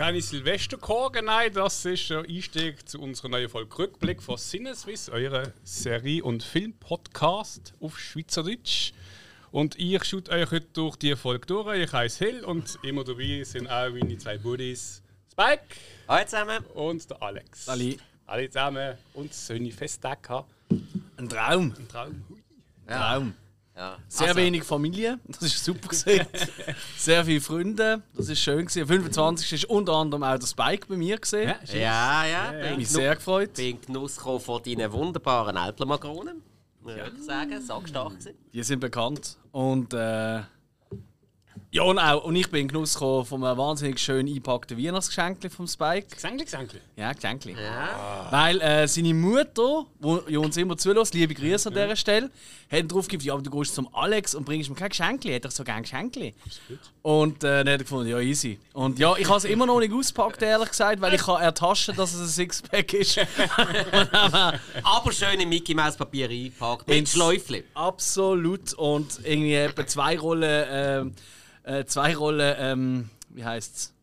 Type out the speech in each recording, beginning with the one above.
Silvesterkorken, nein, das ist der Einstieg zu unserer neuen Folge Rückblick von Sinneswiss, eurer Serie- und Film-Podcast auf Schweizerdeutsch. Und ich schaue euch heute durch die Folge durch. Ich heiße Hill und immer dabei sind auch meine zwei Buddies Spike Hallo zusammen. und der Alex. Ali. Alle zusammen und schöne Festtage gehabt. Ein Traum. Ein Traum. Hui. Traum. Ja. Sehr Also, wenig Familie, das ist super gesehen. Sehr viele Freunde, das ist schön gesehen. 25. ist unter anderem auch der Spike bei mir gesehen. Ja, ist Ja, ja. Mich sehr gefreut. bin in Genuss gekommen von deinen wunderbaren Alplermakronen. Muss ich sagen, sackstark gewesen. Die sind bekannt. Und äh, ja, und, auch, und ich bin in Genuss gekommen von einem wahnsinnig schön eingepackten Weihnachtsgeschenk vom Spike. Gesängli, Gesängli. Ja, Geschenkli. Ja. Weil äh, seine Mutter, die uns immer zulässt, liebe Grüße an dieser Stelle, hat drauf gegeben, ja, aber du gehst zum Alex und bringst mir kein Geschenkli. Hat doch so gerne Geschenkli. Und äh, dann hat er gefunden, ja, easy. Und ja, ich habe es immer noch nicht ausgepackt, ehrlich gesagt, weil ich kann ertaschen, dass es ein Sixpack ist. Aber schön in Mickey Mouse Papier eingepackt. Mit Schläufchen. Absolut. Und irgendwie etwa zwei Rollen, ähm, äh, zwei Rollen, ähm, wie heißt es?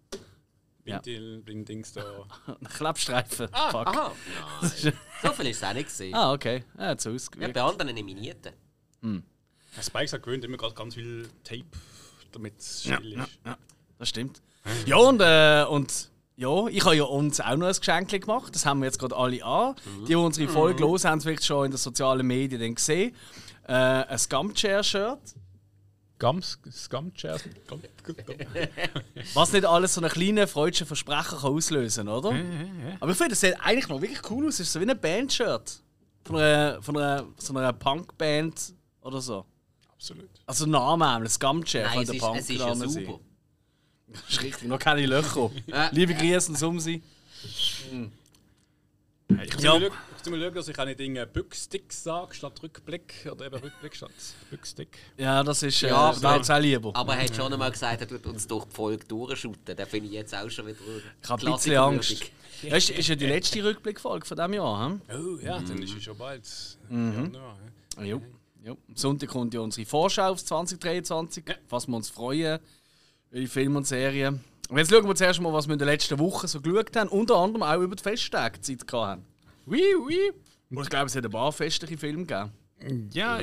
Ja. Da. Klappstreifen. Ah, Fuck. aha. Nein. So viel ist es auch nicht gesehen. Ah, okay. Ja, hat so Ja, ausgewirkt. bei anderen nominierte. Der Spike hat gewöhnt immer gerade ganz viel Tape, damit es still ist. Das stimmt. Ja, und, äh, und ja, ich habe ja uns auch noch ein Geschenk gemacht. Das haben wir jetzt gerade alle an. Die, die unsere Folge los haben, haben es vielleicht schon in den sozialen Medien dann gesehen. Äh, ein Scumchair-Shirt. Gums, Scumchairs. Gum, Was nicht alles so einen kleinen freudschen Versprecher kann auslösen oder? Aber ich finde, das sieht eigentlich noch wirklich cool aus. Es ist so wie ein Bandshirt. Von einer, von einer, so einer Punkband oder so. Absolut. Also Name, ein Scumchair es könnte ist, ein es ist ja sein. super. Das ist richtig, noch keine Löcher. Liebe Grüße und Sumsi. Ich muss Ja. Mal schauen, dass ich auch nicht Dinge Bückstick sage, statt Rückblick. Oder eben Rückblick statt Bückstick. Ja, das ist äh, Ja, wäre uns auch lieber. Aber er hat schon einmal gesagt, er tut uns durch die Folge durchschuten. Den finde ich jetzt auch schon wieder Ich habe ein bisschen Angst. Das ist, ist ja die letzte Rückblickfolge von diesem Jahr. Hm? Oh ja, dann ist es schon bald. Januar, ja. Ja. ja. Am Sonntag kommt ja unsere Vorschau auf 2023, Ja. was wir uns freuen, welche Filme und Serien. Und jetzt schauen wir zuerst mal, was wir in der letzten Woche so geschaut haben. Unter anderem auch über die Festtage Zeit gehabt haben. Oui, oui. Und ich glaube, es hat ein paar festliche Filme gegeben. Ja,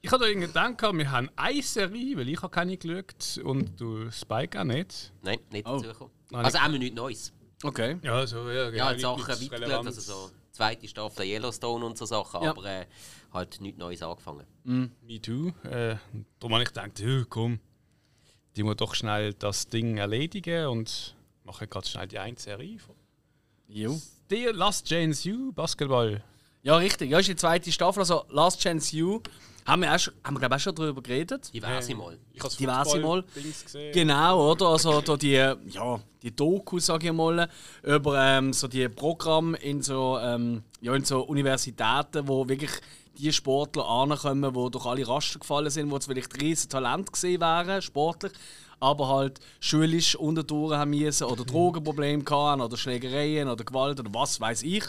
ich hatte irgendwie gedacht, wir haben eine Serie, weil ich habe keine geschaut und du Spike auch nicht. Nein, nicht Oh. dazugekommen. Also auch nichts Neues. Okay. Ja, also, ja, Ja, nicht- Sachen weitergeschaut, also so zweite Staffel Yellowstone und so Sachen, Ja. aber äh, halt nichts Neues angefangen. Me too. Äh, darum habe ich gedacht, ja, komm, die muss doch schnell das Ding erledigen und mache gerade schnell die eine Serie. von- Jo. Die Last Chance You, Basketball. Ja, richtig. Ja, ist die zweite Staffel. Also Last Chance You. Haben wir, auch schon, haben wir glaube ich, auch schon darüber geredet. Diverse Mal. Ich habe Diverse Mal. Genau, oder? Also da die, ja, die Doku, sage ich mal, über ähm, so die Programme in so, ähm, ja, in so Universitäten, wo wirklich die Sportler ankommen, die durch alle Raster gefallen sind, die vielleicht riesen Talent gesehen wären, sportlich, aber halt schulisch unterdurch haben müssen oder Drogenprobleme hatten oder Schlägereien oder Gewalt oder was weiß ich.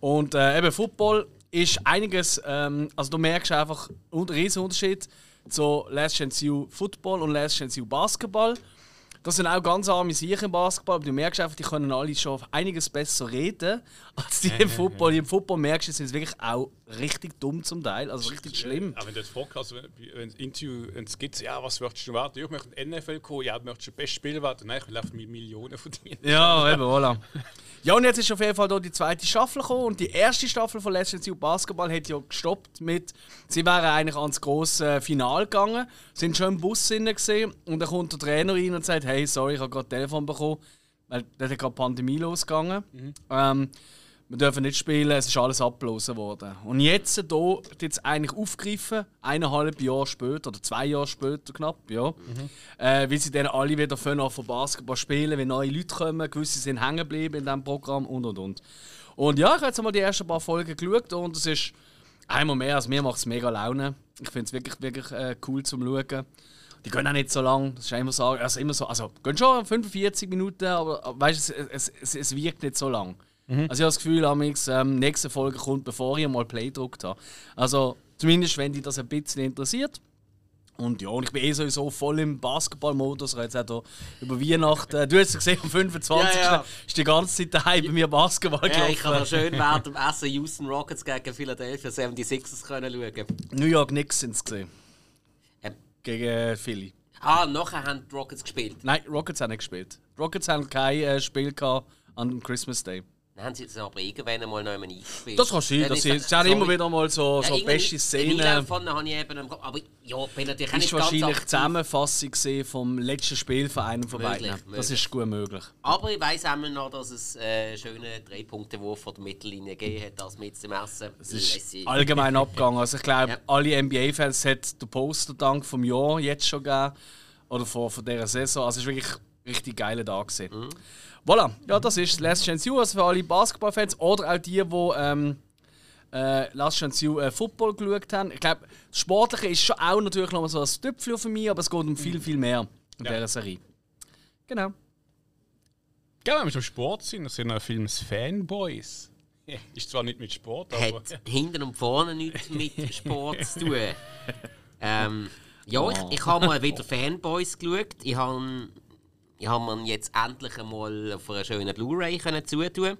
Und äh, eben Football ist einiges, ähm, also du merkst einfach einen riesen Unterschied zu Last Chance U Football und Last Chance U Basketball. Das sind auch ganz arme Sachen im Basketball, aber du merkst einfach, die können alle schon einiges besser reden als die im Football. Im Football merkst du, sind sie wirklich auch richtig dumm zum Teil, also richtig schlimm. Aber wenn du jetzt fragst, wenn wenn es Interview es gibt, ja, was möchtest du werden? Ja, Ich möchte in die NFL kommen, ja, du möchtest der beste Spieler werden. Nein, ich will einfach mit Millionen verdienen. Ja, eben, voilà. Ja, und jetzt ist auf jeden Fall die zweite Staffel gekommen und die erste Staffel von Let's Dance Basketball hat ja gestoppt mit, sie wären eigentlich ans grosse Finale gegangen, sind schon im Bus gesehen und dann kommt der Trainer rein und sagt, hey, sorry, ich habe gerade Telefon bekommen, weil da hat gerade Pandemie losgegangen. Ähm, wir dürfen nicht spielen, es ist alles abgelesen worden. Und jetzt hier jetzt eigentlich aufgegriffen, eineinhalb Jahre später oder zwei Jahre später knapp, ja. Äh, weil sie dann alle wieder von von Basketball spielen, wenn neue Leute kommen, gewisse sind hängen geblieben in diesem Programm und und und. Und ja, ich habe jetzt mal die ersten paar Folgen geschaut und es ist einmal mehr, als mir macht es mega Laune. Ich finde es wirklich, wirklich äh, cool zum Schauen. Die gehen auch nicht so lang, das ist immer so, also immer so, also gehen schon 45 Minuten, aber weißt, es, es, es, es wirkt nicht so lang. Also ich habe das Gefühl, amix, ähm, nächste Folge kommt, bevor ich mal Play gedruckt habe. Also zumindest, wenn dich das ein bisschen interessiert. Und ja, und ich bin eh sowieso voll im Basketball-Modus. Jetzt auch über Weihnachten. Du hast es gesehen, am 25. Ja, ja. ist die ganze Zeit daheim bei mir Basketball Ja, ich habe gelaufen. schön während dem Essen Houston Rockets gegen Philadelphia 76ers können schauen. New York Knicks sind es gesehen. Ähm, Gegen Philly. ah, nachher haben die Rockets gespielt. Nein, Rockets haben nicht gespielt. Rockets haben kein äh, Spiel gehabt an Christmas Day. Dann haben sie jetzt aber irgendwann mal noch einmal eingespielt. Das kann sein, ist das- sie haben sorry. immer wieder mal so, so irgendwie beste Szenen. Einlauf von habe ich eben. Aber ja, bin natürlich auch ist nicht wahrscheinlich die. Zusammenfassung gesehen vom letzten Spiel von einem von Möglich, beiden. Das möglich. ist gut möglich. Aber ich weiss auch noch, dass es äh, einen schönen Drei-Punkte-Wurf von der Mittellinie gegeben hat, als mit dem Essen. Es ist allgemein abgegangen. Also ich glaube, Ja. alle NBA-Fans hat den Poster-Dank vom Jahr jetzt schon gegeben. Oder von, von dieser Saison. Also es ist wirklich richtig geiler Tag gewesen. Mhm. Voilà, ja, das ist Last Chance U, also für alle Basketball-Fans oder auch die, die ähm, äh, Last Chance U äh, Football geschaut haben. Ich glaube, das Sportliche ist schon auch natürlich noch mal so ein Tüpfchen für mich, aber es geht um viel, viel mehr in Ja. dieser Serie. Genau. Gerne, wenn wir schon Sport sind, das sind ja Films Fanboys. Ist zwar nicht mit Sport, aber. hat hinten und vorne nichts mit Sport zu tun. Ähm, ja, ich, ich habe mal wieder Fanboys geschaut. Ich habe ich hab mir jetzt endlich einmal auf einer schönen Blu-ray zutun.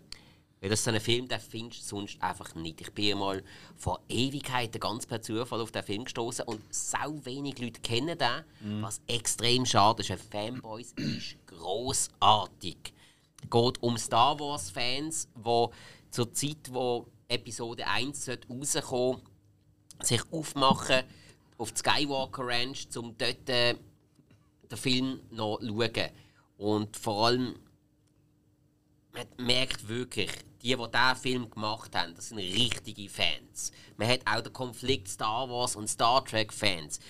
Weil das ist so ein Film, den findest du sonst einfach nicht. Ich bin mal vor Ewigkeiten ganz per Zufall auf den Film gestoßen und sau wenig Leute kennen den, was extrem schade ist. Fanboys ist großartig. Es geht um Star Wars Fans, die zur Zeit, wo Episode 1 rauskommen sich aufmachen auf die Skywalker Ranch, um dort äh, den Film noch zu schauen. Und vor allem, man merkt wirklich, die, die diesen Film gemacht haben, das sind richtige Fans. Man hat auch den Konflikt Star Wars und Star Trek Fans.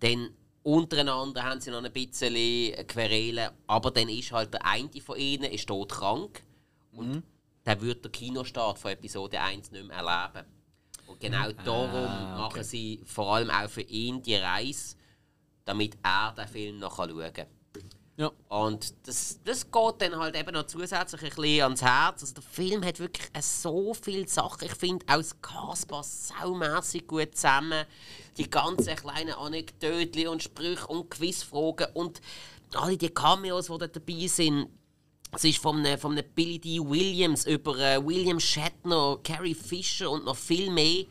Denn untereinander haben sie noch ein bisschen Querelen, aber dann ist halt der eine von ihnen ist todkrank und der wird den Kinostart von Episode 1 nicht mehr erleben. Und genau darum machen sie vor allem auch für ihn die Reise, damit er den Film noch schauen kann. Ja. Und das, das geht dann halt eben noch zusätzlich ein bisschen ans Herz. Also der Film hat wirklich äh, so viele Sachen. Ich finde auch das Cast passt saumässig gut zusammen. Die ganzen kleinen Anekdoten und Sprüche und Quizfragen und alle die Cameos, die da dabei sind. Es ist von einem, von einem Billy D. Williams über äh, William Shatner, Carrie Fisher und noch viel mehr.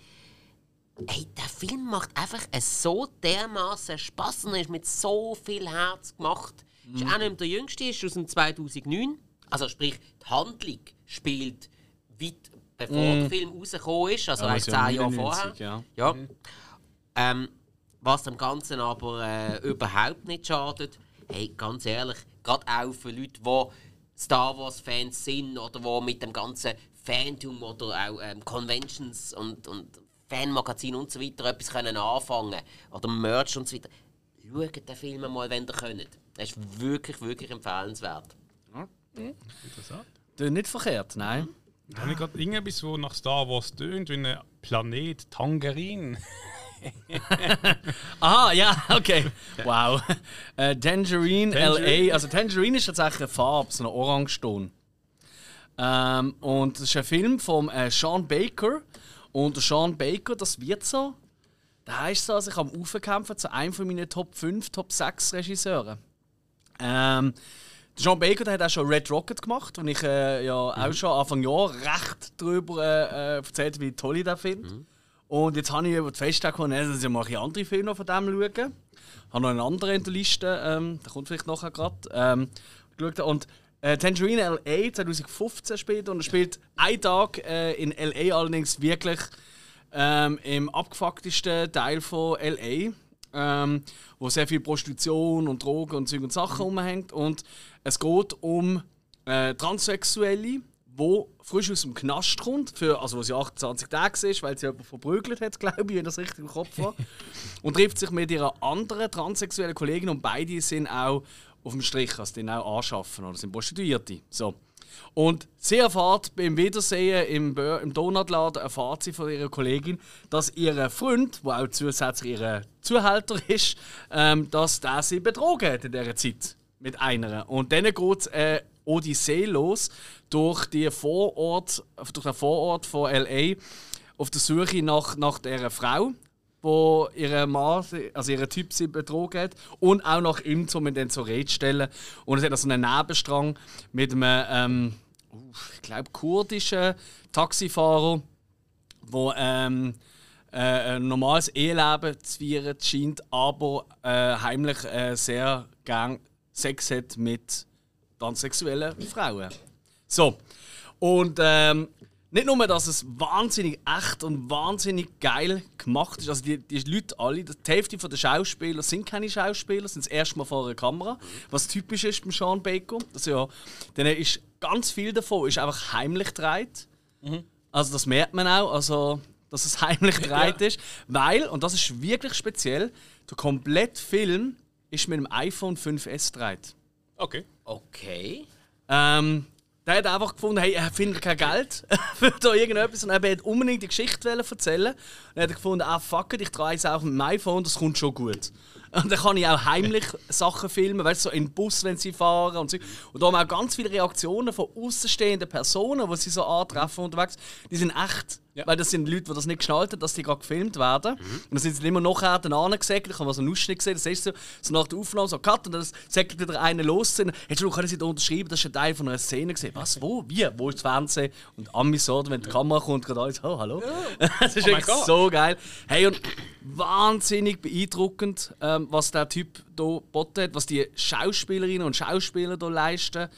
Hey, der Film macht einfach äh, so dermaßen Spaß und ist mit so viel Herz gemacht. Ist auch nicht der jüngste, ist aus dem 2009. Also sprich, die Handlung spielt weit bevor der Film rausgekommen ist, also Ja, eigentlich muss ja zehn Jahre 99, vorher. ja. Ja. Ähm, was dem Ganzen aber äh, überhaupt nicht schadet, hey, ganz ehrlich, gerade auch für Leute, die Star Wars-Fans sind oder die mit dem ganzen Phantom oder auch ähm, Conventions und, und Fanmagazinen und so weiter etwas können anfangen oder Merch und so weiter. Schaut den Film mal, wenn ihr könnt. Er ist wirklich, wirklich empfehlenswert. Interessant. Das nicht verkehrt, nein. Da habe ich gerade irgendetwas, wo nach Star Wars tönt, wie ein Planet Tangerin. Aha, ja, okay. Wow. Äh, Tangerine, Tangerine. LA. Also Tangerine ist tatsächlich eine Farbe, so ein Orangeton. Ähm, und das ist ein Film von äh, Sean Baker. Und der Sean Baker, das wird so. Da heißt so, also ich habe aufgekämpft zu einem von meinen Top 5, Top 6 Regisseuren. Ähm, der Sean Baker der hat auch schon Red Rocket gemacht, und ich äh, ja auch schon Anfang Jahr recht darüber äh, äh, erzählt, wie toll ich den finde. Und jetzt habe ich über die Festtage gekommen, dass ich mal ein andere Filme von dem schauen. Ich habe noch einen anderen in der Liste, ähm, der kommt vielleicht nachher gerade. Ähm, geschaut. und äh, Tangerine LA 2015 spielt und er spielt einen Tag äh, in LA allerdings wirklich ähm, im abgefucktesten Teil von LA, ähm, wo sehr viel Prostitution und Drogen und Zeug und Sachen rumhängt. Und es geht um äh, Transsexuelle, wo frisch aus dem Knast kommt, für, also wo sie 28 Tage ist, weil sie jemanden verprügelt hat, glaube ich, wenn das richtig im Kopf war. und trifft sich mit ihrer anderen transsexuellen Kollegin und beide sind auch auf dem Strich, also die auch anschaffen oder sind Prostituierte. So. Und sie erfahrt beim Wiedersehen im, im Donutladen, erfahrt sie von ihrer Kollegin, dass ihr Freund, der auch zusätzlich ihr Zuhälter ist, ähm, dass der sie betrogen hat in dieser Zeit mit einer. Und dann geht äh, Odyssee los durch, die Vorort, durch den Vorort von L.A. auf der Suche nach, nach dieser Frau, wo ihre Mann, also ihre Typ sie betrogen hat. Und auch nach ihm, um ihn dann zur Rede zu stellen. Und es hat also einen Nebenstrang mit einem, ähm, ich glaube, kurdischen Taxifahrer, der ähm, äh, ein normales Eheleben zu feiern scheint, aber äh, heimlich äh, sehr gern Sex hat mit transsexuellen Frauen. So. Und ähm, nicht nur, dass es wahnsinnig echt und wahnsinnig geil gemacht ist. Also die, die Leute alle, die Hälfte der Schauspieler sind keine Schauspieler, sind das erste Mal vor einer Kamera. Was typisch ist beim Sean Baker. Also ja, dann ist ganz viel davon ist einfach heimlich gedreht. Also das merkt man auch, also, dass es heimlich gedreht ist. Weil, und das ist wirklich speziell, der komplette Film ist mit dem iPhone 5S gedreht. Okay. Okay. Ähm, der hat einfach gefunden, hey, er findet kein Geld für da irgendetwas und er wollte unbedingt die Geschichte erzählen. Und dann hat er gefunden, ah fuck it, ich trage es auch mit dem iPhone, das kommt schon gut. Und dann kann ich auch heimlich Sachen filmen, weißt du, so in Bus, wenn sie fahren und so. Und da haben wir auch ganz viele Reaktionen von außenstehenden Personen, die sie so antreffen unterwegs. Die sind echt. Ja. Weil das sind Leute, die das nicht geschnallt haben, dass die gerade gefilmt werden. Und dann sind sie immer nachher dann angesagt. Ich habe so einen Ausschnitt gesehen. Das ist so, so nach der Aufnahme so Cut und dann säckelt wieder einer los. Hättest du können sie da unterschreiben, das ist ein Teil von einer Szene gesehen. Was? Wo? Wie? Wo ist das Fernsehen? Und Amis so, wenn die Kamera kommt, gerade alles, oh, hallo. das ist Oh Gott. so geil. Hey, und wahnsinnig beeindruckend, ähm, was der Typ hier geboten hat, was die Schauspielerinnen und Schauspieler hier leisten.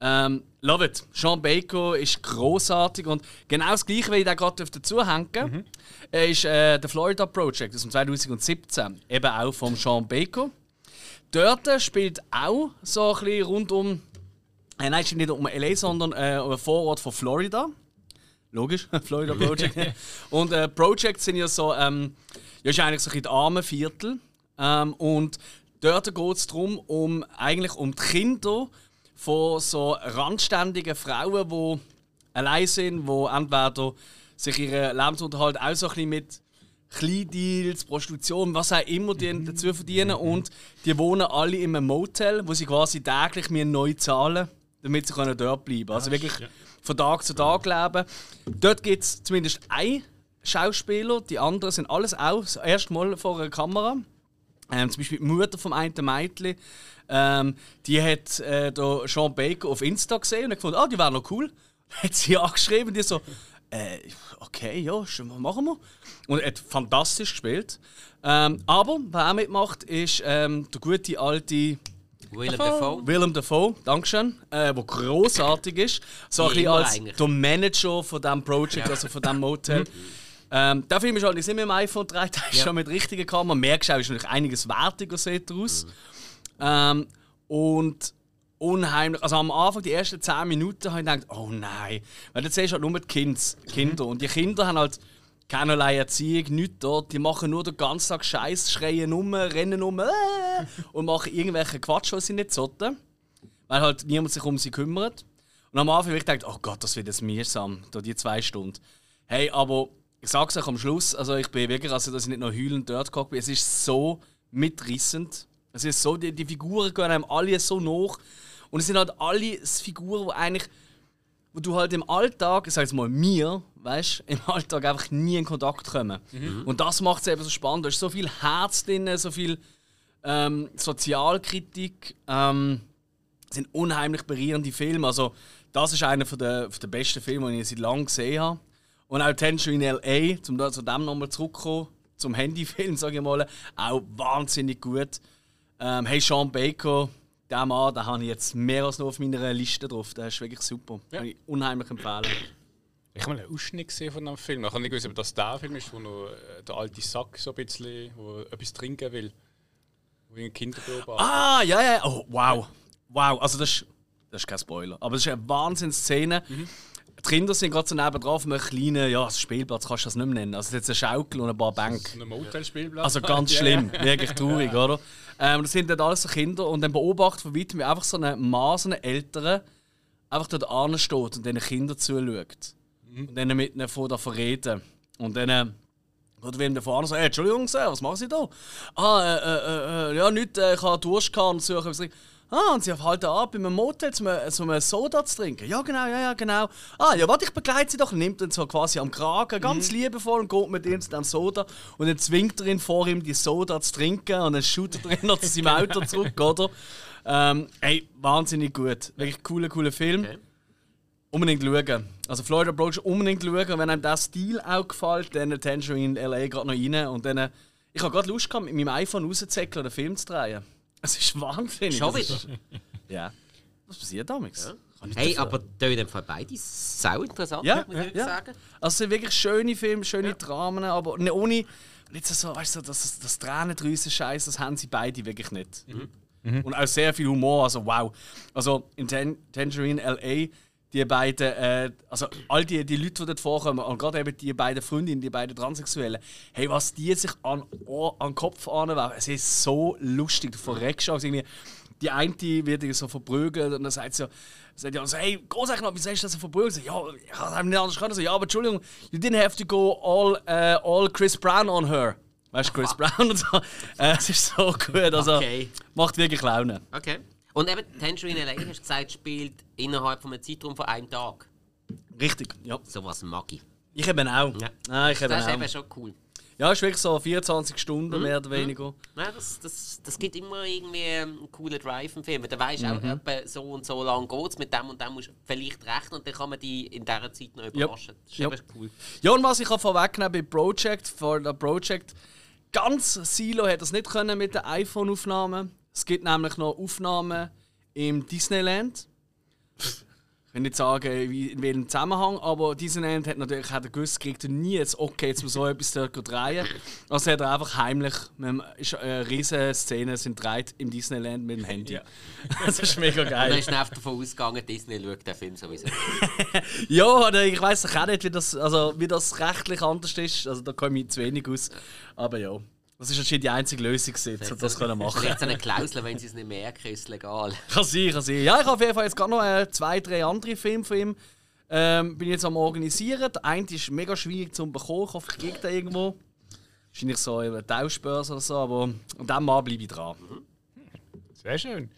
Ähm, love it. Sean Baker ist großartig und genau das gleiche, wie ich da gerade dazu hängen Mhm. ist äh, der Florida Project aus dem 2017, eben auch vom Sean Baker. Dort spielt auch so ein bisschen rund um, äh, nein, nicht um LA, sondern äh, um einen Vorort von Florida. Logisch, Florida Project. und äh, Projects sind ja so, ähm, ja, ist eigentlich so ein bisschen die armen Viertel. Ähm, und dort geht es darum, um, eigentlich um die Kinder von so randständigen Frauen, die allein sind, die entweder sich ihren Lebensunterhalt auch so ein bisschen mit Kleindeals, Prostitution, was auch immer die dazu verdienen. Und die wohnen alle in einem Motel, wo sie quasi täglich mir neu zahlen, damit sie können dort bleiben Also wirklich von Tag zu Tag leben. Dort gibt es zumindest einen Schauspieler, die anderen sind alles auch das erste Mal vor einer Kamera. Ähm, zum Beispiel die Mutter vom einen Mädchen, ähm, die hat äh, da Sean Baker auf Insta gesehen und hat gefunden, ah, die wäre noch cool. Hat sie angeschrieben und die so, äh, okay, ja, schon, machen wir. Und er hat fantastisch gespielt. Ähm, aber wer auch mitmacht, ist ähm, der gute alte Willem Dafoe. Willem Dafoe, Dankeschön, äh, der großartig ist. So ein bisschen als eigentlich. der Manager von diesem Project, also von diesem Motel. Ähm, der Film ist halt nicht mit dem iPhone 3, der ist Ja. schon mit richtigen Kamera. Merkst du ist natürlich einiges wertiger sieht er aus. Ähm, und unheimlich. Also am Anfang, die ersten 10 Minuten, habe ich gedacht, oh nein. Weil du siehst halt nur die Kinds, Kinder. Und die Kinder haben halt keinerlei Erziehung, nichts dort. Die machen nur den ganzen Tag Scheiß, schreien um, rennen um äh, und machen irgendwelche Quatsch, was sie nicht sollten. Weil halt niemand sich um sie kümmert. Und am Anfang habe ich gedacht, oh Gott, das wird jetzt mühsam, da die zwei Stunden. Hey, aber ich sag's euch am Schluss, also ich bin wirklich, also dass ich nicht noch heulend dort gehockt bin, es ist so mitrissend. Es ist so, die, die Figuren gehen einem alle so nach. Und es sind halt alle Figuren, die eigentlich, wo du halt im Alltag, ich sag jetzt mal mir, weißt im Alltag einfach nie in Kontakt kommen. Und das macht es eben so spannend. Da ist so viel Herz drin, so viel ähm, Sozialkritik. Ähm, es sind unheimlich berührende Filme. Also, das ist einer von der, von der besten Filme, die ich seit langem gesehen habe. Und auch Tension in L.A., um da zu dem nochmal zurückzukommen, zum Handyfilm, sage ich mal, auch wahnsinnig gut. Ähm, hey, Sean Baker, der Mann, den habe ich jetzt mehr als nur auf meiner Liste drauf. Der ist wirklich super. Ja. Kann ich unheimlich empfehlen. Ich habe mal einen Ausschnitt gesehen von einem Film. Ich habe nicht gewusst, ob das der Film ist, wo noch äh, der alte Sack so ein bisschen wo etwas trinken will. Wo ein Kinder beobachtet. Ah, ja, ja. Oh, wow. Wow, also das ist, das ist kein Spoiler. Aber das ist eine Wahnsinnsszene. Die Kinder sind gerade so nebenan auf einem kleinen ja, Spielplatz, kannst du das nicht mehr nennen. Also es ist jetzt eine Schaukel und ein paar Bänke. Ein Motelspielplatz. Also ganz schlimm, wirklich traurig, oder? Ähm, das sind dann alles so Kinder und dann beobachtet von weitem, wie einfach so ein Mann, so ein Älterer, einfach dort ansteht steht und den Kindern zuschaut. Und dann mit ihnen vor der verreden. Und dann äh, wem davor an und sagt, hey, Entschuldigung, was machen Sie da? Ah, äh, äh, äh, ja, nicht, äh, ich habe Durst gehabt und etwas. Ah, und sie halten ab bei einem Motel, um, um einen Soda zu trinken. Ja, genau, ja, ja, genau. Ah, ja, warte, ich begleite sie doch. Nimmt ihn so quasi am Kragen, ganz Mhm. liebevoll, und geht mit ihm zu dem Soda. Und dann zwingt er ihn vor ihm, die Soda zu trinken. Und dann shootet er ihn noch zu seinem Auto zurück, oder? Ähm, ey, wahnsinnig gut. Wirklich cooler, cooler Film. Okay. Unbedingt schauen. Also Florida Approach unbedingt schauen. Wenn einem der Stil auch gefällt, dann Tangerine LA gerade noch rein. Und dann, äh, ich habe gerade Lust gehabt, mit meinem iPhone rauszuzäckeln und einen Film zu drehen. Es ist wahnsinnig. Schon wieder? Ja. Was passiert damals? Ich Hey, dafür. aber da in dem Fall beide sau interessant, Ja, muss ich ja. sagen. Also es sind wirklich schöne Filme, schöne Dramen, aber ne, ohne. Nicht so, weißt du, das, das Tränendrüsen Scheiß, das haben sie beide wirklich nicht. Und auch sehr viel Humor, also wow. Also in Tan Tangerine LA, die beiden, äh, also all die, die Leute, die dort vorkommen, und gerade eben die beiden Freundinnen, die beiden Transsexuellen, hey, was die sich an, Ohr- an den Kopf anwerfen, es ist so lustig, du verreckst auch irgendwie. Die eine wird so verprügelt und dann sagt sie, sagt ja so, hey, großartig noch, wieso hast du das so verprügelt? So, ja, ich habe nicht anders können. So, ja, aber Entschuldigung, you didn't have to go all, äh, all Chris Brown on her. Weißt du, Chris Brown und so. Äh, es ist so gut, also Okay. macht wirklich Laune. Okay. Und eben Tangerine LA, hast du gesagt, spielt innerhalb von einem Zeitraum von einem Tag. Richtig, ja. Sowas mag ich. Ich eben auch. Ja. Ah, ich eben Das ist auch. eben schon cool. Ja, ist wirklich so 24 Stunden, Mhm. mehr oder weniger. Ja, das, das, das gibt immer irgendwie einen coolen Drive im Film. Da weisst du Mhm. auch, so und so lang geht es, mit dem und dem musst du vielleicht rechnen und dann kann man die in dieser Zeit noch überraschen. Das ist Ja. eben cool. Ja, und was ich auch vorwegnehmen bei Project, vor der Project, ganz Silo hat das nicht können mit der iPhone-Aufnahmen. Es gibt nämlich noch Aufnahmen im Disneyland. Ich kann nicht sagen, wie, in welchem Zusammenhang, aber Disneyland hat natürlich hat er gewusst, kriegt er nie jetzt okay, um so etwas dort zu drehen. Also hat er einfach heimlich, mit dem, ist eine riesige Szene sind dreht im Disneyland mit dem Handy. Das ist mega Und geil. dann ist einfach davon ausgegangen, Disney schaut den Film sowieso. Ja, oder ich weiß auch nicht, wie das, also, wie das rechtlich anders ist. Also da komme ich zu wenig aus. Aber ja, das ist anscheinend die einzige Lösung, gewesen, um das können machen. Vielleicht eine Klausel, wenn sie es nicht merken, ist es legal. Kann sein, kann sein. Ja, ich habe auf jeden Fall jetzt gerade noch äh, zwei, drei andere Filme von ihm. Ähm, bin jetzt am organisieren. Der eine ist mega schwierig zu bekommen. Ich hoffe, ich kriege den irgendwo. Wahrscheinlich so in einer Tauschbörse oder so, aber an dem Mal bleibe ich dran. Sehr schön.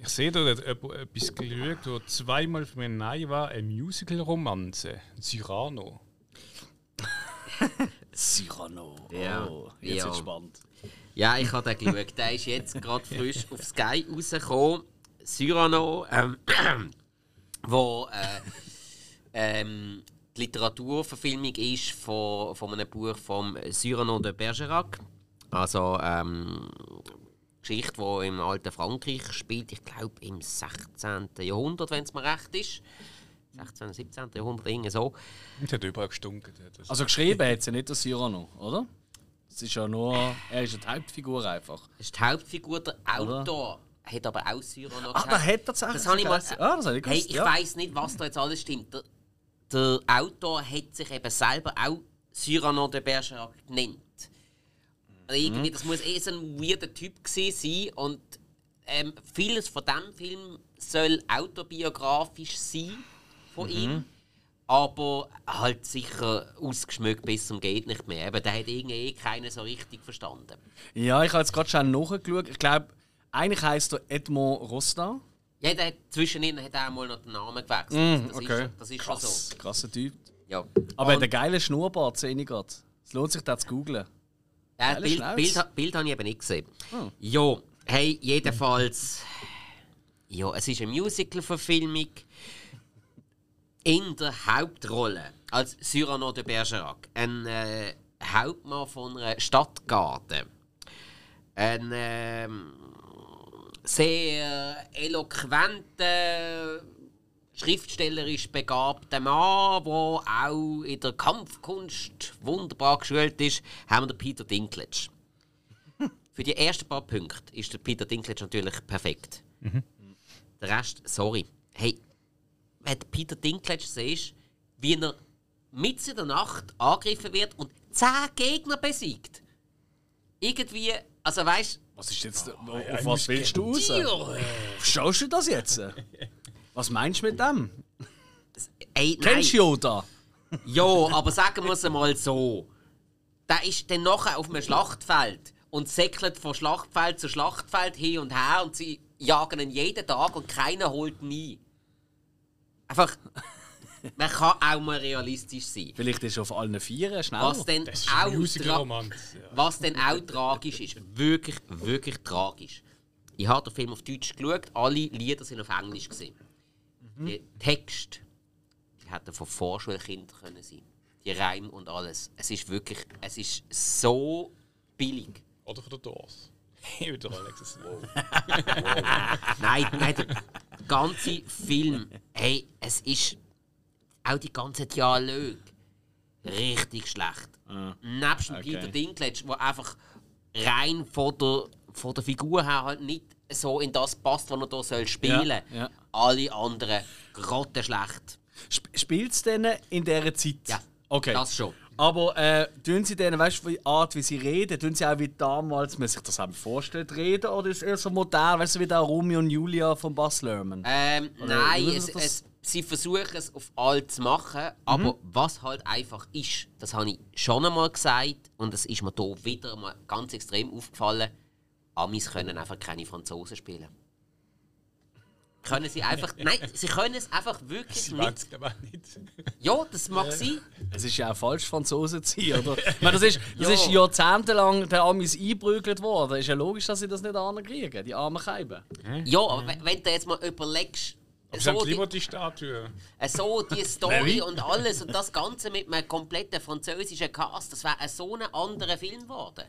Ich sehe da hat etwas geschaut, wo zweimal für mich neu war, eine Musical-Romanze, Cyrano. Cyrano. Ja. Oh, jetzt Ja. wird's spannend. Ja, ich habe den geschaut. Der ist jetzt gerade frisch auf Sky rausgekommen. Cyrano, ähm, wo äh, ähm, die Literaturverfilmung ist von, von einem Buch von Cyrano de Bergerac. Also ähm, Geschichte, die im alten Frankreich spielt, ich glaube im 16. Jahrhundert, wenn es mir recht ist. 16. 17. Jahrhundert, irgendwie so. Und hat überall gestunken. Also geschrieben hat sie nicht der Cyrano, oder? Es ist ja nur, er ist ja die Hauptfigur einfach. Das ist die Hauptfigur, der Autor hat aber auch Cyrano Ah, da hat tatsächlich Das habe ich mal. Ah, das habe ich hey, gewusst, ich ja. weiß nicht, was da jetzt alles stimmt. Der, der Autor hat sich eben selber auch Cyrano de Bergerac genannt. Also irgendwie, das muss eh so ein weirder Typ gewesen sein und ähm, vieles von diesem Film soll autobiografisch sein von ihm. Aber halt sicher ausgeschmückt bis zum geht nicht mehr. Eben, der hat irgendwie eh keiner so richtig verstanden. Ja, ich habe jetzt gerade schon nachgeschaut. Ich glaube, eigentlich heisst er Edmond Rosta. Ja, der hat zwischendrin hat er auch mal noch den Namen gewechselt. das, okay. ist, das ist schon so. Krass, krasser Typ. Ja. Aber er hat einen geilen Schnurrbart, sehe ich gerade. Es lohnt sich, das zu googlen. Ja, Bild, Schnauz. Bild, Bild habe ich eben nicht gesehen. Ja, hey, jedenfalls. Ja, es ist eine Musical-Verfilmung. In der Hauptrolle als Cyrano de Bergerac. Ein äh, Hauptmann von einer Stadtgarde. Ein ähm, sehr eloquenter, schriftstellerisch begabter Mann, der auch in der Kampfkunst wunderbar geschult ist, haben wir den Peter Dinklage. Für die ersten paar Punkte ist der Peter Dinklage natürlich perfekt. Der Rest, sorry. Hey, wenn Peter Dinklage siehst, wie er mitten in der Nacht angegriffen wird und zehn Gegner besiegt. Irgendwie, also weißt Was ist jetzt. auf was willst du raus? du, Verstehst du das jetzt? Was meinst du mit dem? ey. Kennst du Yoda? Ja, aber sagen wir es einmal so. Der ist dann nachher auf einem Schlachtfeld und säckelt von Schlachtfeld zu Schlachtfeld hin und her und sie jagen ihn jeden Tag und keiner holt ihn ein. Einfach, man kann auch mal realistisch sein. Vielleicht ist auf allen Vieren schnell. Was ist auch. Ja. was dann auch tragisch ist, wirklich, wirklich tragisch. Ich habe den Film auf Deutsch geschaut, alle Lieder sind auf Englisch. Gewesen. Der Text, die hätten von Vorschulkindern können sein. Die Reime und alles. Es ist wirklich, es ist so billig. Oder von der Doors. Wieder Alexis. Nein, nein, der ganze Film, hey, es ist auch die ganzen Dialoge richtig schlecht. Nebst dem okay. Peter Dinklage, der einfach rein von der, von der Figur her halt nicht so in das passt, was er hier soll spielen Ja, ja. Alle anderen grottenschlecht. Sp Spielt es denn in dieser Zeit? Ja, Okay. das schon. Aber äh, tun sie denen, weißt du, die Art, wie sie reden, tun sie auch wie damals, man sich das auch vorstellt, reden? Oder ist es eher so modern, weißt du, wie der Romeo und Julia von Bas Lerman? Ähm, Oder nein, es, das- es, sie versuchen es auf alt zu machen, aber was halt einfach ist, das habe ich schon einmal gesagt und es ist mir hier wieder mal ganz extrem aufgefallen, Amis können einfach keine Franzosen spielen. Können sie einfach. Nein, sie können es einfach wirklich Sie nicht. nicht. Ja, das mag sein. Es ist ja auch falsch, Franzosen zu sein, oder? ich meine, das ist, das Ja. ist jahrzehntelang den Amis eingeprügelt worden. Ist ja logisch, dass sie das nicht ankriegen, die armen Scheiben. Ja, aber wenn, wenn du jetzt mal überlegst, Aber sie haben so lieber die, die Statue. so die Story und alles und das Ganze mit einem kompletten französischen Cast, das wäre so ein anderer Film geworden.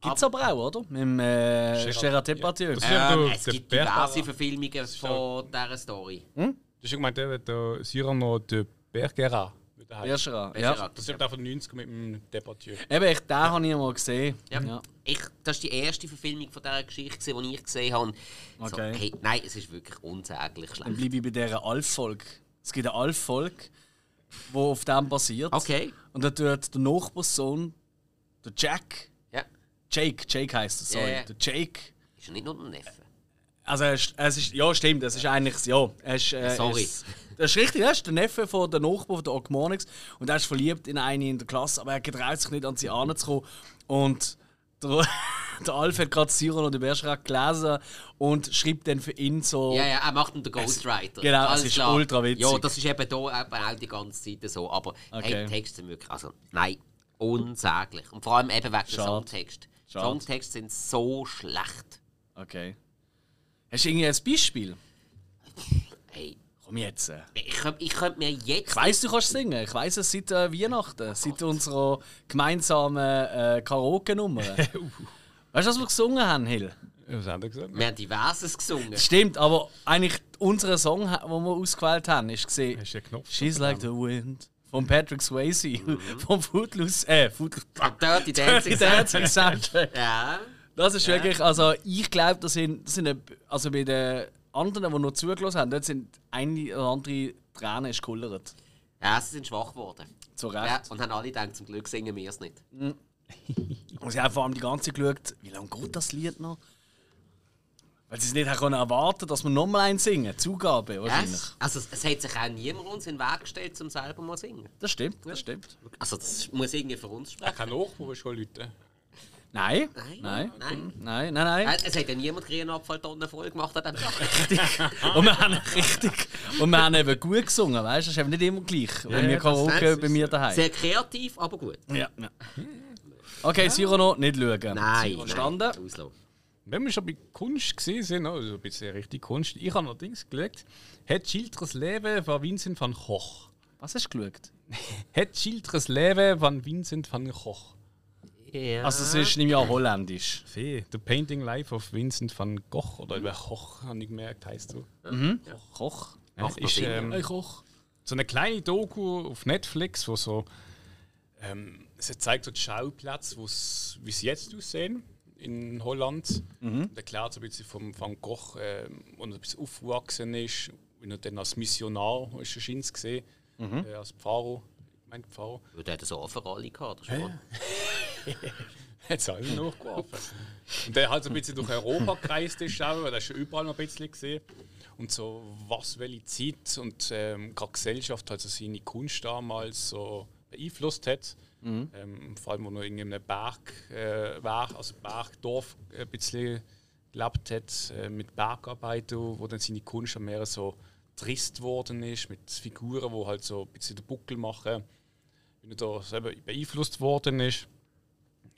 Gibt es aber auch, oder? Mit dem äh, Gerard- Depardieu. Das ist ja Ähm, der- es der gibt diverse Verfilmungen von dieser Story. Du hast ja gemeint, der wird der Cyrano de Bergera. Bergerac. ja. Das ist der von 90 mit dem Departieu. Eben, ich, den habe ich mal gesehen. Ja. Ja. Ich, das ist die erste Verfilmung von dieser Geschichte, die ich gesehen habe. So, Okay. hey, nein, es ist wirklich unsäglich Dann schlecht. bleibe ich bei dieser Alf-Folge. Es gibt eine Alf-Folge, die auf dem basiert. Okay. Und da tut der Nachbarssohn, der Jack, Ja. Jake, Jake heisst er, sorry. Ja. Der Jake. Ist ja nicht nur ein Neffe. Also er ist, es ist, ja stimmt, es ist eigentlich, ja, er ist, äh, Sorry. Ist, das ist richtig, er ist der Neffe von der Nachbar von der Ogmonix und er ist verliebt in eine in der Klasse, aber er getraut sich nicht an sie anzukommen und der, der Alf hat gerade Cyrano und Bergerac gelesen und schreibt dann für ihn so, Ja, ja, er macht ihn den Ghostwriter. genau, es Alles ist klar. ultra witzig. Ja, das ist eben hier eben auch die ganze Zeit so. Aber Okay. hey, Texte wirklich. Also, nein, unsäglich. Und vor allem eben wegen Schade. Songtext. Schade. Songtexte sind so schlecht. Okay. Hast du irgendwie ein Beispiel? Hey, Komm jetzt. ich könnte ich könnt mir jetzt. Ich weiss, du kannst singen. Ich weiss es seit äh, Weihnachten, seit unserer gemeinsamen äh, Karaoke-Nummer. weißt du, was wir gesungen haben, Hill? Was hat er gesagt? Wir haben diverses gesungen. Stimmt, aber eigentlich unser Song, den wir ausgewählt haben, ist gesehen. Hast du den Knopf? She's like the wind von Patrick Swayze vom Footloose, äh, Footloose. Dirty Dancing. Dancing Soundtrack. Ja. Das ist wirklich, also ich glaube, das sind, das sind, also bei den anderen, die noch zugelassen haben, dort sind eine oder andere Tränen ist gekullert. ja, sie sind schwach geworden. Zu Ja, Recht. und haben alle gedacht, zum Glück singen wir es nicht. Und sie haben vor allem die ganze Zeit geschaut, wie lange geht das Lied noch? Weil sie es nicht haben erwarten dass wir nochmal eins singen. Zugabe Ja, wahrscheinlich. es, also es hat sich auch niemand uns in den Weg gestellt, um selber mal zu singen. Das stimmt, das stimmt. Also das muss irgendwie für uns Er sprechen. kann Nachbar schon Leute. Nein, Nein, nein, nein. nein, nein, nein. Es hat ja niemand Grünabfalltonnen voll gemacht an diesem Tag. Und wir haben richtig, und wir haben eben gut gesungen, weißt du? Das ist eben nicht immer gleich, wenn wir das- Karaoke bei mir daheim. Sehr kreativ, aber gut. Ja, ja. Okay, Cyrano, nicht schauen. Nein, Verstanden? nein. Wenn wir schon bei Kunst gesehen sind, also ein bisschen richtig Kunst, ich habe allerdings geschaut, hat Schiltres Leben von Vincent van Gogh. Was hast du geschaut? Hat Schiltres Leben von Vincent van Gogh. Ja. Also, es ist nicht mehr holländisch. Fee, The Painting Life of Vincent van Gogh, oder über Gogh, habe ich gemerkt, heißt so. Koch. Ja, noch ist ähm, Hey, Koch. so eine kleine Doku auf Netflix, wo so ähm, es zeigt so die Schauplätze, wie sie jetzt aussehen in Holland. Und erklärt so ein bisschen vom Van Gogh, wo er ein bisschen aufgewachsen ist, wie er dann als Missionar ist er scheint's gesehen, äh, als Pfarrer. Ich meine Pfarrer. Ja, Der hat so für alle gehabt. Hat es alle nachgeworfen. Und der halt so ein bisschen durch Europa gereist ist, auch, weil er schon überall noch ein bisschen gesehen. Und so, was, welche Zeit und ähm, gerade Gesellschaft halt so seine Kunst damals so beeinflusst hat. Ähm, vor allem, wo er in einem Berg äh, war, also Bergdorf äh, ein bisschen gelebt hat äh, mit Bergarbeiten, wo dann seine Kunst am Meer so trist worden ist, mit Figuren, die halt so ein bisschen den Buckel machen, wie er da selber beeinflusst worden ist.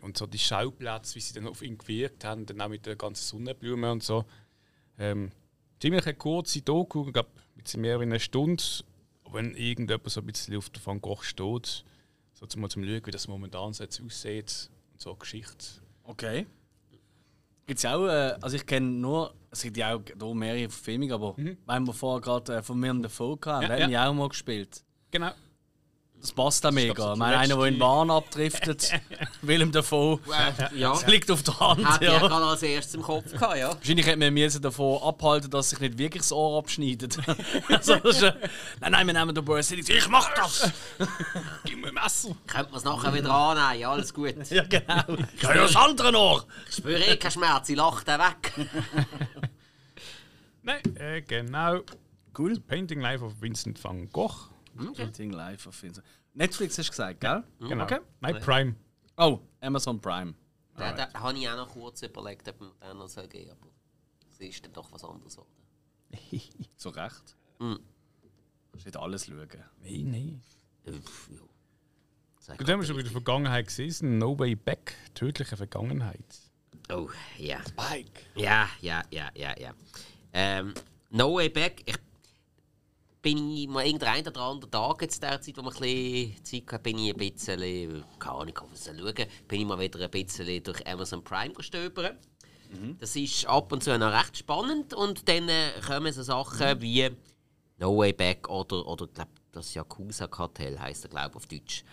Und so die Schauplätze, wie sie dann auf ihn gewirkt haben, dann auch mit der ganzen Sonnenblume und so. Ähm, ziemlich eine kurze Doku, ich glaube, bisschen mehr als eine Stunde. Wenn irgendjemand so ein bisschen auf der Van Gogh steht, so zum, zum Schauen, wie das momentan so jetzt aussieht und so Geschichte. Okay. Gibt's auch, äh, also ich kenne nur, es gibt ja auch hier mehrere Verfilmungen, aber weil wir vorher gerade äh, von Willem Dafoe hatten, Ja, der ja. hat mich auch mal gespielt. Genau. Das passt auch mega. Ich meine, einer, der in letzte- Bahn abdriftet, Willem Dafoe, Äh, ja, das liegt auf der Hand. hat ja gerade als erstes im Kopf gehabt, ja. Wahrscheinlich hätte man müssen davon abhalten, dass sich nicht wirklich das Ohr abschneidet. also, das ist, äh, nein, nein, wir nehmen den Willis. Ich mach das! Gib mir ein Messer! Könnte man es nachher wieder annehmen, ja, alles gut. ja, genau. Ich habe ja das andere Ohr! Ich spüre eh keinen Schmerz, ich lache den weg. Nein, äh, genau. Cool. Painting Life of Vincent van Gogh. Painting live auf Insta. Netflix hast du gesagt, gell? Genau. Okay. Nein, Prime. Oh, Amazon Prime. Da, da habe ich auch noch kurz überlegt, ob man den noch soll geben aber es ist dann doch was anderes. Oder? Zu Recht. Mhm. Du nicht alles schauen. Nein, nein. Äh, ja. Gut, haben wir schon bei der. Vergangenheit gesehen. No Way Back. Tödliche Vergangenheit. Oh, ja. Spike. Ja, ja, ja, ja, ja. Ähm, no Way Back. Ich bin ich mal irgendeinen oder anderen Tag jetzt der Zeit, wo man ein bisschen Zeit hat, bin ich ein bisschen, keine Ahnung, es schauen, bin ich mal wieder ein bisschen durch Amazon Prime gestöbert. Das ist ab und zu noch recht spannend und dann äh, kommen so Sachen wie No Way Back oder, oder glaub, das Yakuza-Kartell heisst er, glaube ich, auf Deutsch.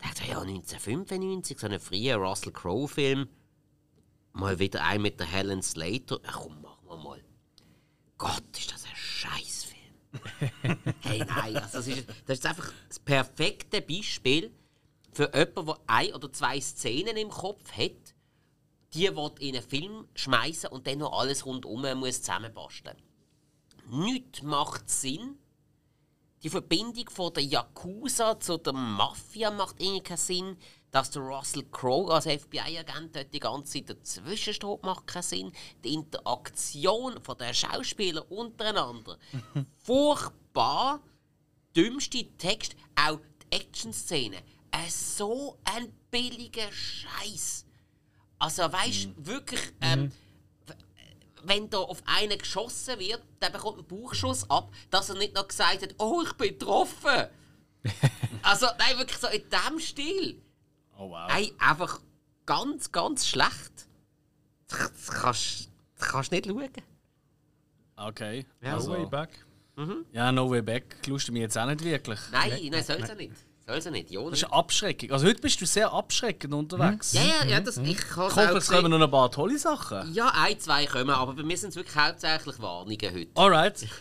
Da dachte ich, ja, 1995, so ein früher Russell Crowe-Film. Mal wieder ein mit der Helen Slater. Ach komm, machen wir mal. Gott, ist das ein Scheißfilm. Hey, nein, also das, ist, das ist einfach das perfekte Beispiel für jemanden, der ein oder zwei Szenen im Kopf hat, die will in einen Film schmeißen und dann noch alles rundum muss zusammenbasteln. Nichts macht Sinn. Die Verbindung von der Yakuza zu der Mafia macht irgendwie keinen Sinn. Dass der Russell Crowe als FBI-Agent dort die ganze Zeit dazwischen steht, macht keinen Sinn. Die Interaktion von den Schauspielern untereinander. Furchtbar. Dümmste Text, auch die Action-Szene. Äh, so ein billiger Scheiß. Also weißt du, wirklich, ähm, w- wenn da auf einen geschossen wird, der bekommt einen Bauchschuss ab, dass er nicht noch gesagt hat, oh, ich bin getroffen. also, nein, wirklich so in diesem Stil. Oh wow. Nein, einfach ganz, ganz schlecht. Das, kannst das kannst du nicht schauen. Okay. Ja, No Way Also, Back. ja, No Way Back lustet mich jetzt auch nicht wirklich. Nein, nein, soll sie nicht. Soll sie nicht, ja. Das ist Abschreckung. Also heute bist du sehr abschreckend unterwegs. Ja, ja, ja, das, ich kann Ich hoffe, es kommen noch ein paar tolle Sachen. Ja, ein, zwei kommen, aber bei mir sind es wirklich hauptsächlich Warnungen heute. Alright.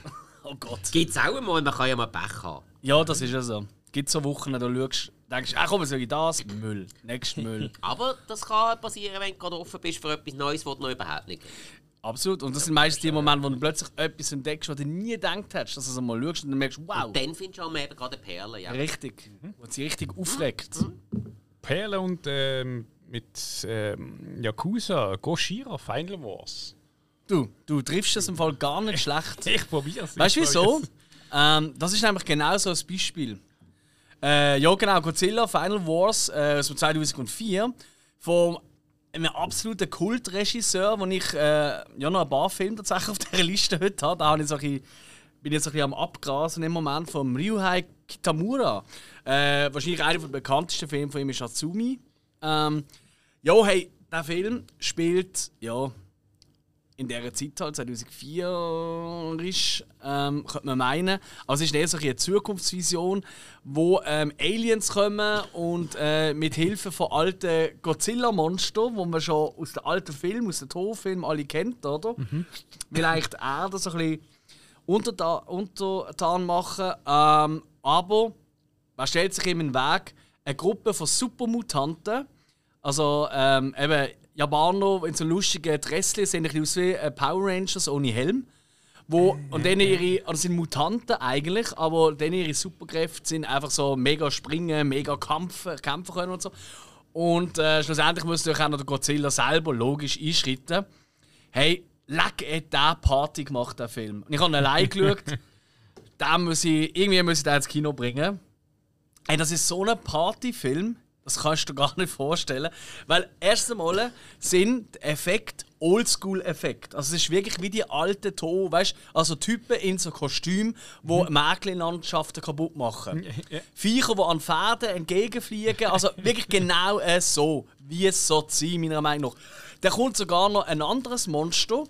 Oh Gott. Gibt es auch einmal, man kann ja mal Pech haben. Ja, das ist ja so. Gibt so Wochen, da schaust denkst, ach komm, soll ich das? Müll. Nächst Müll. Aber das kann passieren, wenn du gerade offen bist für etwas Neues, was du noch überhaupt nicht. Absolut. Und das sind meistens die Momente, wo du plötzlich etwas entdeckst, was du nie gedacht hättest, dass du es mal schaust und dann merkst, wow. Und dann findest du auch eben gerade eine Perle. Ja. Richtig. Was sie richtig aufregt. Perle und ähm, mit ähm, Yakuza, Goshira, Final Wars. Du, du triffst das im Fall gar nicht schlecht. Ich probier's. Weißt du wieso? Ähm, das ist nämlich genau so ein Beispiel. Äh, ja, genau, Godzilla Final Wars äh, aus dem 2004 von einem absoluten Kultregisseur, wo ich äh, ja noch ein paar Filme tatsächlich auf dieser Liste heute habe. Da bin ich jetzt ein bisschen am Abgrasen im Moment von Ryuhei Kitamura. Äh, wahrscheinlich einer der bekanntesten Filme von ihm ist Atsumi. Ähm, ja, hey, der Film spielt ja in dieser Zeit halt, 2004 ist, ähm, könnte man meinen. Also es ist eher so eine Zukunftsvision, wo ähm, Aliens kommen und äh, mit Hilfe von alten Godzilla-Monstern, die man schon aus den alten Filmen, aus den Torfilmen alle kennt, oder? Eigentlich die Erde so ein bisschen unterta untertan machen. Ähm, aber was stellt sich in den Weg? Eine Gruppe von Supermutanten. Also ähm, eben Japaner in so lustigen Dresschen sehen ein bisschen aus wie äh, Power Rangers ohne Helm. Wo, und dann ihre, also sind Mutanten eigentlich, aber dann ihre Superkräfte sind einfach so mega springen, mega kämpfen, kämpfen können und so. Und äh, schlussendlich muss natürlich auch noch der Godzilla selber logisch einschreiten. Hey, leck, hat der Party gemacht, der Film. Und ich habe ihn allein geschaut. Den muss ich, irgendwie muss ich den ins Kino bringen. Ey, das ist so ein Partyfilm, das kannst du dir gar nicht vorstellen. Weil erst einmal sind die Effekte Oldschool-Effekt. Also es ist wirklich wie die alten To, weißt also Typen in so Kostüm, wo mhm. Märklin-Landschaften kaputt machen. Ja. Viecher, die an Pferden entgegenfliegen. Also wirklich genau äh, so, wie es so sein, meiner Meinung nach. Dann kommt sogar noch ein anderes Monster.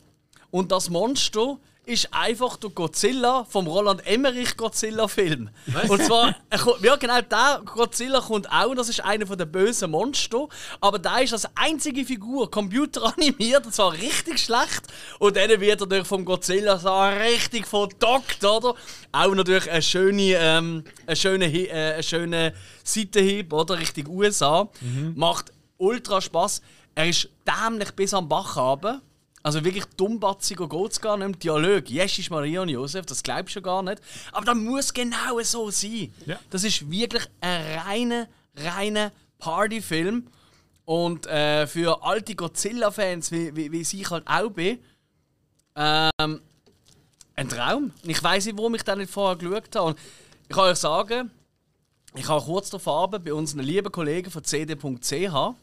Und das Monster ist einfach der Godzilla vom Roland Emmerich Godzilla Film. Was? Und zwar, ja genau, der Godzilla kommt auch, das ist einer der bösen Monster, aber der ist als einzige Figur computeranimiert, und zwar richtig schlecht. Und dann wird er natürlich vom Godzilla so richtig verdockt, oder? Auch natürlich eine schöne, ähm, eine schöne, äh, eine schöne Seitenhieb, oder? Richtig USA. Mhm. Macht ultra Spaß. Er ist dämlich bis am Bach runter. Also wirklich dummbatziger geht es gar nicht. Dialog, Jesus, Maria und Josef, das glaubst du gar nicht. Aber das muss genau so sein. Ja. Das ist wirklich ein reiner, reiner Partyfilm. Und äh, für alte Godzilla-Fans, wie, wie, wie ich halt auch bin, ähm, ein Traum. Ich weiß nicht, warum ich das nicht vorher geschaut habe. Und ich kann euch sagen, ich habe kurz darauf bei unseren lieben Kollegen von cd.ch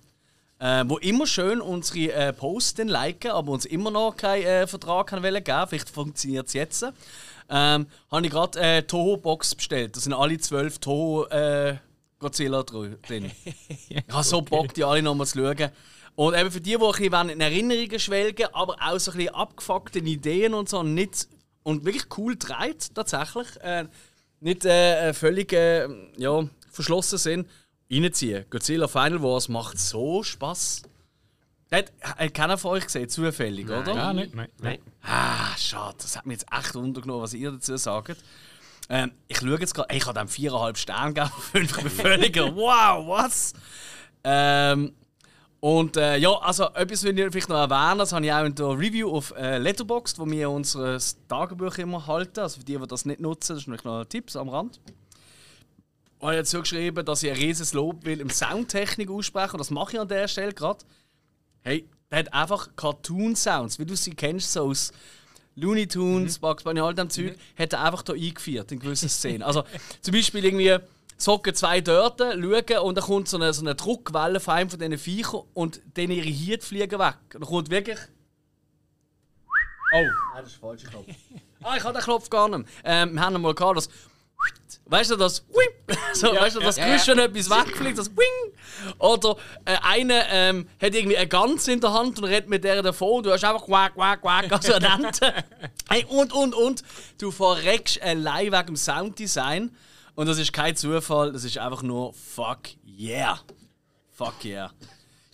äh, wo immer schön unsere äh, Posts liken, aber uns immer noch keinen äh, Vertrag haben wollen geben. Vielleicht funktioniert es jetzt. Ähm, habe ich gerade äh, Toho Box bestellt. Da sind alle zwölf Toho äh, Godzilla drin. ich habe so Bock, die alle nochmal zu schauen. Und eben für die, die ein bisschen in Erinnerungen schwelgen, aber auch so ein bisschen abgefuckte Ideen und so, nicht, und wirklich cool treibt tatsächlich, äh, nicht äh, völlig äh, ja, verschlossen sind, reinziehen. Godzilla Final Wars macht so Spaß. Hat, hat keiner von euch gesehen, zufällig, nein. oder? Ja, nicht, nein. nein. Ah, schade. Das hat mich jetzt echt untergenommen, was ihr dazu sagt. Ähm, ich schaue jetzt gerade, ich habe dem viereinhalb Sterne gegeben, fünf Bevölkerung. wow, was? Ähm, und äh, ja, also etwas will ich vielleicht noch erwähnen, das habe ich auch in der Review auf äh, Letterboxd, wo wir unser Tagebuch immer halten. Also für die, die das nicht nutzen, das ist noch ein Tipp am Rand habe jetzt so geschrieben, dass ich ein riesiges Lob will im Soundtechnik aussprechen. Und das mache ich an der Stelle gerade. Hey, der hat einfach Cartoon-Sounds, wie du sie kennst, so aus Looney Tunes, mhm. Bugs Bunny, all dem Zeug, mhm. hat er einfach hier eingeführt in gewissen Szenen. Also zum Beispiel irgendwie zocken zwei Dörte, schauen und dann kommt so eine, so eine Druckwelle von einem von diesen Viechern und dann ihre Hirte fliegen weg. Und dann kommt wirklich... Oh, nein, das ist falsch Knopf. ah, ich habe den Knopf gar nicht. Ähm, wir haben mal gehabt, dass Weißt du, das so, ja, weißt du, das ja, Geräusch, wenn etwas wegfliegt, das Wing. Oder äh, einer ähm, hat irgendwie eine Gans in der Hand und redet mit der davon. Du hast einfach quack, quack, quack, also eine Ente. hey, und, und, und. Du verreckst allein wegen dem Sounddesign. Und das ist kein Zufall, das ist einfach nur fuck yeah. Fuck yeah.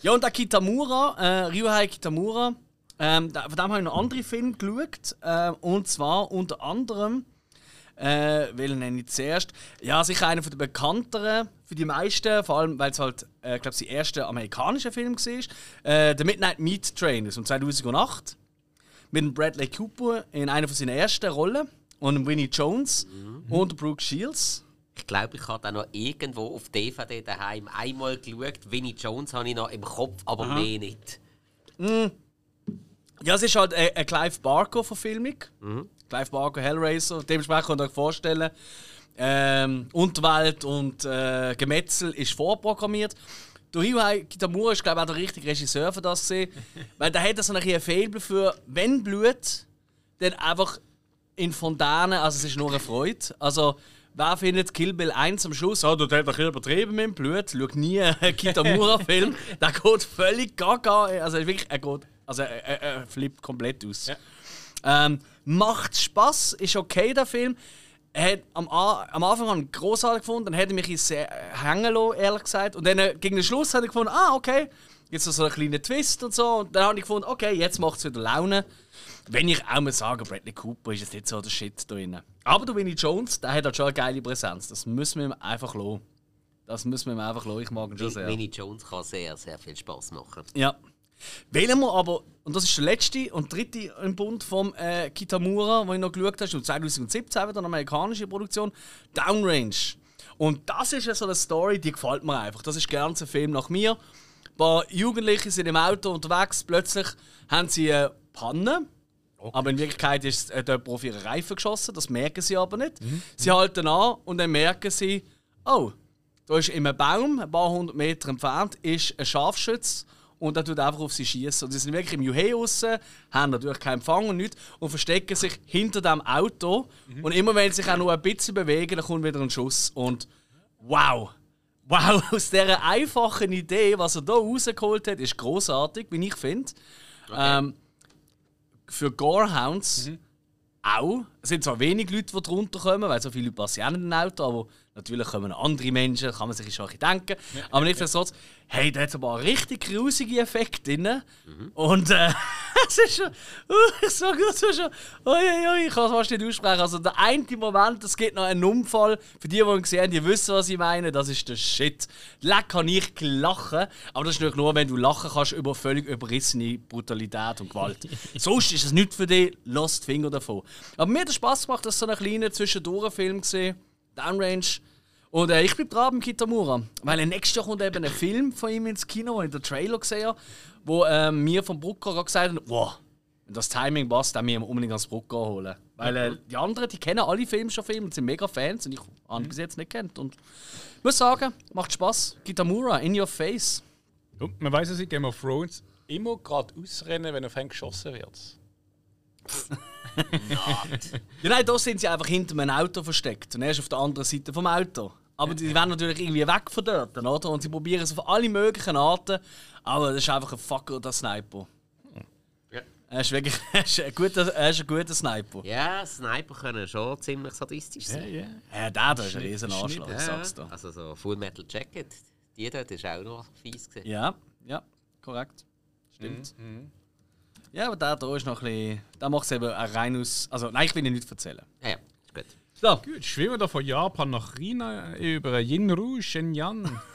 Ja, und der Kitamura, äh, Ryuhei Kitamura, ähm, von dem habe ich noch andere Filme geschaut. Äh, und zwar unter anderem äh, welchen nenne ich zuerst? Ja, sicher einer der bekannteren für die meisten, vor allem weil es halt, äh, glaube ich, der erste amerikanische Film war. Äh, The Midnight Meat Train aus 2008. Mit Bradley Cooper in einer von seinen ersten Rollen. Und Winnie Jones mhm. und Brooke Shields. Ich glaube, ich habe da noch irgendwo auf DVD daheim einmal geschaut. Winnie Jones habe ich noch im Kopf, aber Aha. mehr nicht. Mm. Ja, es ist halt eine, eine Clive Barker-Verfilmung. Mhm. Clive Barker, Hellraiser. Dementsprechend könnt ihr euch vorstellen, ähm, Unterwelt und äh, Gemetzel ist vorprogrammiert. Der Ryuhei Kitamura ist, glaube ich, auch der richtige Regisseur für das weil der hat so ein, Faible für, wenn Blut, dann einfach in Fontänen, also es ist nur eine Freude. Also, wer findet Kill Bill 1 am Schluss, oh, du hast doch übertrieben mit dem Blut, schau nie einen Kitamura-Film, der geht völlig gaga, also wirklich, er geht, also er, er, er flippt komplett aus. Ja. Ähm, macht Spaß, ist okay der Film. Hat am, am Anfang einen großartig gefunden, dann hat er mich sehr hängen lassen, ehrlich gesagt. Und dann äh, gegen den Schluss hat er gefunden, ah, okay, jetzt so ein kleiner Twist und so. Und dann habe ich gefunden, okay, jetzt macht es wieder Laune. Wenn ich auch mal sage, Bradley Cooper ist jetzt nicht so der Shit drin. Aber der Winnie Jones, der hat halt schon eine geile Präsenz. Das müssen wir ihm einfach lassen. Das müssen wir ihm einfach lassen. Ich mag ihn schon sehr. Winnie Jones kann sehr, sehr viel Spaß machen. Ja. Wählen wir aber, und das ist der letzte und dritte im Bund vom äh, Kitamura, den ich noch geschaut habe, 2017 wieder eine amerikanische Produktion, Downrange. Und das ist so eine Story, die gefällt mir einfach. Das ist gerne ein Film nach mir. Ein paar Jugendliche sind im Auto unterwegs, plötzlich haben sie eine Panne Aber in Wirklichkeit ist äh, dort auf ihre Reifen geschossen, das merken sie aber nicht. Sie halten an und dann merken sie, oh, da ist in einem Baum, ein paar hundert Meter entfernt, ist ein Scharfschütz und der tut einfach auf sie schießen. Und sie sind wirklich im Juhe raus, haben natürlich keinen Empfang und nichts und verstecken sich hinter dem Auto. Und immer wenn sie sich auch nur ein bisschen bewegen, dann kommt wieder ein Schuss. Und wow! Wow, aus dieser einfachen Idee, was er hier rausgeholt hat, ist großartig, wie ich finde. Ähm, für Gorehounds auch. Es sind zwar wenig Leute, die drunter kommen, weil so viele Leute passieren in den Auto, aber natürlich kommen andere Menschen, kann man sich schon ein bisschen denken. aber nichtsdestotrotz, hey, da hat es aber richtig grusige Effekte drin. Und äh, es ist schon, uh, ich sage das schon, ui, ui, ui, ich kann es fast nicht aussprechen. Also der eine Moment, es gibt noch einen Unfall, für die, die ihn gesehen haben, die wissen, was ich meine, das ist der Shit. Leck kann ich lachen, aber das ist natürlich nur, wenn du lachen kannst über völlig überrissene Brutalität und Gewalt. Sonst ist es nicht für dich, lass die Finger davon. Aber mir hat es Spaß gemacht, dass so ein kleiner Zwischendurch-Film gesehen, Downrange. Und äh, ich bin dran mit Kitamura. Weil äh, nächstes Jahr kommt eben ein Film von ihm ins Kino, den ich in der Trailer gesehen habe, wo äh, mir vom Brucker gerade gesagt haben, wow, wenn das Timing passt, dann müssen wir unbedingt ans Brucker holen. Weil äh, die anderen, die kennen alle Filme schon Filme und sind mega Fans und ich habe ihn bis jetzt nicht kennt. Und ich muss sagen, macht Spaß. Kitamura, in your face. Und man weiß es in Game of Thrones immer gerade ausrennen, wenn auf einen geschossen wird. Ja, nein, da sind sie einfach hinter einem Auto versteckt und er ist auf der anderen Seite vom Auto. Aber die werden natürlich irgendwie weg von dort, oder? Und sie probieren es auf alle möglichen Arten, aber das ist einfach ein Fucker, der Sniper. Ja. Er ist wirklich er ist ein guter, er ist ein guter Sniper. Ja, Sniper können schon ziemlich sadistisch sein. ja. Ja, der da ist ein riesen Arschloch, ich Ja, sag's dir. Also so Full Metal Jacket, die dort ist auch noch fies gewesen. Ja, ja, korrekt. Stimmt. Ja, aber der da ist noch ein bisschen. Der macht es eben auch rein aus. Also, nein, ich will ihn nicht erzählen. Ja, ja, ist gut. So. Gut, schwimmen wir da von Japan nach China über Yinru, Shenyang.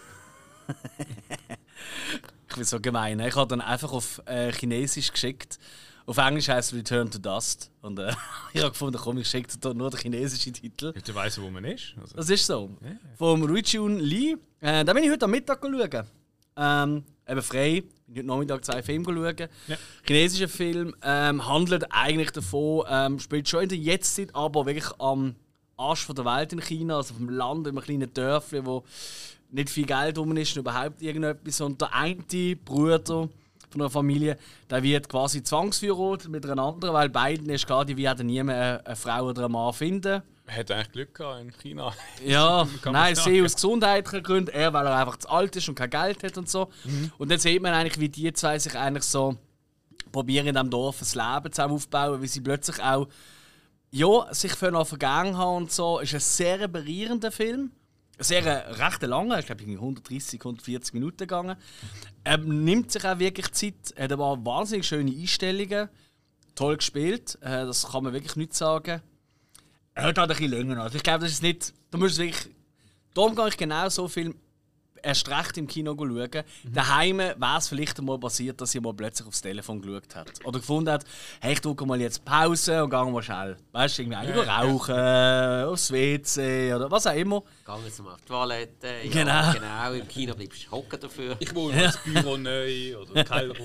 Ich bin so gemein. ne? Ich habe dann einfach auf äh, Chinesisch geschickt. Auf Englisch heißt es Return to Dust. Und äh, ich habe gefunden, komm, ich schicke dir nur den chinesischen Titel. Du weißt, wo man ist. Also, Das ist so. Vom Ruijun Lee. Äh, da bin ich heute am Mittag schauen. Ähm, eben frei. Bin heute Nachmittag zwei Filme schauen. Ja. Chinesischer Film ähm, handelt eigentlich davon, ähm, spielt schon in der Jetztzeit, aber wirklich am Arsch von der Welt in China, also vom Land, in einem kleinen Dörfli, wo nicht viel Geld rum ist und überhaupt irgendetwas. Und der eine Bruder von einer Familie, der wird quasi zwangsverheiratet mit einer anderen, weil beiden ist klar, die werden niemand eine, eine Frau oder einen Mann finden. Hat eigentlich Glück gehabt in China. Ja, nein, sie aus gesundheitlichen Gründen, er, weil er einfach zu alt ist und kein Geld hat und so. Und dann sieht man eigentlich, wie die zwei sich eigentlich so probieren, in diesem Dorf ein Leben zusammen aufzubauen, wie sie plötzlich auch ja, sich für noch vergangen haben und so. Ist ein sehr berührender Film. Ein sehr äh, recht langer, ich glaube 130, 140 Minuten gegangen. Er nimmt sich auch wirklich Zeit, er hat aber wahnsinnig schöne Einstellungen, toll gespielt, äh, das kann man wirklich nicht sagen. Hat halt ein bisschen länger. Also ich glaube, das ist nicht. Du musst wirklich. Darum gehe ich genau so viel erst recht im Kino schauen. Daheim wäre es vielleicht einmal passiert, dass jemand plötzlich aufs Telefon geschaut hat. Oder gefunden hat, hey, ich drücke mal jetzt Pause und gehe mal schnell. Weißt du, irgendwie einfach rauchen, aufs WC oder was auch immer. Gehen auf die Toilette. Ja, Genau. genau. Im Kino bleibst du hocken dafür. Ich wohne ins Büro neu oder den Keller.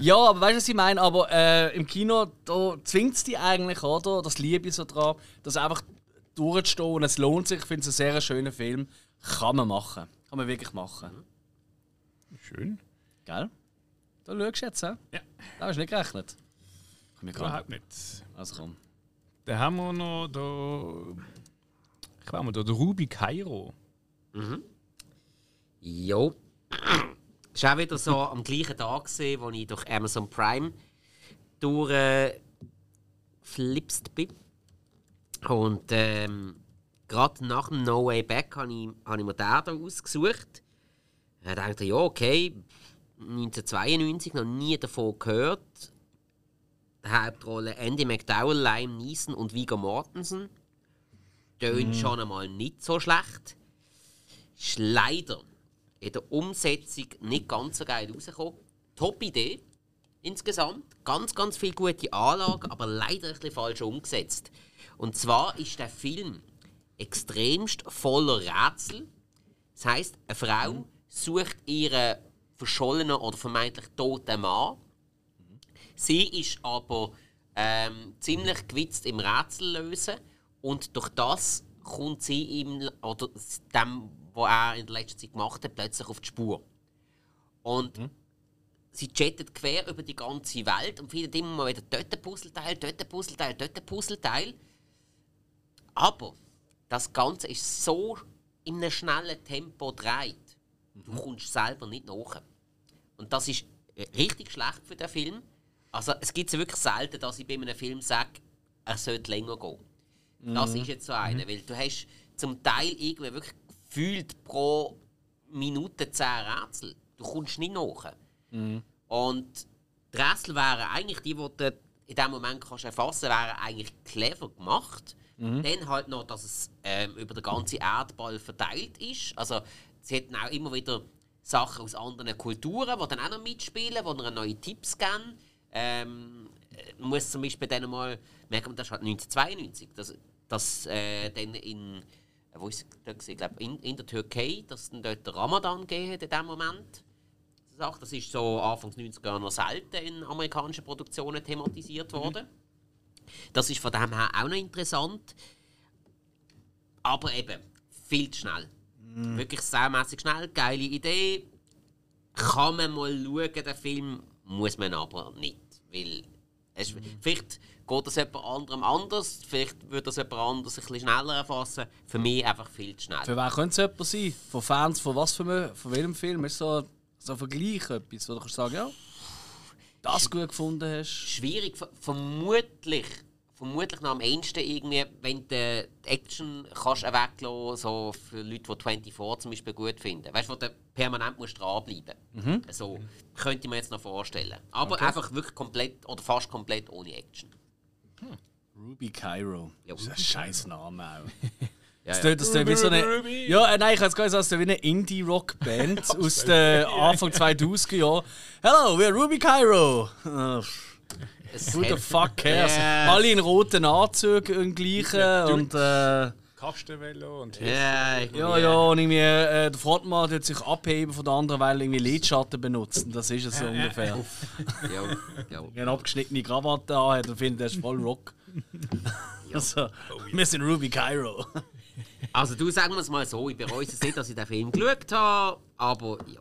Ja, aber weißt du, was ich meine? Aber äh, im Kino da zwingt es dich eigentlich, oder? Das liebe ich so dran, das einfach durchzustehen und es lohnt sich. Ich finde es einen sehr schönen Film. Kann man machen. Kann man wirklich machen. Schön. Gell? Da schaust du jetzt, hä? Ja. Da hast du nicht gerechnet. Komm. Überhaupt nicht. Also komm. Dann haben wir noch da. Ich weiß mal, da, der Ruby Cairo. Jo. Es war auch wieder so am gleichen Tag, gewesen, wo ich durch Amazon Prime durch äh, bin. Und ähm, gerade nach dem No Way Back habe ich, hab ich mir den hier ausgesucht. Ich dachte, ja, okay, 1992 noch nie davon gehört. Die Hauptrolle Andy McDowell, Lime Neeson und Viggo Mortensen. Tönt schon einmal nicht so schlecht. Ist leider in der Umsetzung nicht ganz so geil rausgekommen. Top Idee insgesamt. Ganz, ganz viele gute Anlagen, aber leider ein bisschen falsch umgesetzt. Und zwar ist der Film extremst voller Rätsel. Das heisst, eine Frau sucht ihren verschollenen oder vermeintlich toten Mann. Sie ist aber ähm, ziemlich gewitzt im Rätsel lösen und durch das kommt sie ihm oder dem, was er in der letzten Zeit gemacht hat, plötzlich auf die Spur. Und sie jettet quer über die ganze Welt und findet immer mal wieder dort ein Puzzleteil, dort ein Puzzleteil, dort ein Puzzleteil. Aber das Ganze ist so in einem schnellen Tempo dreht, du kommst selber nicht nach. Und das ist äh, richtig schlecht für den Film. Also es gibt es wirklich selten, dass ich bei einem Film sage, er sollte länger gehen. Das ist jetzt so einer, weil du hast zum Teil irgendwie wirklich gefühlt pro Minute 10 Rätsel. Du kommst nicht nach. Und die Rätsel wären eigentlich die, die du in dem Moment kannst erfassen kannst, wären eigentlich clever gemacht. Dann halt noch, dass es ähm, über den ganzen Erdball verteilt ist. Also sie hätten auch immer wieder Sachen aus anderen Kulturen, die dann auch noch mitspielen, die ihnen neue Tipps geben. Ähm, äh, man muss zum Beispiel dann mal merken, das ist halt 1992, dass, dass äh, dann in, äh, wo ist das, ich glaube, in, in der Türkei, dass dann dort der Ramadan gegeben hat in dem Moment. Das ist so Anfang 90er noch selten in amerikanischen Produktionen thematisiert worden. Das ist von dem her auch noch interessant. Aber eben, viel zu schnell. Wirklich saumässig schnell, geile Idee. Kann man mal schauen, den Film, muss man aber nicht. Weil es, Vielleicht geht das jemand anderem anders, vielleicht würde das jemand anders ein bisschen schneller erfassen. Für mich einfach viel zu schnell. Für wen könnte es jemand sein? Von Fans von was für einem, von welchem Film? Ist so, so ein Vergleich etwas, wo du kannst sagen, ja, das gut gefunden hast? schwierig. Ver- Vermutlich, vermutlich noch am ehesten irgendwie, wenn du die Action kannst weglassen so für Leute, die 24 zum Beispiel gut finden. Weißt du, wo du permanent musst dranbleiben musst. So könnte ich mir jetzt noch vorstellen. Aber einfach wirklich komplett oder fast komplett ohne Action. Ruby Cairo. Ja. Das ist ein scheiß Name auch. Ja, Das ja. tönt, das wie so eine. Ja, äh, nein, ich kann es gar nicht sagen, wie eine Indie-Rock-Band aus den Anfang 2000er Jahren. Hello, we're Ruby Cairo. Who the fuck cares? Ja. Alle in roten Anzügen im gleichen und äh, Kastenvelo und Ja, ja, ja, und irgendwie äh, der Frontmann tut sich abheben von den anderen, weil er irgendwie Lidschatten benutzt. Und das ist es so ungefähr. ja, ja. Eine abgeschnittene Krawatte an und findet, er ist voll Rock. also, wir sind Ruby Cairo. Also du sagen wir es mal so, ich bereue es nicht, dass ich den Film geschaut habe, aber ja.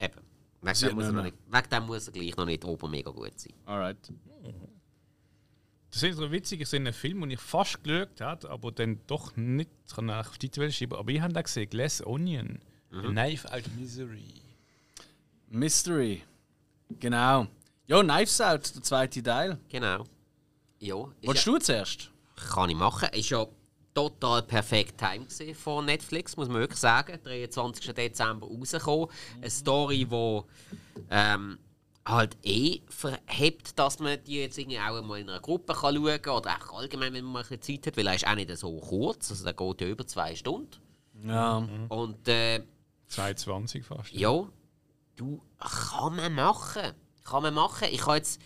Eben. Wegen dem, muss er nicht, wegen dem muss er gleich noch nicht oben mega gut sein. Alright. Das ist so witzig, ich sehe einen Film, den ich fast geschaut habe, aber dann doch nicht kann nach auf die Titel schreiben. Aber ich habe da gesehen, Glass Onion, Mhm. Knife Out Misery. Mystery. Genau. Ja, Knives Out, der zweite Teil. Genau. Ja, Wolltest ja, du zuerst? kann ich machen. Ist ja total perfekt Time von Netflix, muss man wirklich sagen. 23. Dezember rausgekommen. Eine Story, die ähm, halt eh verhebt, dass man die jetzt irgendwie auch mal in einer Gruppe kann schauen kann oder auch allgemein, wenn man mal ein bisschen Zeit hat, weil er ist auch nicht so kurz, also der geht ja über zwei Stunden. Ja. Und äh, 220 fast. ja, du, kann man machen. Kann man machen. Ich habe jetzt,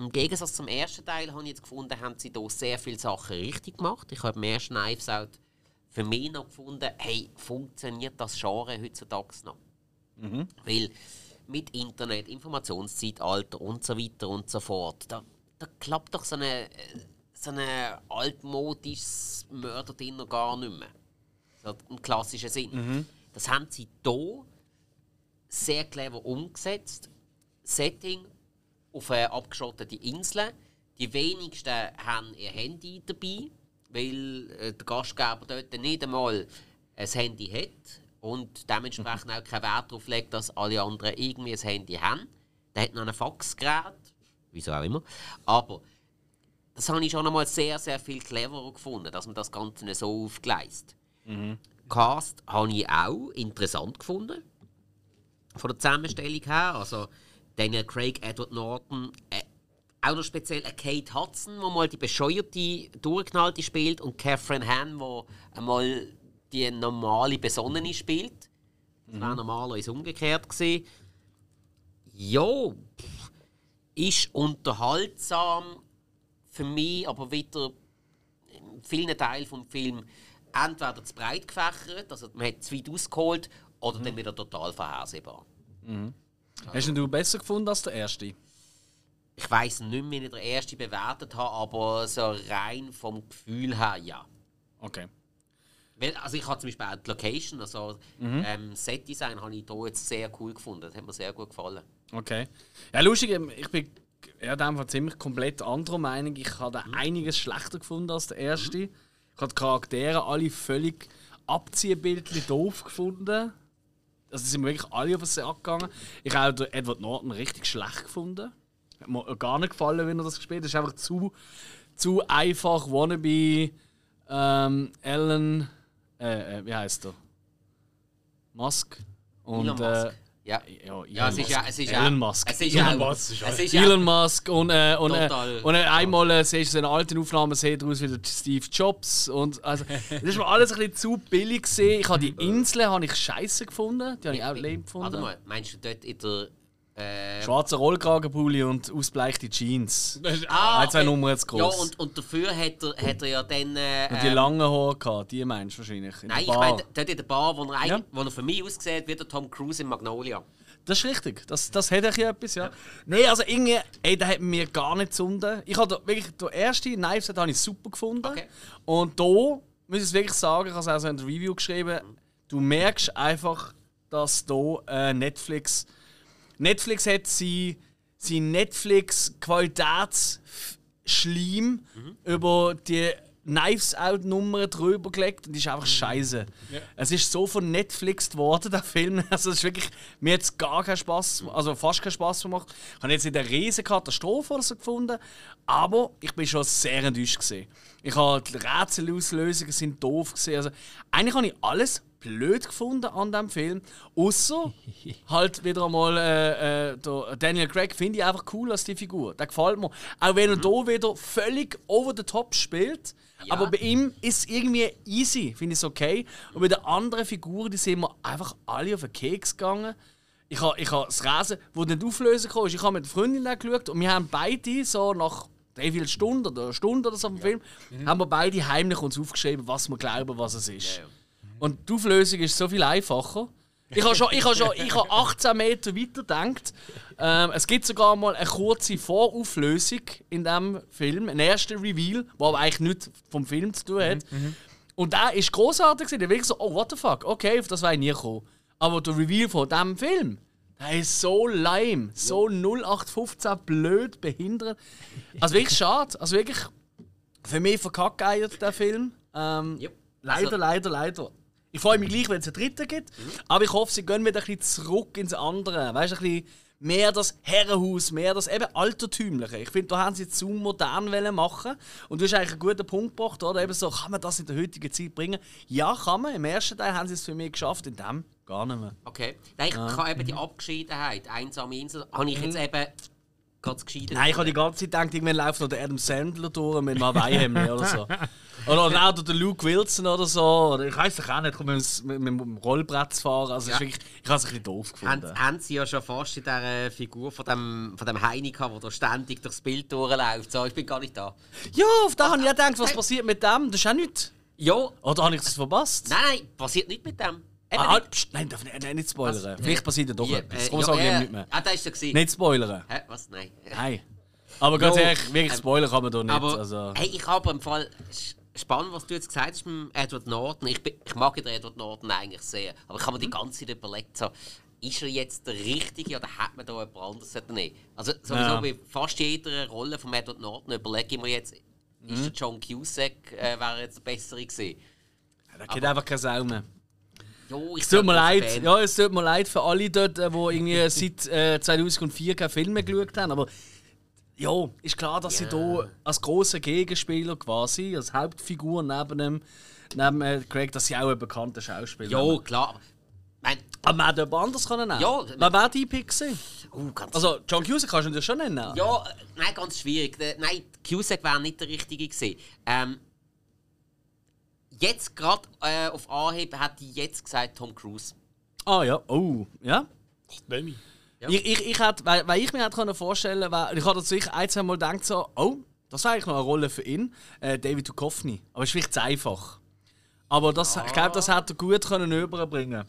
im Gegensatz zum ersten Teil, habe ich jetzt gefunden, haben sie hier sehr viele Sachen richtig gemacht. Ich habe im ersten Knives Out für mich noch gefunden, hey, funktioniert das Genre heutzutage noch? Weil mit Internet, Informationszeitalter und so weiter und so fort, da, da klappt doch so eine, so ein altmodisches Mörderdinner gar nicht mehr. So im klassischen Sinn. Das haben sie hier sehr clever umgesetzt. Setting auf eine abgeschottete Insel. Die wenigsten haben ihr Handy dabei, weil äh, der Gastgeber dort nicht einmal ein Handy hat und dementsprechend auch keinen Wert darauf legt, dass alle anderen irgendwie ein Handy haben. Der hat noch ein Faxgerät, wieso auch immer. Aber das habe ich schon einmal sehr, sehr viel cleverer gefunden, dass man das Ganze nicht so aufgleist. Cast habe ich auch interessant gefunden. Von der Zusammenstellung her. Also Daniel Craig, Edward Norton, äh, auch noch speziell eine Kate Hudson, die mal die bescheuerte, durchgeknallte spielt, und Catherine Hahn, die einmal die normale, besonnene spielt. Das wäre normalerweise umgekehrt gewesen. Ja, ist unterhaltsam für mich, aber wieder in vielen Teilen vom Film entweder zu breit gefächert, also man hat zu weit ausgeholt, oder dann wieder total vorhersehbar. Hast denn du besser gefunden als der erste? Ich weiß nicht mehr, wie ich den ersten bewertet habe, aber so rein vom Gefühl her, ja. Okay. Weil, also ich habe zum Beispiel auch die Location, also ähm, Set-Design habe ich hier jetzt sehr cool gefunden. Das hat mir sehr gut gefallen. Okay. Ja, lustig, ähm, ich bin ja, dem Fall ziemlich komplett anderer Meinung. Ich habe da einiges schlechter gefunden als der erste. Ich habe die Charaktere alle völlig abziehbildlich doof gefunden. Also sind mir wirklich alle auf den Sack gegangen. Ich habe Edward Norton richtig schlecht gefunden. Hat mir gar nicht gefallen, wenn er das gespielt hat. Das ist einfach zu, zu einfach wannabe ähm, Alan... Äh, äh, wie heißt er? Musk. Und, Elon Musk. Äh, Ja. ja, Ja, es ist ja. Es ist Elon Musk. Es ist Elon ja. Musk ist Es ist ja. Elon Musk und, äh, und, äh, Total. und äh, einmal äh, siehst du in alten Aufnahmen sieht aus wie der Steve Jobs und also das ist mir alles ein bisschen zu billig gesehen. Ich habe die Insel habe ich scheiße gefunden, die habe ich auch lame Warte gefunden. mal, meinst du dort in der. Äh, Schwarzer Rollkragenpulli und ausbleichte Jeans. ah, Ein, zwei. Nummern jetzt groß. Ja, und, und dafür hat er, hat er ja dann. Äh, und die ähm, langen Haare gehabt, die meinst du wahrscheinlich. Nein, ich meine, dort in der Bar, wo er, Ja. wo er für mich aussieht wie der Tom Cruise in Magnolia. Das ist richtig. Das, das hat ja etwas, ja. Nein, also irgendwie, ey, der hat mir gar nicht gesunden. Ich habe wirklich den ersten Knives habe ich super gefunden. Okay. Und da muss ich es wirklich sagen, ich habe es auch so in der Review geschrieben, du merkst einfach, dass da äh, Netflix Netflix hat sie sein Netflix Qualitätsschleim über die Knives Out Nummer drüber gelegt und die ist einfach scheiße. Es ist so von Netflix geworden, der Film. Also es ist wirklich, mir hat gar keinen Spaß, also fast keinen Spaß gemacht. Ich habe jetzt in der riesen Katastrophe oder so gefunden, aber ich bin schon sehr enttäuscht gesehen. Ich habe die Rätselauslösungen sind doof gesehen. Also eigentlich habe ich alles blöd gefunden an dem Film, außer halt wieder einmal äh, äh, Daniel Craig finde ich einfach cool als die Figur. Der gefällt mir. Auch wenn er Mhm. hier wieder völlig over the top spielt, Ja. aber bei ihm ist es irgendwie easy, finde ich es okay. Und bei den anderen Figuren, die sind mir einfach alle auf den Keks gegangen. Ich habe ich ha das Rätsel, das nicht auflösen konnte, ich habe mit der Freundin geschaut und wir haben beide so nach drei, vier Stunden oder eine Stunde oder so vom Film, haben wir beide heimlich uns aufgeschrieben, was wir glauben, was es ist. Ja, ja. Und die Auflösung ist so viel einfacher. Ich habe schon, ich habe schon, ich habe 18 Meter weiter gedacht. Ähm, es gibt sogar mal eine kurze Vorauflösung in diesem Film, ein erster Reveal, der aber eigentlich nichts vom Film zu tun hat. Und der ist großartig gewesen. Der wirklich so, oh what the fuck, okay, auf das war ich nie gekommen. Aber der Reveal von diesem Film, der ist so lame, so 0815 blöd, behindert. Also wirklich schade. Also wirklich für mich verkackeiert der Film. Ähm, Yep. Leider, Also- leider, leider. Ich freue mich gleich, wenn es einen dritten gibt. Aber ich hoffe, sie gehen wieder ein bisschen zurück ins andere. Weißt du, ein bisschen mehr das Herrenhaus, mehr das eben Altertümliche. Ich finde, da haben sie zu modern machen. Und du hast eigentlich einen guten Punkt gebracht, oder? Eben so, kann man das in der heutigen Zeit bringen? Ja, kann man. Im ersten Teil haben sie es für mich geschafft, in dem gar nicht mehr. Okay. Nein, ich kann eben die Abgeschiedenheit, einsame Insel, habe ich jetzt eben ganz gescheiden. Nein, ich habe die ganze Zeit gedacht, irgendwann läuft noch der Adam Sandler durch mit einem Hawaii-Hemd oder so. Oder, oder auch der Luke Wilson oder so. Oder ich weiß es auch nicht, kommt mit, mit, mit dem Rollbrett zu fahren. Also, Ja. wirklich, ich habe es ein bisschen doof haben, gefunden. haben sie ja schon fast in dieser Figur von dem, von dem Heini gehabt, der da ständig durchs Bild durchläuft. So, ich bin gar nicht da. Ja, auf da habe ich auch gedacht, was passiert mit dem? Das ist auch nichts. Ja, Oder habe ich das verpasst? nein, nein, passiert nicht mit dem. Eben Ah, nicht. halt, psst, nein, darf ich nicht, nicht spoilern. Was? Vielleicht passiert ja doch Ja, etwas. äh, Komm, ja, sag ich äh, ihm nicht mehr. Ah, da ist er gewesen. Nicht spoilern. Hä, was? Nein. Nein. Aber ganz Ja, ehrlich, wirklich ähm, spoilern kann man da nicht. Aber also. hey, ich habe im Fall spannend, was du jetzt gesagt hast mit Edward Norton. Ich, bin, ich mag ja den Edward Norton eigentlich sehr, aber ich habe mir die ganze Zeit überlegt, so, ist er jetzt der Richtige oder hat man da jemand anderes nehmen? Also sowieso Ja. bei fast jeder Rolle von Edward Norton überlege ich mir jetzt, Mhm. ist der John Cusack äh, wäre jetzt der bessere gewesen? Da geht einfach keine Sau mehr. Jo, ich Es tut mir leid, ja, es tut mir leid für alle dort, die irgendwie seit äh, 2004 keine Filme geschaut haben. Aber ja, ist klar, dass sie da als großer Gegenspieler quasi, als Hauptfigur neben dem neben äh, Craig, dass sie auch ein bekannter Schauspieler haben. klar. Nein, Aber man hätte jemand anders können nehmen. Ja, Wer wäre dein Pick gewesen? uh, Also, John Cusack kannst du natürlich schon nennen. Ja, äh, nein, ganz schwierig. Der- Nein, Cusack wäre nicht der Richtige gewesen. Ähm, jetzt gerade äh, auf Anhieb hätte ich jetzt gesagt Tom Cruise. Ah ja, oh, ja. Demi. Ja. Ich, ich, ich hätte, weil, weil ich mir hätte können vorstellen konnte, ich hatte sicher ein, zwei Mal gedacht, so, oh, das wäre eigentlich noch eine Rolle für ihn, äh, David Duchovny. Aber es ist vielleicht zu einfach. Aber das, ich glaube, das hätte er gut können überbringen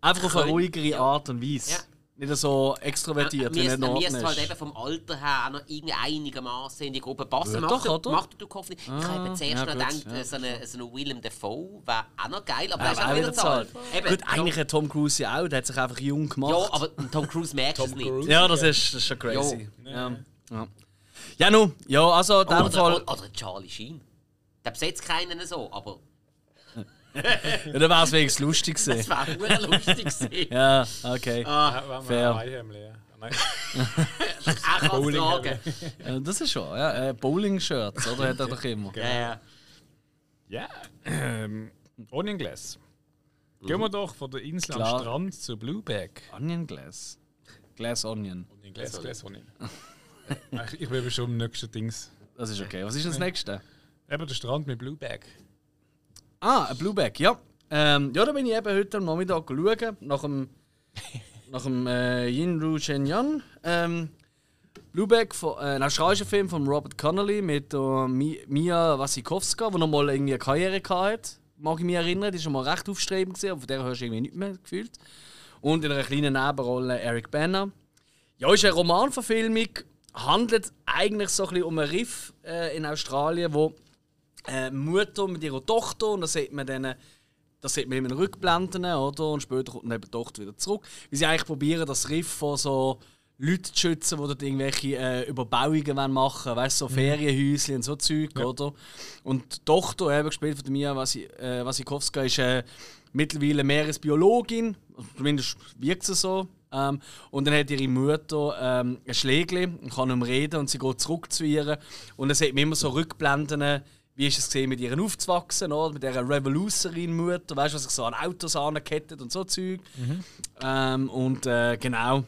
Einfach auf eine ruhigere ja. Art und Weise. Nicht so extrovertiert in Norden müsste halt eben vom Alter her auch noch irgendwie einigermaßen in die Gruppe passen. Macht doch, du- oder? Macht du Kopf nicht. Ich habe eben zuerst ja, noch gedacht, ja. so eine, so eine Willem Dafoe wäre auch noch geil, aber Ja, er ist auch wieder zu alt. Gut, eigentlich hat Tom Cruise ja auch, der hat sich einfach jung gemacht. Ja, aber Tom Cruise merkt es nicht. Cruise. Ja, das ist, das ist schon crazy. Ja, ja. ja nun, ja, also in dem Fall, oder, oder Charlie Sheen. Der besetzt keinen so, aber ja, dann wäre es wenigstens lustig das gewesen. wäre verdammt lustig gewesen. Ja, okay. Ah, wenn fair. wir Weihhemd leer. Nein. Er kann tragen. Ja, das ist schon, ja. Äh, Bowling-Shirts, oder? Hat er doch immer. Ja, ja. Ja, ähm, Onion Glass. Gehen wir doch von der Insel Klar. am Strand zu Blueback. Onion Glass. Glass Onion. Onion Glass, Glass Onion. ich, bin schon im nächsten Dings. Das ist okay. Was ist denn das nächste? Eben der Strand mit Blueback. Ah, ein Blueback, ja. Ähm, ja, da bin ich eben heute am Nachmittag schauen, nach dem, nach dem äh, Yinru Shenyan. Ähm, Blueback, von, äh, ein australischer Film von Robert Connolly mit äh, Mi- Mia Wasikowska, die noch mal irgendwie eine Karriere hatte. Mag ich mich erinnern, die ist schon mal recht aufstrebend gewesen, aber von der hast du irgendwie nicht mehr gefühlt. Und in einer kleinen Nebenrolle Eric Banner. Ja, ist eine Romanverfilmung, handelt eigentlich so ein bisschen um einen Riff äh, in Australien, wo äh, Mutter mit ihrer Tochter und da sieht man dann das sieht man den Rückblenden, oder? Und später kommt dann die Tochter wieder zurück. Wie sie eigentlich probieren, das Riff von so Leuten zu schützen, die dort irgendwelche äh, Überbauungen machen wollen. Weißt du, so Ferienhäuschen und so Zeug, oder? Und die Tochter, eben gespielt von Mia Wasi, äh, Wasikowska, ist äh, mittlerweile Meeresbiologin. Zumindest wirkt sie so. Ähm, und dann hat ihre Mutter ähm, ein Schlägli und kann nicht mehr reden und sie geht zurück zu ihr. Und dann sieht man immer so Rückblenden, wie ist es gesehen, mit ihr aufzuwachsen, oder? mit dieser Revolutionary-Mutter, weißt du, was sich so an Autos angekettet und so Zeug. Ähm, und äh, genau.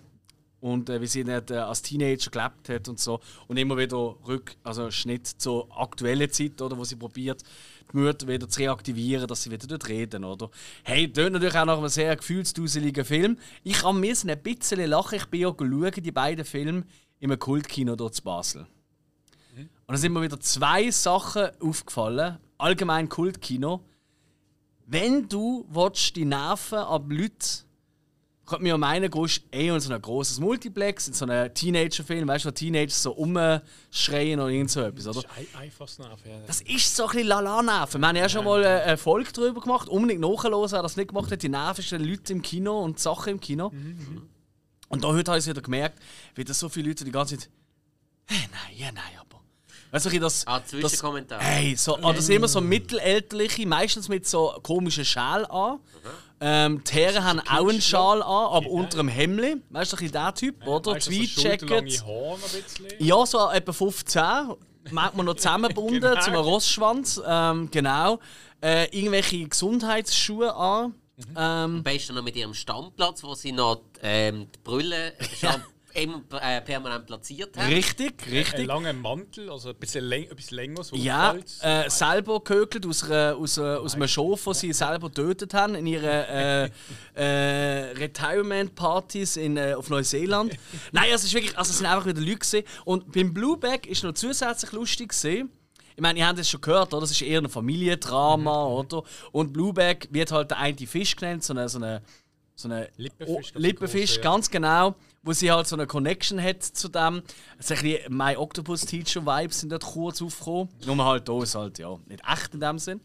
Und äh, wie sie nicht äh, als Teenager gelebt hat und so. Und immer wieder rück, also Schnitt zur aktuellen Zeit, oder, wo sie probiert, die Mutter wieder zu reaktivieren, dass sie wieder dort reden, oder? Hey, tönt natürlich auch nach einem sehr gefühlsduseligen Film. Ich kann mir ein bisschen lachen. Ich bin ja die beiden Filme in einem Kultkino dort zu Basel. Und da sind mir wieder zwei Sachen aufgefallen. Allgemein Kultkino. Wenn du willst, die Nerven ab Leuten könnte man ja meinen, gehst eh in so ein grosses Multiplex, in so einen Teenager-Film, weißt du, wo Teenager so rumschreien oder irgend so etwas, oder? Einfach Nerv, ja. Das ist so ein bisschen Lala-Nerven. Wir haben ja schon mal eine Folge darüber gemacht. Unbedingt nachhören, wer das nicht gemacht hat. Die nervigsten Leute im Kino und die Sachen im Kino. Und da heute habe ich es wieder gemerkt, wie da so viele Leute die ganze Zeit. Hey, nein, ja, nein, aber. Weißt du, das. Ah, das Zwischenkommentar. Hey, so, ah, das sind immer so mittelalterliche, meistens mit so komischen Schal an. Ähm, die Herren haben auch einen Schal an, aber unter dem Hemdli. Weißt du, ein bisschen der Typ, oder? Weißt du, so Tweed-Jacket. bisschen. Ja, so etwa 15. Manchmal noch zusammengebunden Genau. zum Rossschwanz. Ähm, genau. Äh, irgendwelche Gesundheitsschuhe an. Ähm, Am besten noch mit ihrem Stammplatz, wo sie noch ähm, die Brille äh, permanent platziert haben. richtig, Ein richtig. langer Mantel, also ein bisschen, läng etwas länger, so Ja, äh, selber gehökelt aus, einer, aus, einer, aus einem Schof, das sie selber getötet haben in ihren äh, äh, Retirement-Partys in, äh, auf Neuseeland. Nein, also es, ist wirklich, also es sind einfach wieder Leute. Gewesen. Und beim Blueback ist noch zusätzlich lustig. Gewesen. Ich meine, ihr habt es schon gehört, oder? Das ist eher ein Familiendrama, oder? Und Blueback wird halt der eine Fisch genannt, so eine, so eine, so eine Lippenfisch, Oh, Lippenfisch, große, ja. ganz genau. Wo sie halt so eine Connection hat zu dem. Ein bisschen My Octopus Teacher Vibes sind dort kurz aufgekommen. Nur halt da ist halt ja nicht echt in dem Sinn.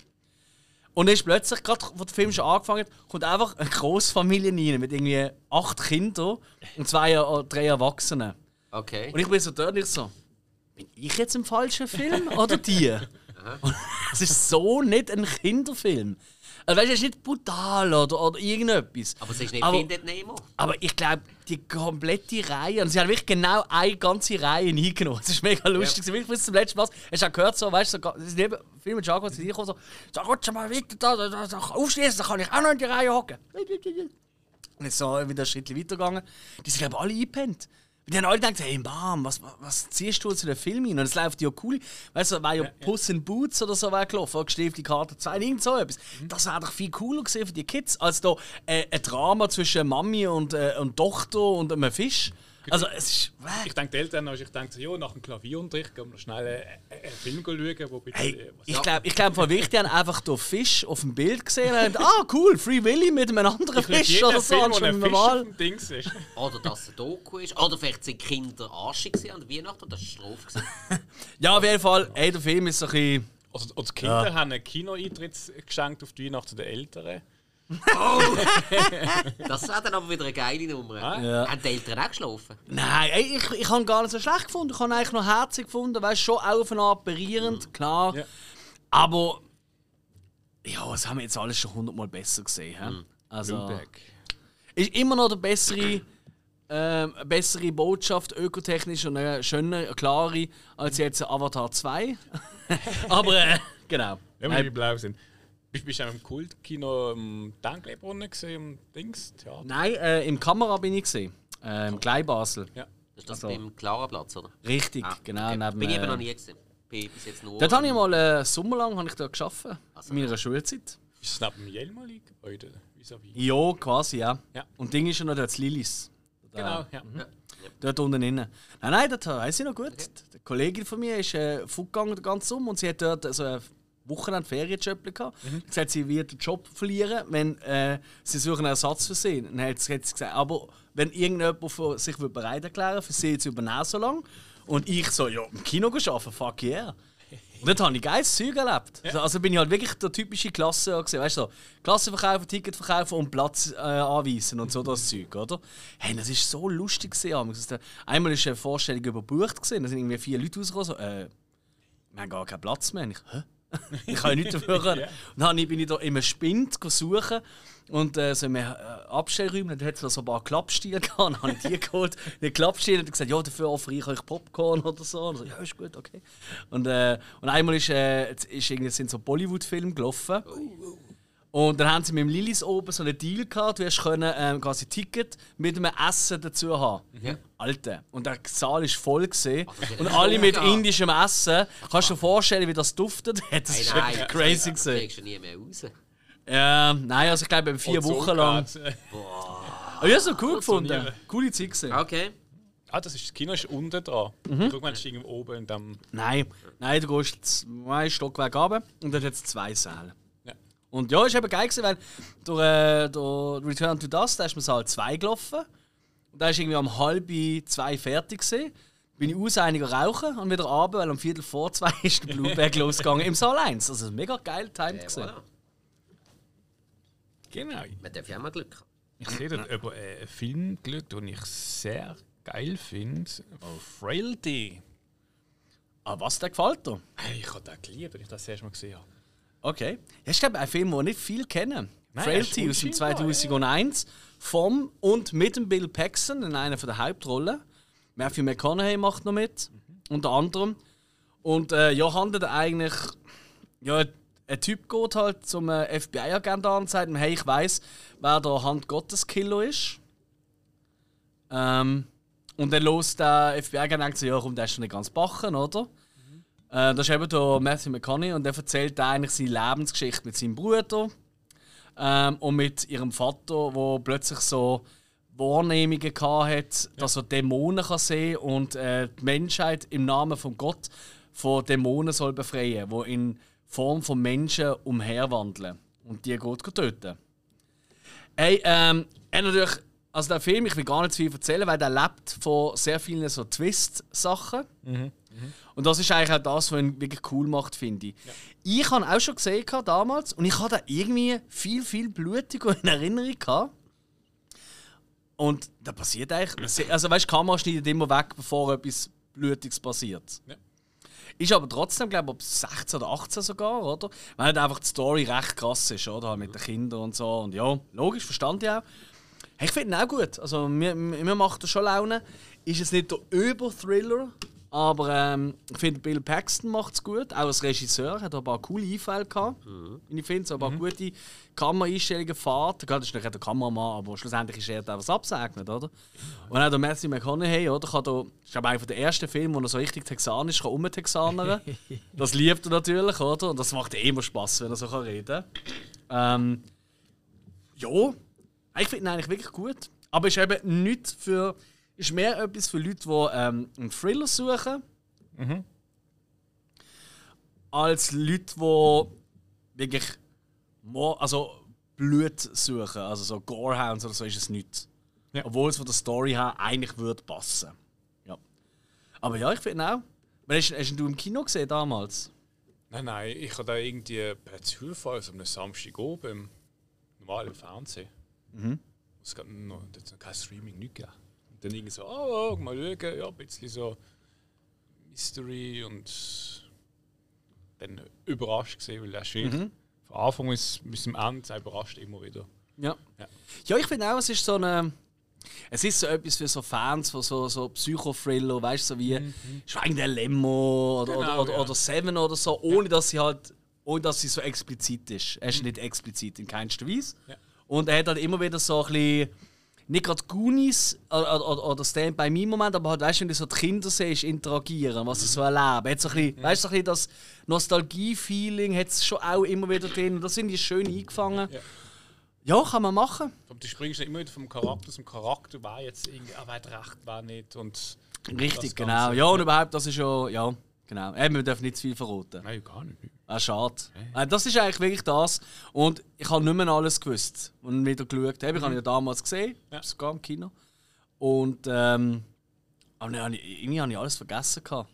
Und dann ist plötzlich, gerade wo der Film schon angefangen hat, kommt einfach eine Großfamilie rein mit irgendwie acht Kindern und zwei oder drei Erwachsenen. Okay. Und ich bin so dort und ich so, bin ich jetzt im falschen Film oder die? Es ist so nicht ein Kinderfilm. Also weißt du, es ist nicht brutal oder, oder irgendetwas. Aber es ist nicht Aber- Findet Nemo. aber ich glaube, die komplette Reihe, und sie haben wirklich genau eine ganze Reihe eingenommen. Das ist mega lustig. Ja. Wirklich bis zum letzten Mal. Hast du auch gehört, so, weißt du, so, es ist neben Film Jaco zu dir gekommen, so, so, rutsche mal weiter da, da, da, da aufschließen, dann kann ich auch noch in die Reihe hocken. Und jetzt so wieder ein Schritt weitergegangen. Die sind, glaube ich, alle eingepennt. Und die haben alle gedacht, hey Mom, was, was, ziehst du zu den Film hin? Und es läuft ja cool. Weißt du, war ja, Puss in Boots oder so weggelaufen, oder gestiefte Karte 2, irgend so etwas. Das wäre doch viel cooler gewesen für die Kids, als da äh, ein Drama zwischen Mami und, äh, und Tochter und einem Fisch. Also es ist... Ich denke, die Eltern, also ich denke so, ja, nach dem Klavierunterricht gehen wir schnell einen, einen Film schauen, wo bitte. Hey, ich glaube, ich glaub, voll wichtig, die haben einfach den Fisch auf dem Bild gesehen und haben, ah cool, Free Willy mit einem anderen Fisch oder so, Film, ein auf normal. dem Dings ist. Oder dass es ein Doku ist. Oder vielleicht sind Kinder arschig gewesen an der Weihnachten und das war gewesen. Ja, auf jeden Fall, ey, der Film ist so ein bisschen... Also, und die Kinder haben einen Kinoeintritt geschenkt auf die Weihnachten der Eltern. Das wäre dann aber wieder eine geile Nummer. Ja. Haben die Eltern auch geschlafen? Nein, ey, ich, ich habe gar nicht so schlecht gefunden. Ich habe eigentlich noch herzig gefunden, weißt schon auf eine Art berührend, klar. Ja. Aber ja, das haben wir jetzt alles schon hundertmal besser gesehen. hä? Also ist immer noch eine bessere, ähm, bessere Botschaft, ökotechnisch und eine schöne, eine klare, als jetzt Avatar 2. Aber äh, genau. Ja, wenn wir blau sind. Bist bist du auch im Kultkino im Denkleibrunnen gesehen, im Dings? Theater? Nein, äh, im Kamera bin ich gesehen. Äh, Im Gleibasel. Ja. Das ist das Also- beim Klarenplatz, oder? Richtig, Ah, genau. okay. Neben, Bin ich eben äh, noch nie gesehen. Bin bis jetzt nur. Dort habe ich mal äh, sommerlang habe ich dort gearbeitet, Also- in meiner Schulzeit. Ist es neben dem Jelmali-Gebäude? Ja, quasi, ja. Ja. Und Ding ist ja noch dort Lilis. Genau, ja. Dort unten innen. Nein, nein, das weiß ich noch gut. Die Kollegin von mir ist äh, fortgegangen den ganzen Sommer und sie hat dort so ein Wochenende Ferienjob gehabt. Mhm. gesagt, sie wird den Job verlieren, wenn äh, sie suchen einen Ersatz für sie. Dann hat sie, hat sie gesagt, aber wenn irgendjemand für sich bereit erklären für sie zu übernehmen so lange und ich so, ja, im Kino arbeiten, fuck yeah. Und dort habe ich geiles Zeug erlebt. Also, also bin ich halt wirklich der typische Klasse. Weißt du, so, Klasse verkaufen, Ticket verkaufen und Platz äh, anweisen und so das Zeug, oder? Hey, das ist so lustig gewesen. Das- Einmal ist eine Vorstellung überbucht gewesen, da sind irgendwie vier Leute rausgekommen, so, äh, wir haben gar keinen Platz mehr. Und ich, hä? ich kann ja nichts dafür. können. Und dann bin ich da in einem Spind suchen und äh, so einem äh, Abstellraum, da hat es so ein paar Klappstiele gehabt, dann habe ich die geholt. Die Klappstiele hat gesagt, ja, dafür offere ich euch Popcorn oder so. Und so, ja, ist gut, okay. Und, äh, und einmal ist, äh, ist irgendwie, sind so Bollywood-Filme gelaufen. Und dann haben sie mit dem Lilis oben so einen Deal gehabt, du hast können, ähm, quasi Ticket mit einem Essen dazu haben. Ja. Alter. Und der Saal ist voll gesehen. das Und alle mit indischem Essen. Kannst du dir vorstellen, wie das duftet? Das ist nein, wirklich crazy Das gesehen. kriegst du nie mehr raus. Ja, nein, also ich glaube vier Und so Wochen lang. äh, Aber ich habe es noch cool gefunden. Coole Zeit gesehen. Okay. Ah, das ist, das Kino ist unten dran. Mhm. Das ist irgendwo oben in dem. Nein, nein, du gehst zwei Stockwerke runter und dort hat es zwei Säle. Ja. Und ja, ist eben geil gewesen, weil durch, äh, durch Return to Dust, da ist man Saal 2 gelaufen. Und da ist irgendwie um halb zwei fertig gewesen. Bin ich aus einiger rauchen und wieder runter, weil um Viertel vor zwei ist der Blueberg losgegangen im Saal 1. Also mega geil timed Äh, gesehen. voilà. Genau. Man darf ja auch mal Glück haben. Ich sehe dort über einen Film geschaut, den ich sehr geil finde. Frailty. Ah, was, der gefällt dir? Hey, ich habe den geliebt, wenn ich das erste Mal gesehen habe. Okay. Ja, ist glaube ein Film, den nicht viel kennen. Nein, Frailty aus dem unscheinbar, 2001 vom und mit dem Bill Paxton in einer der Hauptrollen. Matthew McConaughey macht noch mit, unter anderem. Und äh, ja, handelt eigentlich. Ja, ein Typ geht halt zum äh, FBI-Agent an und sagt ihm, hey, ich weiß, wer der Hand Gottes Killer ist. Ähm, und dann los der FBI-Agent denkt so, ja, komm, der ist schon nicht ganz bachen, oder? Äh, das ist eben der Matthew McConaughey und der erzählt eigentlich seine Lebensgeschichte mit seinem Bruder ähm, und mit ihrem Vater, wo plötzlich so Wahrnehmungen hat, dass er Dämonen kann sehen und äh, die Menschheit im Namen von Gott von Dämonen soll befreien, wo in Form von Menschen umherwandeln und die Gott töten. Hey, ähm, er natürlich, also der Film, ich will gar nicht zu viel erzählen, weil der lebt von sehr vielen so Twist-Sachen. Und das ist eigentlich auch das, was ihn wirklich cool macht, finde ich. Ich habe auch schon gesehen damals und ich hatte irgendwie viel, viel blutiger in Erinnerung gehabt. Und da passiert eigentlich. Also, weißt du, Kamera schneidet immer weg, bevor etwas Blutiges passiert. Ja. Ist aber trotzdem, glaube ich, ab 16 oder 18 sogar, oder? Weil halt einfach die Story recht krass ist, oder? Halt Mit den Kindern und so. Und ja, logisch, verstand ich auch. Hey, ich finde ihn auch gut. Also, mir, mir macht er schon Laune. Ist es nicht der Über-Thriller, aber ähm, ich finde, Bill Paxton macht es gut. Auch als Regisseur hat er ein paar coole Einfälle gehabt. wie Ich finde so ein paar gute Kameraeinstellungen, Fahrt. Gerade ist nicht der Kameramann, aber schlussendlich ist er der, was absegnet, oder? Und auch der Matthew McConaughey, oder? Kann da, ist glaube einer der ersten Filme, wo er so richtig texanisch kann umtexanern Das liebt er natürlich, oder? Und das macht eh immer Spaß, wenn er so kann reden kann. Ähm, ja, ich finde ihn eigentlich wirklich gut. Aber ist eben nicht für ist mehr etwas für Leute, die ähm, einen Thriller suchen. Als Leute, die wirklich also Blut suchen. Also so Gorehounds oder so ist es nicht. Ja. Obwohl es von der Story her eigentlich würde passen. Ja. Aber ja, ich finde auch. Hast, hast du im Kino gesehen damals? Nein, nein, ich habe da irgendwie per Zufall so am Samstag oben im normalen Fernsehen. Mhm. Es gab noch, noch kein Streaming, nichts gegeben. Dann irgendwie so, oh, oh, mal schauen, ja, ein bisschen so Mystery und dann überrascht gesehen, weil der Schild von Anfang bis, bis zum Ende er überrascht immer wieder. Ja. Ja. Ja, ich finde auch, es ist so eine. Es ist so etwas für so Fans von so, so Psychothriller, weißt du, so wie Schweigen der Lemmo oder, Genau, oder, ja. oder Seven oder so, ohne dass sie halt. Ohne dass sie so explizit ist. Er ist nicht explizit in keinster Weise. Ja. Und er hat halt immer wieder so ein bisschen. Nicht gerade Goonies oder, oder, oder Stand by Me Moment, aber halt, weißt du, wenn du so die Kinder siehst, interagieren, was sie so erleben. Hat so ein bisschen, weißt du, so ein bisschen das Nostalgie-Feeling hat es schon auch immer wieder drin. Und das sind die schön eingefangen. Ja. Ja, kann man machen. Und du springst dann immer wieder vom Charakter zum Charakter, wer jetzt irgendwie, ah, wer hat recht, wer nicht. Und Richtig, genau. Ja, und überhaupt, das ist ja. Ja, genau. Eben, wir dürfen nicht zu viel verraten. Nein, gar nicht. Ah, schade. Äh, Das ist eigentlich wirklich das. Und ich habe nicht mehr alles gewusst, ich wieder geschaut habe. Ich habe ihn ja damals gesehen, Ja. sogar im Kino. Und ähm, aber dann habe ich, irgendwie habe ich alles vergessen. Gehabt.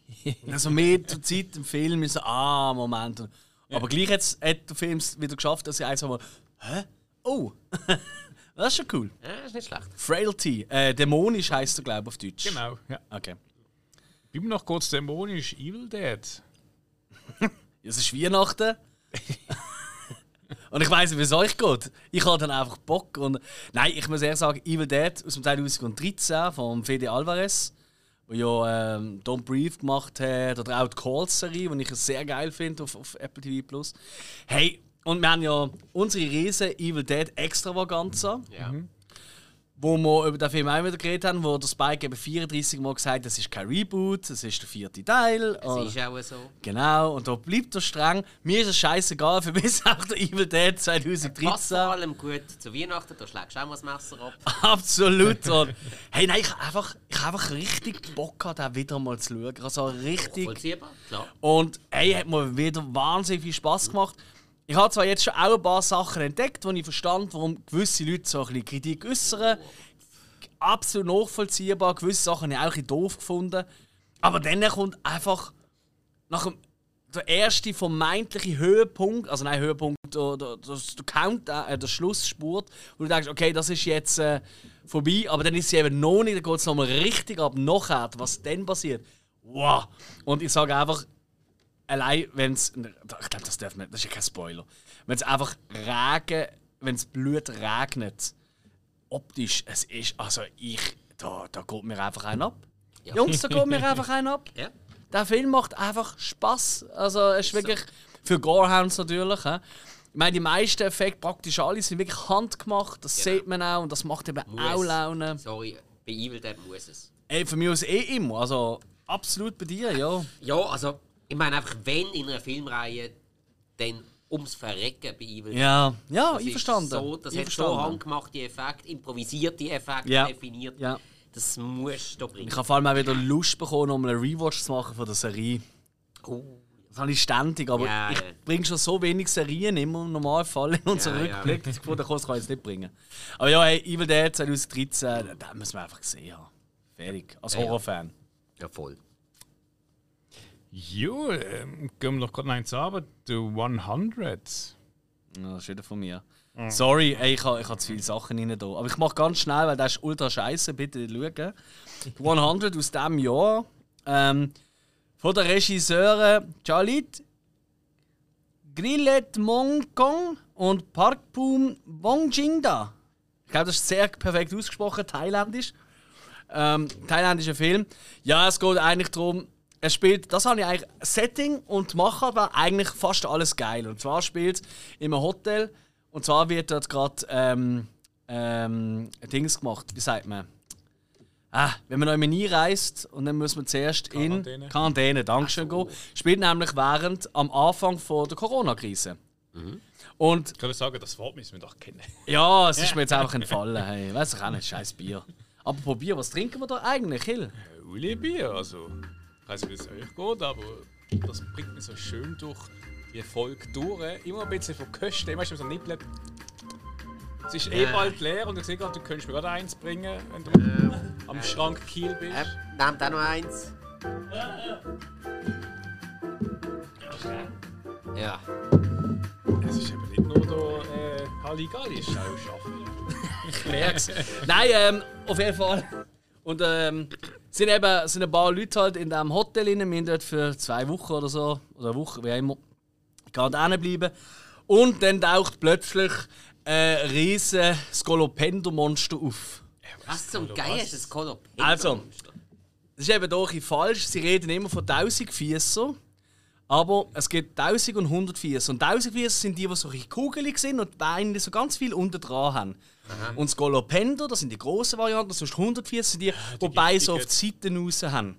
Und also mehr zur Zeit im Film ist so, ah, Moment. Und- Aber gleich hat's- hat der Film es wieder geschafft, dass ich einfach mal, hä? Oh, das ist schon cool. Ja, ist nicht schlecht. Frailty, äh, dämonisch heißt er, glaube ich, auf Deutsch. Genau, ja. Okay. Bleiben wir noch kurz dämonisch, Evil Dead. Es ist Weihnachten. und ich weiss nicht, wie es euch geht. Ich habe dann einfach Bock. Und Nein, ich muss ehrlich sagen, Evil Dead aus dem 2013 von Fede Alvarez, der ja ähm, Don't Breathe gemacht hat, oder auch die Calls-Serie, die ich sehr geil finde auf, auf Apple TV Plus. Hey, und wir haben ja unsere riesen Evil Dead Extravaganza Ja. Wo wir über den Film auch wieder geredet haben, wo der Spike eben 34 Mal gesagt hat, das ist kein Reboot, das ist der vierte Teil. Es Und- ist auch so. Genau, und da bleibt er streng. Mir ist es scheißegal, für mich ist auch der Evil Dead Passt vor 2013. allem gut zu Weihnachten, da schlägst du auch mal das Messer ab. Absolut. Und, hey, nein, ich habe einfach, ich hab einfach richtig Bock gehabt, den wieder mal zu schauen. Also richtig. Vollziehbar, klar. Und hey, hat mir wieder wahnsinnig viel Spaß gemacht. Ich habe zwar jetzt schon auch ein paar Sachen entdeckt, wo ich verstand, warum gewisse Leute so ein bisschen Kritik äußern. Absolut nachvollziehbar. Gewisse Sachen habe ich auch ein bisschen doof gefunden. Aber dann kommt einfach nach dem der erste vermeintliche Höhepunkt, also nein, Höhepunkt, der, der, der Count, äh, der Schlussspurt, wo du denkst, okay, das ist jetzt äh, vorbei, aber dann ist sie eben noch nicht, dann geht es nochmal richtig ab, nachher, was dann passiert. Wow! Und ich sage einfach, allein wenn es, ich glaube, das darf man, das ist ja kein Spoiler, wenn es einfach Regen, wenn es Blut regnet, optisch, es ist, also ich, da, da geht mir einfach ein ab. Ja. Jungs, da geht mir einfach ein ab. Ja. Der Film macht einfach Spaß. Also es ist wirklich für Gorehounds natürlich. Ich meine, die meisten Effekte, praktisch alle, sind wirklich handgemacht. Das Genau. sieht man auch und das macht eben Muss. auch Laune. Sorry, bei Evil Dead muss es. Ey, von mir aus eh immer. Also absolut bei dir, ja. Ja, also, ich meine einfach, wenn in einer Filmreihe, dann ums Verrecken bei Evil. Ja, ja, Das ist einverstanden. So, das hat so Einverstanden. handgemachte Effekte, improvisierte Effekte Ja. definiert. Ja. Das musst du bringen. Ich habe vor allem auch wieder Lust bekommen, um einen Rewatch zu machen von der Serie. Oh. Das habe ich ständig, aber Ja, ich ja. bringe schon so wenig Serien immer im Normalfall in unseren Ja, ja. Rückblick. Ich fand, das kann ich jetzt nicht bringen. Aber ja, hey, Evil Dead 2013, da müssen wir einfach gesehen haben. Fertig. Als Ja, ja. Horrorfan. Ja, voll. Jo, ähm, gehen wir noch gerade eins an, The 100. Ja, das ist wieder von mir. Sorry, ey, ich habe ich ha zu viele Sachen rein da. Aber ich mache ganz schnell, weil das ist ultra scheiße. Bitte schauen. 100 aus diesem Jahr. Ähm, von der Regisseuren Chalit Grillet Mongkong und Parkpum Wongjingda. Ich glaube, das ist sehr perfekt ausgesprochen, thailändisch. Ähm, thailändischer Film. Ja, es geht eigentlich darum, es spielt, das habe ich eigentlich, Setting und Machart war eigentlich fast alles geil. Und zwar spielt einem Hotel und zwar wird dort gerade ähm, ähm, Dings gemacht, wie sagt man? Ah, wenn man noch nie reist und dann muss man zuerst Quarantäne. in Quarantäne, Dankeschön, gehen. Spielt nämlich während am Anfang von der Corona-Krise. Und Ich sagen, das Wort müssen wir doch kennen. ja, es ist mir jetzt einfach entfallen. Hey, weiß ich auch nicht, scheiß Bier. Aber probier, was trinken wir da eigentlich, Hill? Uli Bier, also. Ich weiß nicht, wie es euch geht, aber das bringt mich so schön durch die Folge durch. Immer ein bisschen von Kösten, immer so nippelt. Es ist eh bald leer und ich sehe gerade, du könntest mir gerade eins bringen, wenn du am Schrank Kiel bist. Äh, nehmt auch noch eins. Ja. Es ist eben nicht nur der äh, Halligalli, es ist auch Schaffen. merk's. Nein, ähm, auf jeden Fall. Und ähm, sind eben sind ein paar Leute halt in diesem Hotel rein. Wir sind dort für zwei Wochen oder so, oder eine Woche, wie immer, gerade bleiben. Und dann taucht plötzlich ein riesen Skolopendo-Monster auf. Was zum Geier ist das Kolop? Also. Das ist eben doch ein falsch. Sie reden immer von 1000 Füßen. Aber es gibt 1000 und 100 Füße. Und 1000 Füße sind die, die so kugelig sind und die Beine so ganz viel unten dran haben. Und Skolopendo, das sind die grossen Varianten, sonst 100 Füße sind die, die Beine so auf die Seiten raus haben.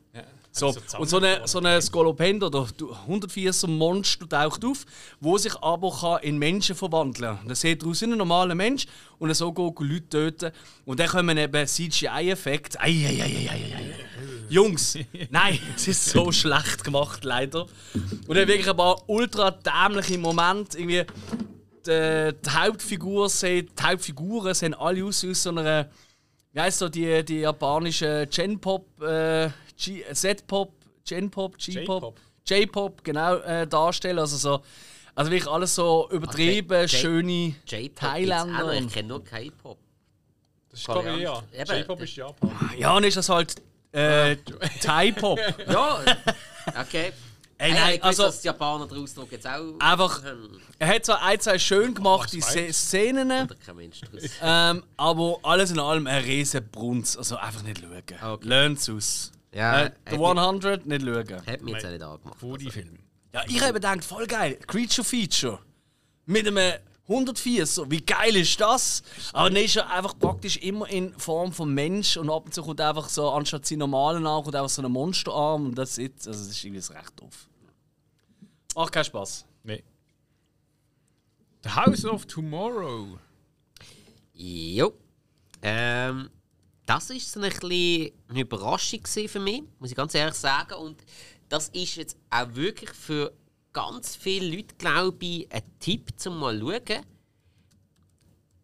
So, so und so eine, so eine Skolopendo, oder 140er Monster taucht auf, wo sich aber kann in Menschen verwandeln kann. Das sieht aus wie ein normaler Mensch und so geht er Leute töten. Und dann kommen eben CGI-Effekte. Jungs, nein, es ist so schlecht gemacht, leider. Und dann wirklich ein paar ultra dämliche Momente. Irgendwie, die, die, Hauptfigur sehen, die Hauptfiguren sehen alle aus wie aus so einer, wie heisst so die, die japanische Gen-Pop, äh, Z-Pop, Gen-Pop, G-Pop, J-Pop. J-Pop, genau, äh, darstellen. Also, so, also wirklich alles so übertrieben, J- schöne Thailänder. Ich kenne nur K-Pop. Das ist Korea. J-Pop ist Japan. Ja, und ist das halt äh, Thai-Pop. Ja, okay. Ey, Hey, nein, ich also- also, dass die Japaner den Ausdruck jetzt auch Einfach-. Er hat zwar ein, zwei schön gemachte Szenen, Oder kein Mensch ähm, aber alles in allem ein riesen Brunz. Also einfach nicht schauen. Okay. Lernt's aus. Ja, äh, The hat 100, nicht schauen. Hat mich jetzt auch nicht angemacht. Foodie-Film. Ja, ich habe gedacht, voll geil. Creature Feature. Mit einem 104, so. Wie geil ist das? Aber dann ist er einfach praktisch immer in Form von Mensch und ab und zu kommt einfach so, anstatt seinen normalen Arm, kommt einfach so ein Monsterarm und das ist, also das ist irgendwie recht doof. Macht keinen Spaß. Nee. The House of Tomorrow. Jo. Ähm, das war so ein bisschen eine Überraschung für mich, muss ich ganz ehrlich sagen. Und das ist jetzt auch wirklich für ganz viele Leute, glaube ich, ein Tipp zum mal schauen.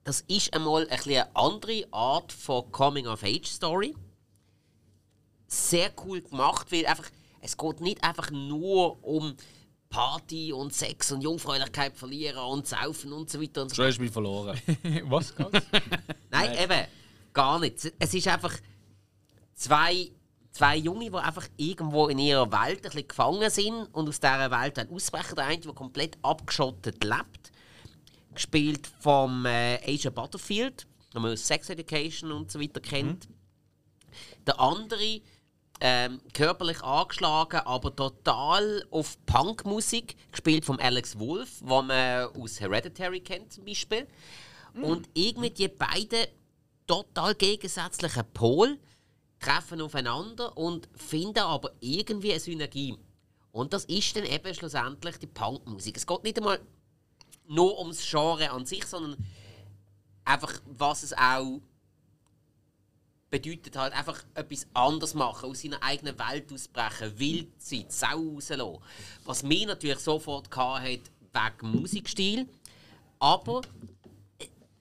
Das ist einmal ein eine andere Art von Coming-of-Age-Story. Sehr cool gemacht, weil einfach, es geht nicht einfach nur um Party und Sex und Jungfräulichkeit verlieren und Saufen und so weiter und so Schon hast du mich verloren. Was ganz? Nein, eben, gar nicht. Es ist einfach zwei, zwei Junge, die einfach irgendwo in ihrer Welt ein bisschen gefangen sind und aus dieser Welt dann ausbrechen. Der eine, der komplett abgeschottet lebt, gespielt vom äh, Asia Butterfield, den man aus Sex Education und so weiter kennt. Der andere, ähm, körperlich angeschlagen, aber total auf Punkmusik, gespielt von Alex Wolff, den man aus Hereditary kennt zum Beispiel. Und irgendwie die beiden total gegensätzlichen Pole treffen aufeinander und finden aber irgendwie eine Synergie. Und das ist dann eben schlussendlich die Punkmusik. Es geht nicht einmal nur ums Genre an sich, sondern einfach, was es auch bedeutet halt einfach etwas anderes machen, aus seiner eigenen Welt ausbrechen, wild sein, die Sau rauslassen. Was mir natürlich sofort gehabt hat, wegen Musikstil. Aber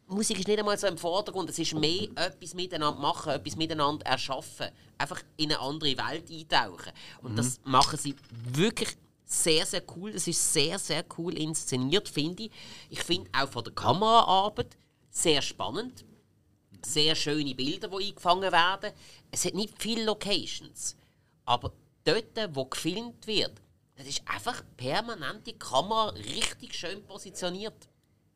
Musik ist nicht einmal so im Vordergrund, es ist mehr etwas miteinander machen, etwas miteinander erschaffen. Einfach in eine andere Welt eintauchen. Und das machen sie wirklich sehr, sehr cool. Das ist sehr, sehr cool inszeniert, finde ich. Ich finde auch von der Kameraarbeit sehr spannend sehr schöne Bilder, die eingefangen werden. Es hat nicht viele Locations. Aber dort, wo gefilmt wird, das ist einfach permanent die Kamera richtig schön positioniert.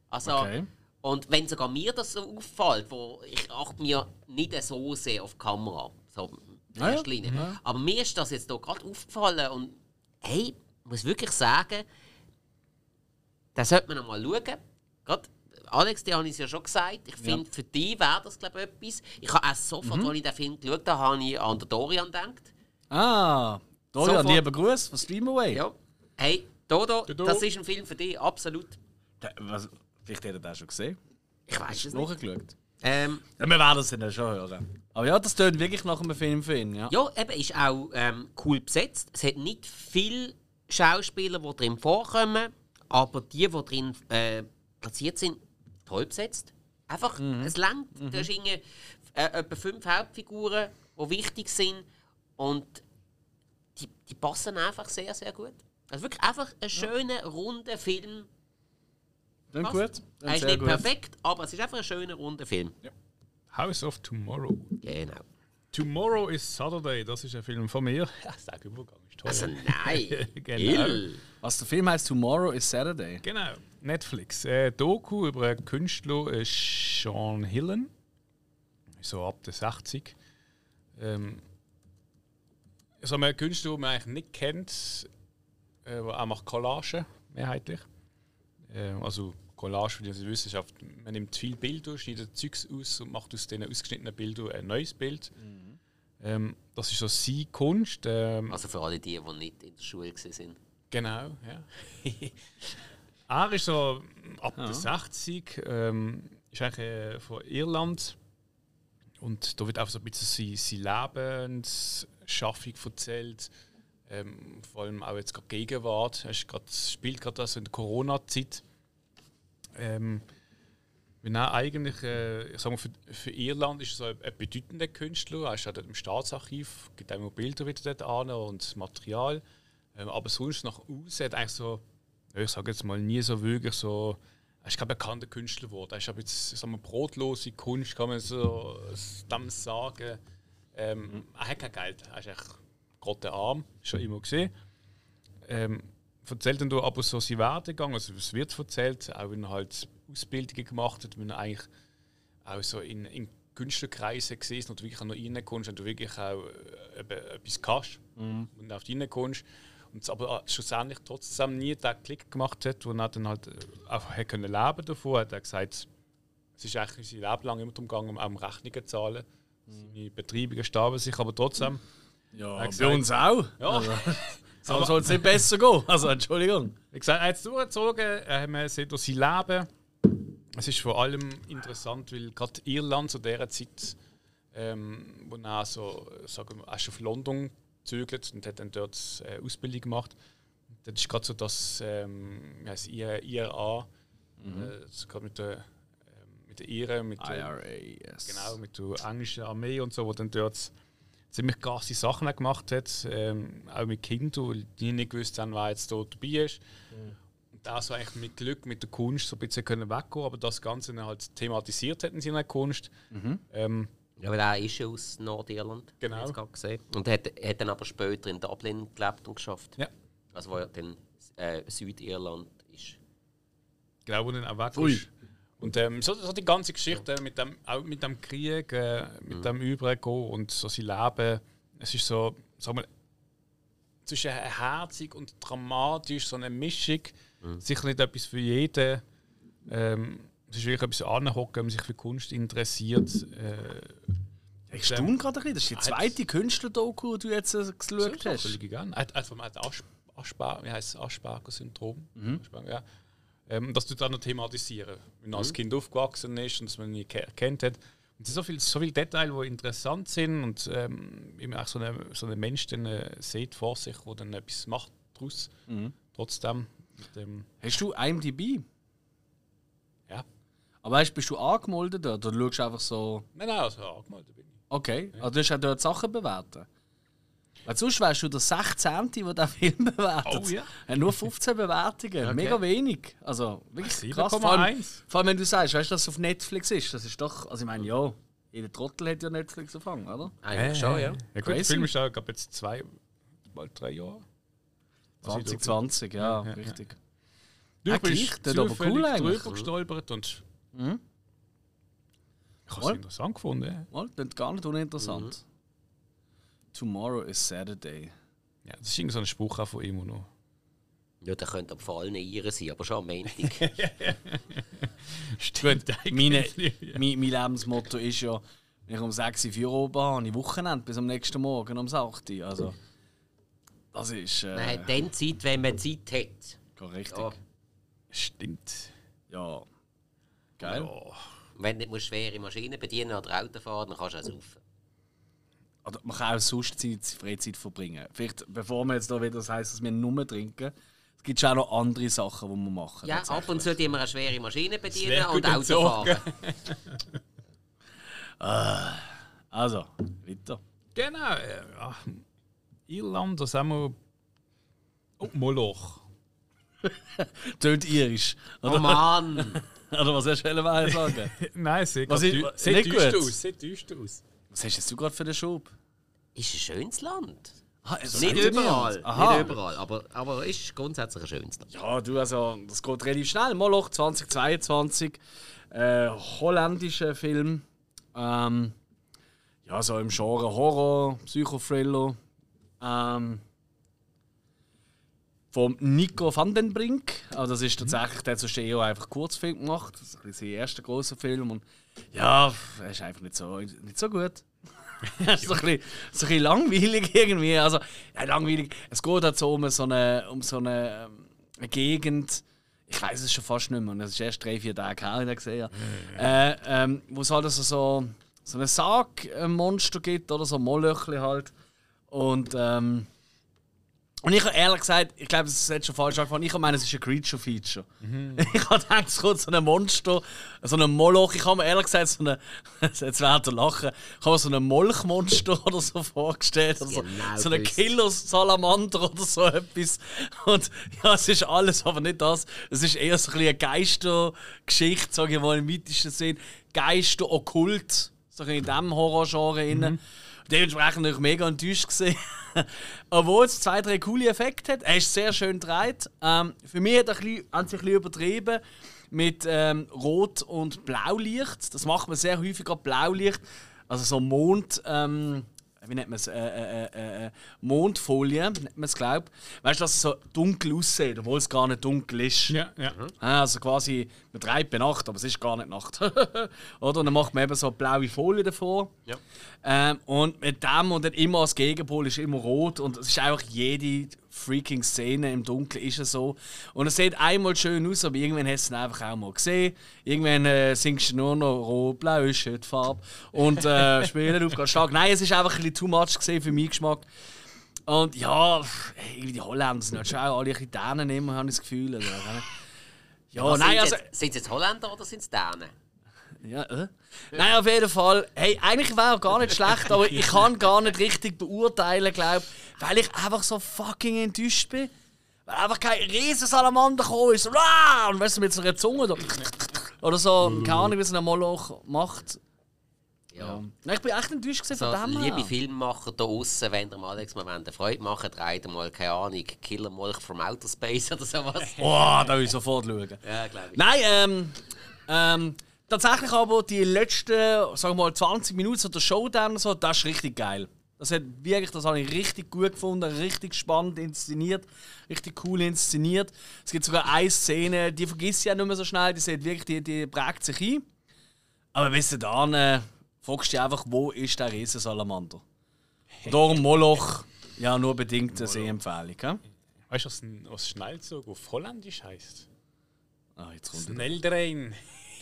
Also, Okay. Und wenn sogar mir das so auffällt, wo ich achte mir nicht so sehr auf die Kamera, so in ja. erster Linie. Aber mir ist das jetzt hier gerade aufgefallen und hey, ich muss wirklich sagen, da sollte man noch mal schauen. Gerade Alex, dir habe ich es ja schon gesagt. Ich finde, für dich wäre das, glaube ich, etwas. Ich habe auch sofort, Mhm. als ich den Film geschaut habe, habe ich an den Dorian gedacht. Ah, Dorian, Sofort. lieber Gruß von Streamaway. Ja. Hey, Dodo, Dodo. das ist ein Film für dich, absolut. Was, vielleicht hat er auch schon gesehen. Ich weiß es nicht. Nachgeschaut. Ähm, Ja, wir werden es dann schon hören. Aber ja, das tönt wirklich nach einem Film für ihn, ja. ja, eben ist auch ähm, cool besetzt. Es hat nicht viele Schauspieler, die drin vorkommen, aber die, die drin äh, platziert sind, toll besetzt. Einfach, es langt. Da hast irgendwie äh, etwa fünf Hauptfiguren, die wichtig sind und die, die passen einfach sehr, sehr gut. Also wirklich einfach ein schöner, runder Film. Passt. gut. Er Tönt ist nicht gut. perfekt, aber es ist einfach ein schöner, runder Film. House of Tomorrow. Genau. Tomorrow is Saturday, das ist ein Film von mir. Ja, sag Übergang, ist toll. Also nein. Genau. Ill. Was der Film heißt Tomorrow is Saturday. Genau, Netflix. Äh, Doku über einen Künstler, äh, Sean Hillen. So ab der 60. Ähm, so ein Künstler, den man eigentlich nicht kennt, äh, der auch macht Collagen, mehrheitlich. Äh, also Collage, für die Wissenschaft. Man nimmt viele Bilder, schneidet Zeugs aus und macht aus diesen ausgeschnittenen Bildern ein neues Bild. Ähm, das ist so seine Kunst. Ähm, Also für alle die, die nicht in der Schule waren. Genau, ja. er ist so ab der 60, ähm, ist eigentlich äh, von Irland. Und da wird auch so ein bisschen seine, seine Lebensschaffung erzählt. Ähm, vor allem auch jetzt gerade Gegenwart. Er ist grad, spielt gerade also in der Corona-Zeit. Ähm, wenn er eigentlich, äh, ich sag mal, für, für Irland ist er so ein, ein bedeutender Künstler. Er ist dort im Staatsarchiv, gibt immer Bilder wieder dort an und Material. Ähm, aber sonst nach außen hat eigentlich so, ich sage jetzt mal, nie so wirklich so. Er ist kein bekannter Künstler geworden. Er ist aber jetzt sagen wir, brotlose Kunst, kann man so dem sagen. Ähm, Er hat kein Geld. Er ist echt gerade arm, schon immer gesehen. Ähm, erzählt dann da aber so seinen Werdegang, also es wird erzählt, auch wenn er halt Ausbildungen gemacht hat, wenn er eigentlich auch so in, in Künstlerkreisen gesehen ist und du wirklich auch noch reinkommst und du wirklich auch äh, etwas kannst und auch reinkommst. Und es aber äh, schlussendlich trotzdem nie den Klick gemacht hat, wo er dann halt äh, einfach hat können leben davon hat. Er hat gesagt, es ist eigentlich sein Leben lang immer darum gegangen, um auch Rechnungen zu zahlen. Seine Betriebe gestorben sich, aber trotzdem. Ja, bei gesagt- uns auch. Ja, Aber soll es nicht besser gehen? Also, Entschuldigung. Wie gesagt, er hat es durchgezogen, äh, man sieht durch sein Leben. Es ist vor allem interessant, weil gerade Irland zu dieser Zeit, ähm, wo er so, sagen wir, er ist auf London gezögert und hat dann dort äh, Ausbildung gemacht. Das ist gerade so das ähm, es, IRA, äh, das gerade mit der, ähm, mit der Iren, mit der, IRA, yes. Genau, mit der englischen Armee und so, wo dann dort ziemlich krasse Sachen auch gemacht hat. Ähm, auch mit Kindern, weil die nicht gewusst haben, wer jetzt dort dabei ist. Und da so eigentlich mit Glück, mit der Kunst so ein bisschen können weggehen, aber das Ganze dann halt thematisiert hat in seiner Kunst. Ähm, Ja, weil er ist ja aus Nordirland. Genau. gerade gesehen. Und hat, hat dann aber später in Dublin gelebt und geschafft. Ja. Also wo ja dann äh, Südirland ist. genau, wo dann auch weg Ui. ist. Und ähm, so, so die ganze Geschichte mit dem, auch mit dem Krieg, äh, mit dem Übergehen und so sein Leben. Es ist so, sagen wir, zwischen herzig und dramatisch, so eine Mischung. Sicher nicht etwas für jeden. Ähm, es ist wirklich etwas anhocken, wenn man sich für Kunst interessiert. Äh, Ich staune gerade ein bisschen. Das ist die zweite Künstler-Doku, die du jetzt äh, geschaut hast. Völlig gern. Er hat, also, er hat Asp Asper wie heißt? Asperger-Syndrom. Asperger, Ja. Ähm, das tut dann noch thematisieren, wenn man als Kind aufgewachsen ist und dass man ke- kennt hat. Und es sind so viele so viel Details, die interessant sind und ähm, wie man auch so einen so einen Mensch dann, äh, sieht vor sich, der dann etwas macht daraus. Trotzdem. Mit dem, Hast du IMDb? ja. Aber weißt, bist du angemeldet oder schaust du einfach so. Nein, nein, also angemeldet bin ich. Okay, also du hast auch dort Sachen bewerten. Weil sonst wärst du der 16. der den Film bewertet. Oh ja. Hat nur 15 Bewertungen. Mega wenig. Also wirklich krass. Vor allem, 7,1. vor allem, wenn du sagst, weißt du, dass es auf Netflix ist. Das ist doch. Also ich meine, ja, jeder Trottel hat ja Netflix erfangen, oder? Eigentlich schon, ja. Ja, gut, der. Film ist auch, glaube jetzt zwei, bald drei Jahre. Was ich da- 2020, ja, ja, richtig. Du Ah, bist das aber cool eigentlich. drüber gestolpert und Mhm. ich habe es interessant gefunden. ja. Mal, klingt gar nicht uninteressant. Tomorrow is Saturday. Ja, das ist irgendwie so ein Spruch auch von ihm noch. Ja, der könnte vor allem Iren sein, aber schon am Montag. Stimmt, Meine, mein, mein Lebensmotto ist ja, wenn ich um 6 Uhr oben habe, habe ich Wochenende bis am nächsten Morgen um 8 Uhr. Also, das ist. Äh, Man hat dann Zeit, wenn man Zeit hat. Richtig. Ja. Ja. Stimmt. Geil. Ja. Wenn du nicht schwere Maschinen bedienen oder Auto fahren, dann kannst du auch saufen. Oder man kann auch sonst Zeit, Freizeit verbringen. Vielleicht, bevor wir jetzt da wieder das heisst, dass wir nur trinken, es gibt schon auch noch andere Sachen, die wir machen. Ja, ab und zu die wir eine schwere Maschine bedienen und Auto fahren. Also, weiter. Genau. äh, ja. Irland, da sind wir. Oh, Moloch. Tönt irisch. Oh Oder, Mann! oder was hast du sagen? Nein, sieht Was ist- düster gut? aus. Sieht düster aus. Was hast du gerade für den Schub? ist ein schönes Land. Ah, Nicht überall, nicht überall, aber, aber ist grundsätzlich ein schönes Land. Ja, du, also, das geht relativ schnell. Moloch 2022. Äh, holländischer Film. Ähm, ja, so im Genre Horror, Psychothriller. Ähm, vom Nico van den Brink. Also das ist tatsächlich, der hat sonst eher einfach Kurzfilm gemacht. Das ist sein erster großer Film. Und ja, er ist einfach nicht so, nicht so gut. Er ist so ein, bisschen, so ein bisschen langweilig irgendwie. Also, ja, langweilig. Es geht halt so um so eine, um so eine, ähm, eine Gegend. Ich weiß es schon fast nicht mehr. und Das ist erst drei, vier Tage her, ich gesehen. Äh, ähm, wo es halt also so, so ein Sargmonster gibt oder so Mollöchli halt. Und, ähm, und ich habe ehrlich gesagt, ich glaube, das ist jetzt schon falsch angefangen. Ich meine, es ist ein Creature-Feature. Ich habe gedacht, es kommt so ein Monster, so ein Moloch. Ich habe mir ehrlich gesagt so eine, jetzt werdet ihr lachen, ich habe mir so ein Molchmonster oder so vorgestellt. Oder so, Genau so ein gewusst. Killer-Salamander oder so etwas. Und ja, es ist alles, aber nicht das. Es ist eher so ein eine Geistergeschichte, sage ich mal im mythischen Sinn. Geister, Okkult, so ein in diesem Horrorgenre. Mhm. Dementsprechend ich mega enttäuscht. Obwohl es zwei, drei coole Effekte hat. Er ist sehr schön gedreht. Ähm, für mich hat er ein bisschen, ein übertrieben mit ähm, Rot- und Blaulicht. Das macht man sehr häufig, gerade Blaulicht. Also so Mond. Ähm, wie nennt man es? Äh, äh, äh, äh, Mondfolie, nennt man es, glaube ich. Weißt du, dass es so dunkel aussieht, obwohl es gar nicht dunkel ist. Ja, ja. Ah, Also quasi, man treibt bei Nacht, aber es ist gar nicht Nacht. Oder? Und dann macht man eben so blaue Folie davor. Ja. Ähm, und mit dem und dann immer als Gegenpol ist immer rot. Und es ist einfach jede freaking Szene im Dunkeln ist es so. Und es sieht einmal schön aus, aber irgendwann hast du es einfach auch mal gesehen. Irgendwann äh, singst du nur noch rot, blau ist die Farbe. Und äh, spielen auf ganz stark. Nein, es ist einfach ein bisschen too much gesehen für meinen Geschmack. Und ja, irgendwie die Holländer sind halt schon auch alle ein bisschen Dänen immer, habe ich das Gefühl. Also, ja, Was nein, sind, also. jetzt, sind es jetzt Holländer oder sind es Dänen? Ja, äh? Nein, auf jeden Fall. Hey, eigentlich wäre er gar nicht schlecht, aber ich kann gar nicht richtig beurteilen, glaube weil ich einfach so fucking enttäuscht bin. Weil einfach kein Riesensalamander gekommen ist. Und weißt du, mit so einer Zunge da. Oder so, keine Ahnung, wie es ein Moloch macht. Ja. Nein, ich bin echt enttäuscht gewesen So, von dem liebe her. Filmemacher da außen, wenn ihr mal Alex mal eine Freude machen, dreht mal, keine Ahnung, Killermolch from Outer Space oder sowas. Boah, da will ich sofort schauen. ja, glaube ich. Nein, ähm, ähm, tatsächlich aber die letzten, sagen wir mal, 20 Minuten so der Showdown und so, das ist richtig geil. Das hat wirklich, das habe ich richtig gut gefunden, richtig spannend inszeniert, richtig cool inszeniert. Es gibt sogar eine Szene, die vergisst ich ja nicht mehr so schnell, die sieht wirklich, die, die prägt sich ein. Aber bis du dann äh, fragst du dich einfach, wo ist der Riesensalamander? Darum Moloch, ja, nur bedingt eine Sehempfehlung. hä? Weißt du, was, was Schnellzug auf Holländisch heißt? Ah, jetzt kommt er.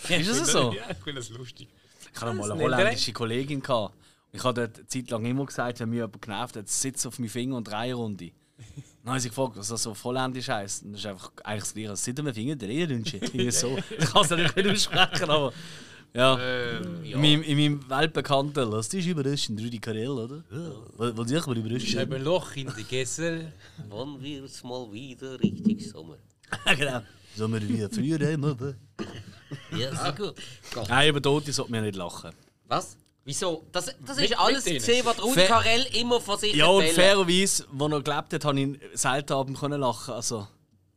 Ist das so? Ja, ich finde das lustig. Ich hatte mal eine holländische Kollegin. Gehabt. Ich habe dort eine Zeit lang immer gesagt, wenn mich jemand genervt hat, sitz auf meinen Finger und drei Runde. Dann habe ich sie gefragt, was das so auf Holländisch heisst. Und das ist einfach eigentlich das Gleiche. Sitz auf meinen Finger, drei Runde. So. Ich kann es natürlich nicht aussprechen, aber. Ja. Ähm, In, meinem, in meinem weltbekannten Lass dich überraschen, Rudi Carell, oder? Ja. Was ich mal überraschen. ein Loch in die Gessel. Wann wird's mal wieder richtig Sommer? genau. So wir wie früher haben, oder? Ja, sehr gut. Gott. Nein, über Tote sollte man nicht lachen. Was? Wieso? Das, das ist Mit- alles mit denen. gesehen, was Rudi Fair- Carell immer von sich Ja, und erzählt. fairerweise, als er gelebt hat, habe ich selten abend können lachen. Also,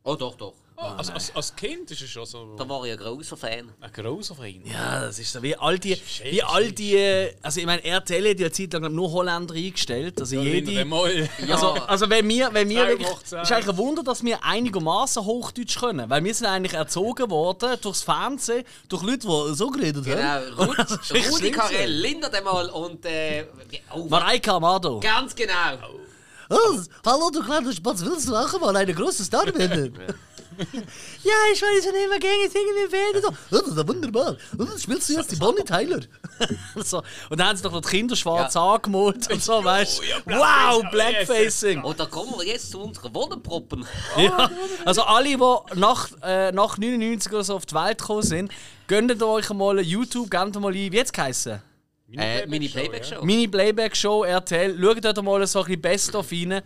Oh, doch, doch. Oh, als, als, als Kind ist es schon so Da war ich ein grosser Fan. ein großer Verein. Ja, das ist so wie all die, Schön, wie all die, also ich meine, RTL hat ja eine Zeit lang nur Holländer eingestellt, also jede, Mal. also, also wenn wir, wenn wir wirklich, ist eigentlich ein Wunder, dass wir einigermaßen Hochdeutsch können, weil wir sind eigentlich erzogen worden durchs Fernsehen, durch Leute, die so geredet Genau, haben. Echt Rudi gewesen. Lindert einmal und. Äh, oh, Mareike Amado. ganz genau. Oh, hallo, du kleiner Spatz, willst du auch mal eine große Star werden? ja, ich weiß schon immer gerne singen im Fernsehen. Oh, das ist ja wunderbar. Und dann spielst du jetzt die Bonnie Tyler. so. Und dann haben sie doch noch die Kinder schwarz angemalt und so, weißt du? ja, wow. Blackfacing! Und da kommen wir jetzt zu unseren Wohnproppen. Ja. Also alle, die nach, äh, nach 99 oder so auf die Welt gekommen sind, gönnt euch mal YouTube, gebt mal ein, wie jetzt geheißen? Äh, Mini Playback-Show. Mini Playback Show RTL. Schaut dort mal so ein bisschen Best-of rein.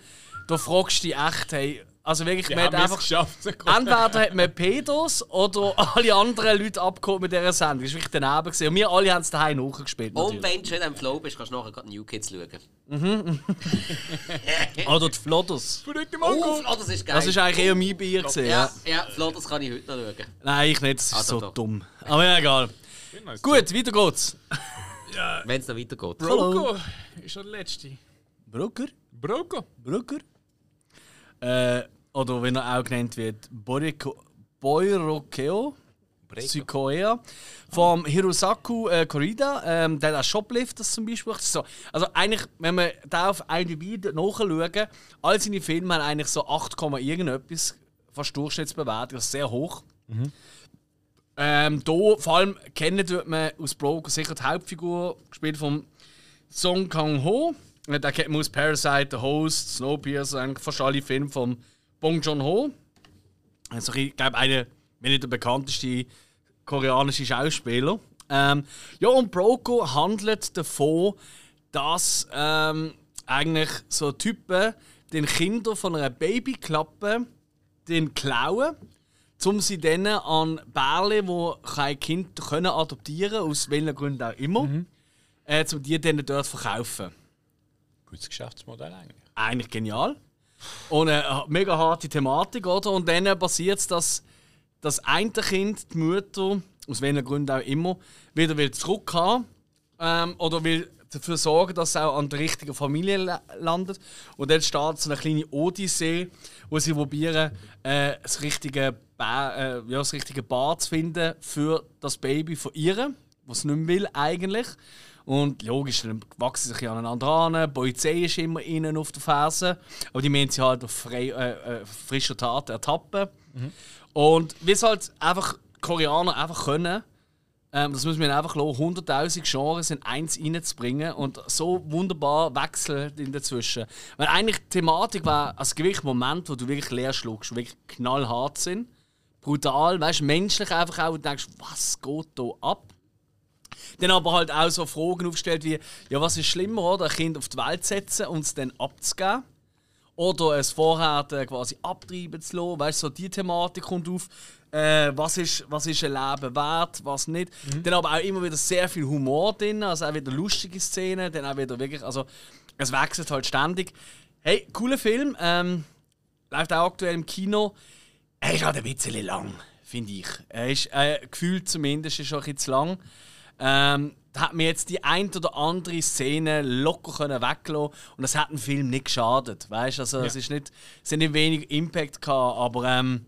Da fragst du dich echt, hey, also wirklich, Die man hat haben es einfach. geschafft. so. Entweder hat man Pedos oder alle anderen Leute abgeholt mit dieser Sendung. Das war wirklich daneben. Gewesen. Und wir alle haben es daheim nachgespielt. Und natürlich. wenn du schon am Flow bist, kannst du nachher gerade New Kids schauen. Oder die Flodders. Oh, oh, das ist geil. Das ist eigentlich eher mein Bier. Gewesen, ja. ja, ja, Flo, das kann ich heute noch schauen. Nein, ich nicht. Das ist Also so doch. dumm. Aber ja, egal. Gut, weiter geht's. Wenn es noch weitergeht. Broco ist schon der letzte. Brucker? Broco. Brucker? Äh, oder wenn er auch genannt wird, Boirokeo. Südkorea. Vom Hirosaku äh, Korida. Ähm, der hat auch Shoplifters zum Beispiel. So, also eigentlich, wenn man da auf IMDb nachschauen, all seine Filme haben eigentlich so 8, irgendetwas, fast Durchschnittsbewertung, also sehr hoch. Ähm, da, vor allem kennen tut man aus Broker sicher die Hauptfigur, gespielt von Song Kang Ho. Äh, Den kennt man aus Parasite, The Host, Snowpiercer, eigentlich fast alle Filme von Bong Joon-ho. Also ich glaube, einer, wenn nicht der bekannteste koreanische Schauspieler. Ähm, ja, und Broco handelt davon, dass ähm, eigentlich so Typen den Kindern von einer Babyklappe den klauen, um sie dann an Bärle, wo kein Kind können adoptieren aus welchen Gründen auch immer, äh, um die dann dort zu verkaufen. Gutes Geschäftsmodell eigentlich. Eigentlich genial. Und eine mega harte Thematik, oder? Und dann passiert es, dass das eine Kind, die Mutter, aus welchen Gründen auch immer, wieder will zurückhaben ähm, oder will dafür sorgen, dass es auch an der richtigen Familie la- landet. Und dann startet so eine kleine Odyssee, wo sie probieren, äh, das richtige, ba äh, ja, das richtige Paar zu finden für das Baby von ihr, was nicht mehr will eigentlich. Und logisch, dann wachsen sie sich aneinander an. Die Polizei ist immer innen auf der Ferse. Aber die müssen sie halt auf frei, äh, äh, frischer Tat ertappen. Und wie es halt einfach Koreaner einfach können, ähm, das muss man einfach lassen, 100.000 Genres in eins reinzubringen und so wunderbar wechselt in dazwischen. Weil eigentlich die Thematik war, also es gibt wirklich Momente, wo du wirklich leer schluckst, wirklich knallhart sind, brutal, weißt menschlich einfach auch und denkst, was geht da ab? Dann aber halt auch so Fragen aufgestellt wie, ja, was ist schlimmer, oder? Ein Kind auf die Welt zu setzen und es dann abzugeben? Oder es vorher äh, quasi abtreiben zu lassen. Weißt du, so die Thematik kommt auf. Äh, was, ist, was ist ein Leben wert, was nicht. Dann aber auch immer wieder sehr viel Humor drin, also auch wieder lustige Szenen, dann auch wieder wirklich, also es wechselt halt ständig. Hey, cooler Film, ähm, läuft auch aktuell im Kino. Er ist halt ein bisschen lang, finde ich. Er ist äh, gefühlt zumindest schon ein bisschen zu lang. Ähm, da hat mir jetzt die ein oder andere Szene locker können weglassen und das hat dem Film nicht geschadet. Weißt? Also es ist nicht, es hat nicht wenig Impact gehabt, aber ähm,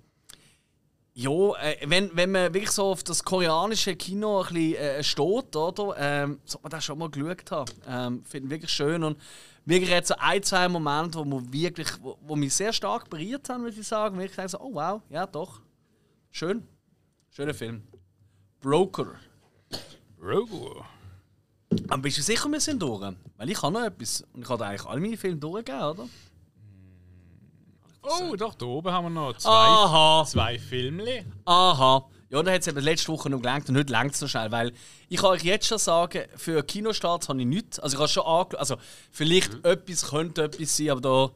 ja, äh, wenn, wenn man wirklich so auf das koreanische Kino ein bisschen äh, steht, oder, ähm, sollte man das schon mal geschaut haben. Ähm, Finde ich wirklich schön und wirklich jetzt so ein, zwei Momente, wo, man wirklich, wo, wo mich sehr stark berührt haben, würde ich sagen. Wirklich sagen so, oh wow, ja doch, schön, schöner Film. Broker. Rogo. Aber bist du sicher, wir sind durch? Weil ich habe noch etwas. Und ich habe eigentlich alle meine Filme durchgegeben, oder? Oh, doch, da oben haben wir noch zwei, Aha! zwei Filmli. Aha. Ja, da hat es eben letzte Woche noch gelangt und heute längt es noch schnell. Weil ich kann euch jetzt schon sagen, für Kinostarts habe ich nichts. Also ich habe schon angeschaut. Also vielleicht etwas könnte etwas sein, aber da.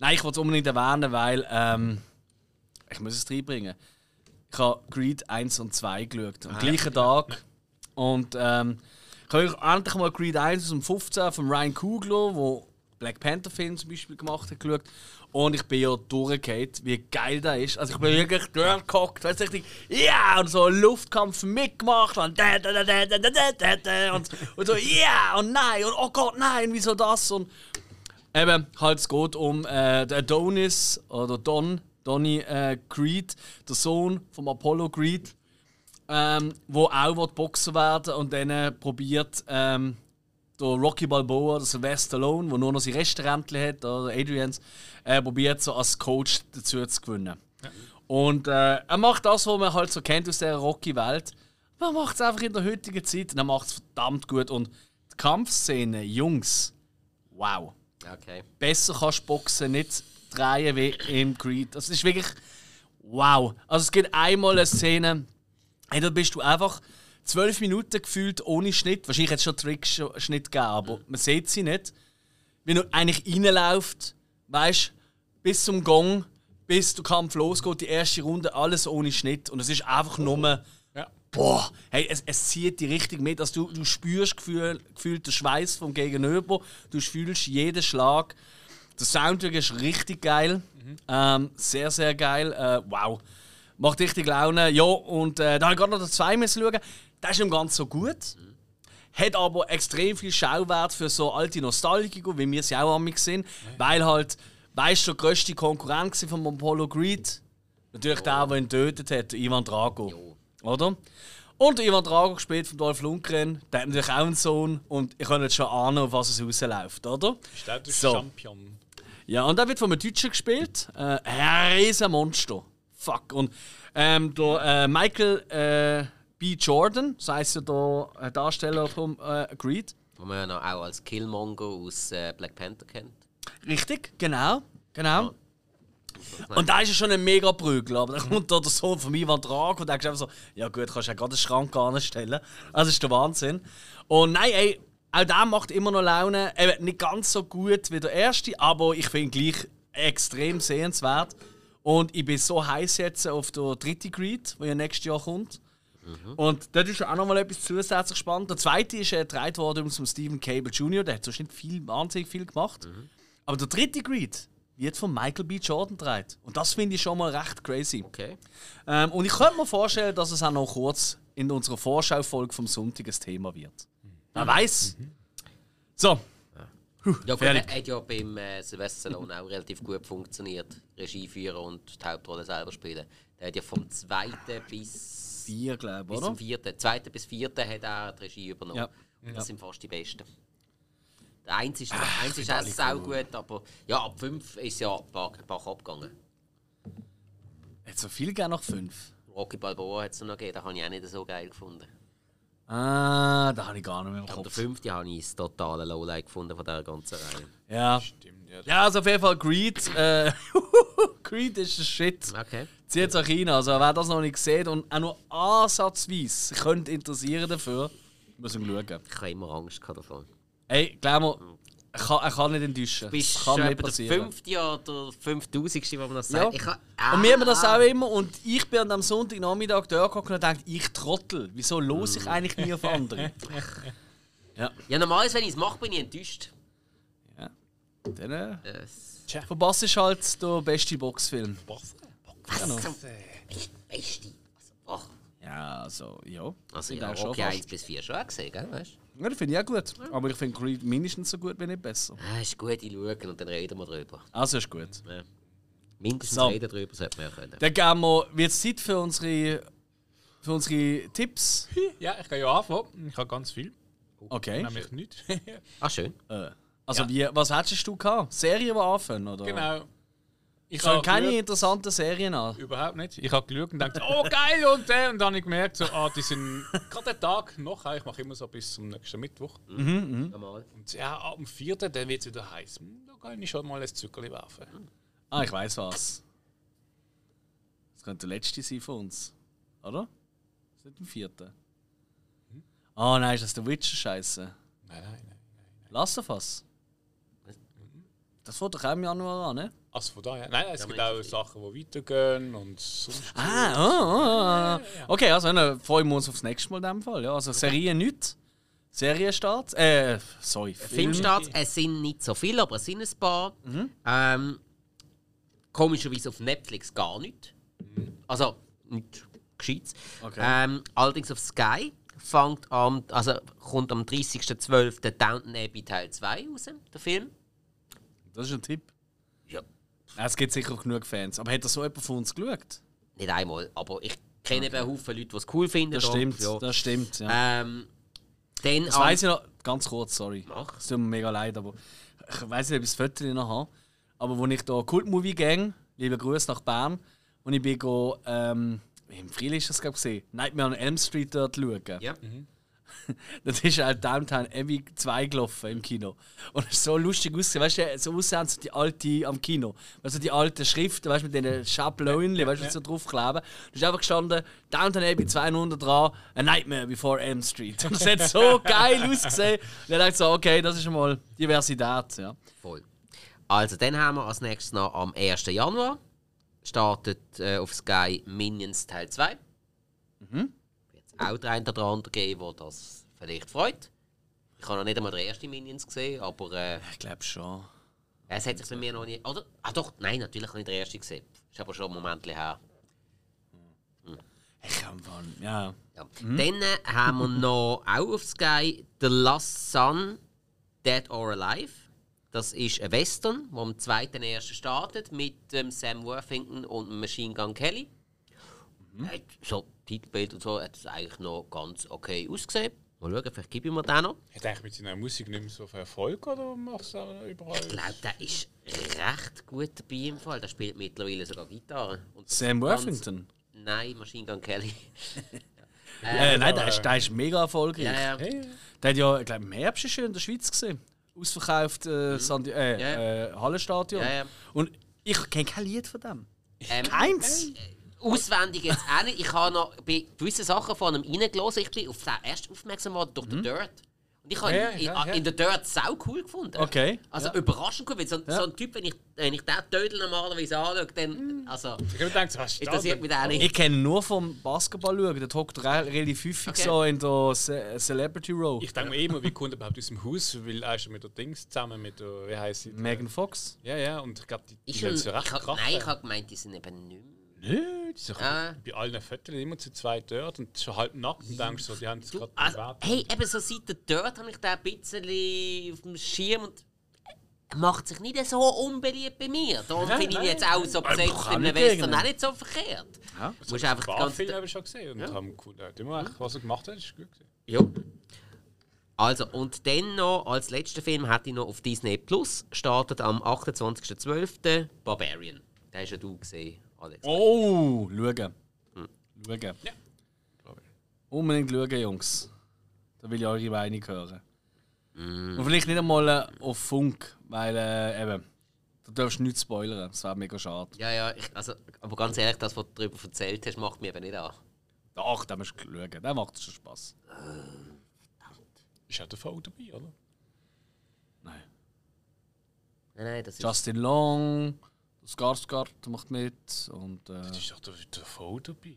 Nein, ich wollte es unbedingt erwähnen, weil. Ähm, ich muss es reinbringen. Ich habe Greed 1 und 2 geschaut. Am gleichen Tag. Und ähm, ich habe endlich mal Greed 1 aus dem 15 von Ryan Coogler, wo Black Panther Film zum Beispiel gemacht hat, geschaut. Und ich bin ja durchgefallen, wie geil der ist. Also ich bin wirklich durchgehockt, weißt du, richtig, ja, und so Luftkampf mitgemacht und da, da, da, da, da, da, da, da, und, und so, ja, und nein, und oh Gott, nein, wieso das? Und eben, halt, es geht um äh, den Adonis oder Don, Donny äh, Creed, der Sohn von Apollo Creed, ähm, wo auch Boxer werden und dann äh, probiert, ähm, der Rocky Balboa, der Sylvester Stallone, der nur noch sein Restaurant hat, oder Adrians, äh, probiert so als Coach dazu zu gewinnen. Und äh, er macht das, was man halt so kennt aus der Rocky-Welt. Man macht es einfach in der heutigen Zeit und er macht es verdammt gut. Und die Kampfszene, Jungs, wow. Okay. Besser kannst du Boxen nicht drehen wie im Creed. Das ist wirklich wow. Also es gibt einmal eine Szene, hey, da bist du einfach zwölf Minuten gefühlt ohne Schnitt. Wahrscheinlich hat es schon Trickschnitt gegeben, aber man sieht sie nicht. Wenn du eigentlich reinläuft, weißt bis zum Gong, bis der Kampf losgeht, die erste Runde, alles ohne Schnitt. Und es ist einfach nur Ja. boah, hey, es, es zieht dich richtig mit. Also du, du spürst gefühl, gefühlt den Schweiß vom Gegenüber, du fühlst jeden Schlag. Der Soundtrack ist richtig geil. Ähm, sehr, sehr geil. Äh, wow. Macht richtig Laune. Ja, und äh, da habe ich gerade noch 2 müssen schauen. Der ist nicht ganz so gut. Hat aber extrem viel Schauwert für so alte Nostalgiker, wie wir sie auch amig sind. Weil halt, weißt du, der grösste Konkurrent von Apollo Creed. Natürlich der, der ihn tötet hat, Ivan Drago. Oder? Und Ivan Drago gespielt von Dolph Lundgren. Der hat natürlich auch einen Sohn. Und ich kann jetzt schon ahnen, auf was es rausläuft, oder? Ist der der So. Champion? Ja, und der wird von einem Deutschen gespielt. Äh, ein riesen Monster. Fuck. Und ähm, der äh, Michael äh, B. Jordan, das heisst ja der äh, Darsteller vom äh, Creed. Wo man ja noch auch als Killmonger aus äh, Black Panther kennt. Richtig, genau. Genau. Und da ist ja schon ein mega Prügel, aber dann kommt da der Sohn von Ivan Drago und denkst einfach so, ja gut, kannst du ja gerade einen Schrank anstellen. Also, das ist der Wahnsinn. Und nein, ey, auch der macht immer noch Laune. Eben nicht ganz so gut wie der erste, aber ich finde ihn gleich extrem sehenswert. Und ich bin so heiß jetzt auf der dritte Creed, der ja nächstes Jahr kommt. Und dort ist auch noch mal etwas zusätzlich spannend. Der zweite ist äh, gedreht worden von Stephen Cable Jr., der hat sonst nicht viel, wahnsinnig viel gemacht. Aber der dritte Creed wird von Michael B. Jordan gedreht. Und das finde ich schon mal recht crazy. Okay. Ähm, und ich könnte mir vorstellen, dass es auch noch kurz in unserer Vorschaufolge vom Sonntag ein Thema wird. Wer weiß. So, Ja, gut, hat ja beim äh, Sylvester Stallone auch relativ gut funktioniert. Regie führen und die Hauptrolle selber spielen. Der hat ja vom zweiten bis, vier, glaube ich, bis oder? zum vierten, zweiten bis vierten hat er die Regie übernommen. Ja. Und das sind fast die besten. Der eins ist, der eins ist auch sau gut, aber ja, ab fünf ist ja ein paar, ein paar abgegangen. Hat so viel gegeben nach fünf. Rocky Balboa hat es noch gegeben, den habe ich auch nicht so geil gefunden. Ah, da habe ich gar nicht mehr im Aber der Kopf. fünfte habe ich das totale Lowlight gefunden von dieser ganzen Reihe. Ja. Stimmt, ja. ja, also auf jeden Fall Creed. Äh, Creed ist ein Shit. Okay. Zieht es euch rein. Also wer das noch nicht sieht und auch nur ansatzweise könnte interessieren dafür, muss ihn schauen. Ich habe immer Angst davon. Ey, glaub mir, er kann, er kann nicht enttäuschen. Bist das kann schon nicht etwa der passieren. fünfte oder fünftausendste, wo man das Ja. sagt? Ich kann, ah, Und wir haben das auch immer und ich bin am Sonntagnachmittag da geguckt und dachte, ich Trottel, wieso los ich eigentlich nie auf andere? ja, Ja, normalerweise, wenn ich es mache, bin ich enttäuscht. ja. Dann äh, verpasst ist halt der beste Boxfilm. Genau. Beste. Also, oh. Ja, also, ja. also ja, auch schon Rocky fast. 1 bis 4 schon gesehen, gell? Weißt? du? Ja, das finde ich auch gut. Aber ich finde Creed mindestens so gut, wenn nicht besser. Ah, ist gut, ich schaue und dann reden wir drüber. Also ist gut. Ja. Mindestens So. reden drüber sollte man ja können. Dann geben wir wird es Zeit für unsere, für unsere Tipps. Ja, ich kann ja anfangen. Ich habe ganz viel. Okay. Nämlich nicht. Ah, schön. Äh, also, Ja. wie, was hättest du gehabt? Serien, die anfangen? Oder? genau. Ich habe keine geschaut- interessanten Serien an. Überhaupt nicht. Ich habe geschaut und dachte, oh geil und der. Und dann habe ich gemerkt, so, ah, die sind gerade den Tag noch. Ich mache immer so bis zum nächsten Mittwoch. Normal. Und ja, ab dem vierten, dann wird es wieder heiß. Hm, Da kann ich schon mal ein Zuckerli werfen. Ah, ich weiß was. Das könnte der letzte sein von uns. Oder? Das ist nicht im vierten. Ah, nein, ist das der Witcher-Scheiße? Nein, nein, nein. Lass doch was. Das fängt doch auch im Januar an, ne? Also von daher. Nein, es Ja, gibt auch Sachen, die weitergehen und sonst. Ah, ah, ah, ah. Okay, also dann freuen wir uns aufs nächste Mal in dem Fall. Ja, also Serien nicht. Serienstart. Äh, sorry. Film. Filmstarts, es sind nicht so viele, aber es sind ein paar. Mhm. Ähm, komischerweise auf Netflix gar nicht. Also, nicht Gescheites. Okay. Ähm, allerdings auf Sky fängt am, also kommt am 30.12. Downton Abbey Teil 2 raus, der Film. Das ist ein Tipp. Es gibt sicher genug Fans. Aber hat das so jemand von uns geschaut? nicht einmal, aber ich kenne eben einen Haufen Leute, die es cool finden. Das stimmt. Ja. Das stimmt. Ja. Ähm, dann Das weiss ich noch. Ganz kurz, sorry. Mach. Es tut mir mega leid, aber ich weiß nicht, ob ich das Foto noch habe. Aber wo ich da Kult-Movie gang, liebe Grüße nach Bern, und ich bin go, ähm, im Frühling ist das glaube ich gesehen, Nightmare on Elm Street dort schauen. Ja. Das ist halt Downtown Abbey 2 gelaufen im Kino. Und es ist so lustig ausgesehen. Weißt du, so aussehen so die alte am Kino. Also die alten Schriften, weißt du, mit den Schablonen, weißt du, die so draufkleben. Da ist einfach gestanden, Downtown Abbey 200 dran, A Nightmare Before Elm Street. Und das hat so geil ausgesehen. Und ich dachte so, okay, das ist mal Diversität. Ja. Voll. Also, dann haben wir als nächstes noch am 1. Januar startet äh, auf Sky Minions Teil 2. Auch den einen oder anderen geben, der das vielleicht freut. Ich habe noch nicht einmal den ersten Minions gesehen, aber äh, Ich glaube schon. es hat sich bei mir noch nie. Oder? Ah, doch, nein, natürlich habe ich den ersten gesehen. Ist aber schon ein Moment her. Ich kann von, ja. Ja. Dann äh, haben wir noch auch auf Sky The Last Son, Dead or Alive. Das ist ein Western, der am 2.1. startet mit ähm, Sam Worthington und Machine Gun Kelly. Hat so Titelbild und so hat es eigentlich noch ganz okay ausgesehen. Mal schauen, vielleicht gebe ich mir den noch. Hat eigentlich mit seiner Musik nicht mehr so viel Erfolg oder macht es auch überall? Ich glaube, der ist recht gut dabei im Fall. Der spielt mittlerweile sogar Gitarre. Und Sam Worthington? Nein, Machine Gun Kelly. Äh, nein, der ist, der ist mega erfolgreich. ja, ja. Der hat ja, ich glaube, im Herbst ist er in der Schweiz gesehen. Ausverkauft äh, Sandi äh, Mhm. Ja, äh, Hallenstadion. Und ich kenne kein Lied von dem. Ähm, Keins! Auswendig jetzt auch nicht. Ich habe noch bei gewissen Sachen von ihm reingelassen. Ich bin auf den erst aufmerksam geworden durch den Dirt. Und ich habe Ja, ihn ja, in, ja. in der Dirt sau cool gefunden. Okay, Also ja. überraschend cool. Weil so, Ja. so ein Typ, wenn ich, wenn ich den Tödel normalerweise anschaue, dann. Also, ich habe gedacht, was ist das? interessiert mich auch nicht. Ich kenne nur vom Basketball schauen. Der hockt re relativ häufig Okay. so in der Ce Celebrity Row. Ich denke mir immer, wie kommt er überhaupt aus dem Haus, weil er ist mit der Dings zusammen, mit der, wie heisst sie? Megan Fox. Ja, ja, und ich glaube, die, die Ist ein, so recht ich hab, nein, ich habe gemeint, die sind eben nicht mehr. Nö, die sind Ah. bei allen Fotos immer zu zweit dort und schon halb nackt und denkst so, die haben es gerade also, hey, eben so seit der Dirt habe ich den ein bisschen auf dem Schirm und er macht sich nicht so unbeliebt bei mir. Darum finde ich jetzt auch so besetzt in einem nicht Western auch nicht so verkehrt. Ja. Du musst einfach ganze Filme habe ich schon gesehen und haben cool, ja, immer echt, was er gemacht hat, ist gut gewesen. Ja. Also, und dann noch als letzter Film hatte ich noch auf Disney Plus startet am 28.12. Barbarian. Den hast ja du gesehen, Alex. Oh, schauen. Hm. Schauen. Ja. Unbedingt schauen, Jungs. Da will ich eure Meinung hören. Mm. Und vielleicht nicht einmal äh, auf Funk, weil äh, eben, da darfst du nichts spoilern. Das wäre mega schade. Ja, ja, ich, also, aber ganz ehrlich, das, was du darüber erzählt hast, macht mir eben nicht an. Ach, da musst du schauen. Der macht schon Spaß. Ist ja der Fall dabei, oder? Nein. Nein, nein, das ist. Justin Long, Skarsgård macht mit und äh, Das ist doch der, der Fall dabei.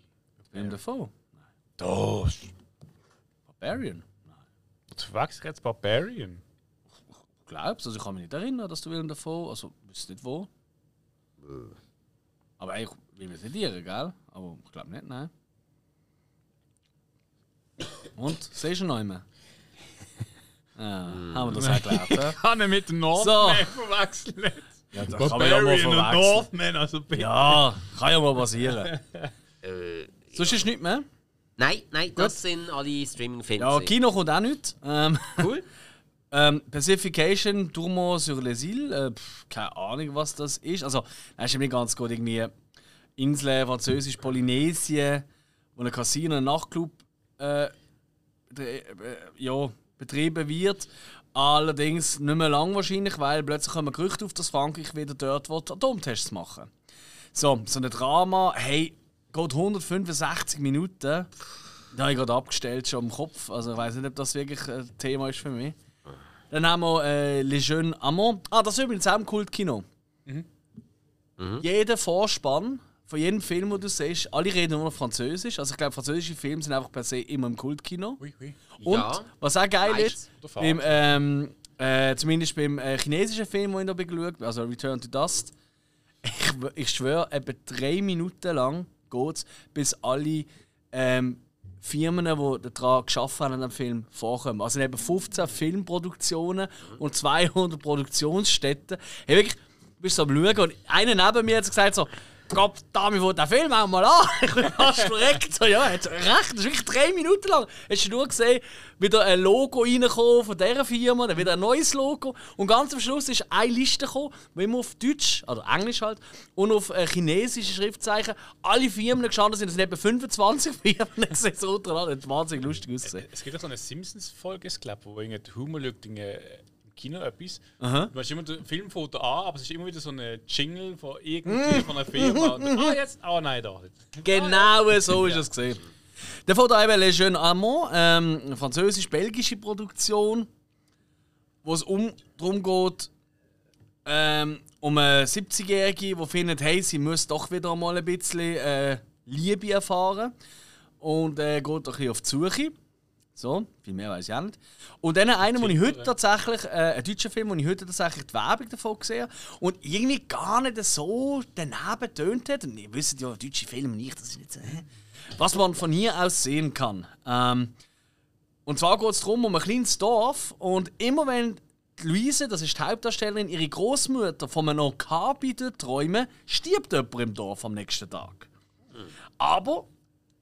Willem Dafoe. Das. Barbarian. Du verwechselst jetzt Barbarian. Glaubst also ich kann mich nicht erinnern, dass du Willem Dafoe, also ich weiß nicht wo. Aber eigentlich will ich zitieren, gell? Aber ich glaube nicht, nein. Und, siehst du noch immer? Ja, haben wir das erklärt, ja? Kann er mit dem Northman So. verwechseln? Ja, das kann man ja mal Barbarian und. Northman, also bitte. Ja, kann ja mal passieren. Äh, Sonst ist nichts mehr. nein, nein, das sind alle Streaming-Filme. Ja. Kino kommt auch nicht. Ähm, Cool. ähm, Pacification, Tourmont sur les Îles, äh, pff, keine Ahnung, was das ist. Also, das ist nicht ganz gut. Irgendwie Insel, Französisch, Polynesien, wo ein Casino, ein Nachtclub äh, äh, ja, betrieben wird. Allerdings nicht mehr lang wahrscheinlich, weil plötzlich kommen Gerüchte auf, dass Frankreich wieder dort will, Atomtests machen So, so ein Drama, hey, geht 165 Minuten. Da habe ich gerade abgestellt, schon im Kopf. Also ich weiß nicht, ob das wirklich ein Thema ist für mich. Dann haben wir äh, Les Jeunes Amants. Ah, das ist übrigens auch im Kultkino. Jeder Vorspann von jedem Film, den du siehst, alle reden nur noch Französisch. Also ich glaube, französische Filme sind einfach per se immer im Kultkino. Ui, ui. Und Ja. was auch geil Meist. ist, beim, ähm, äh, zumindest beim äh, chinesischen Film, den ich da geschaut habe, also Return to Dust, ich, ich schwöre, etwa drei Minuten lang geht es, bis alle ähm, Firmen, die daran geschaffen haben an dem Film, vorkommen. Also eben 15 Filmproduktionen und 200 Produktionsstätten. Hey, wirklich, du bist so am Schauen und einer neben mir hat gesagt so, Gott, damit wo der Film auch mal an. Ich bin fast verreckt. So, ja, hat recht. Das ist wirklich drei Minuten lang. Hast du nur gesehen, wieder ein Logo reingekommen von dieser Firma, dann wieder ein neues Logo. Und ganz am Schluss ist eine Liste gekommen, wo immer auf Deutsch, oder Englisch halt, und auf äh, chinesische Schriftzeichen alle Firmen gestanden sind. Es sind etwa 25 Firmen. Das ist so untereinander. Das hat wahnsinnig lustig ausgesehen. Es gibt auch so eine Simpsons-Folge, ich glaube, wo irgendwie Humor Kino etwas. Du hast immer das Filmfoto an, aber es ist immer wieder so ein Jingle von irgendwie von einer Firma. Und, ah, jetzt, ah nein, da. Genau so ist es gesehen. Der Foto eben Le Jeune Amant, ähm, eine französisch-belgische Produktion, wo es um, darum geht, ähm, um eine 70-Jährige, die findet, hey, sie muss doch wieder mal ein bisschen äh, Liebe erfahren. Und äh, geht ein bisschen auf die Suche. So, viel mehr weiß ich auch nicht. Und dann einer, den ich heute tatsächlich, äh, ein deutscher Film, wo ich heute tatsächlich die Werbung davon gesehen habe und irgendwie gar nicht so daneben tönt hat. Und ihr wisst ja, deutsche Filme nicht, das ist nicht so? Was man von hier aus sehen kann. Ähm, und zwar geht es darum, um ein kleines Dorf und immer wenn Luise, das ist die Hauptdarstellerin, ihre Großmutter von einem Okabi träumen, stirbt jemand im Dorf am nächsten Tag. Aber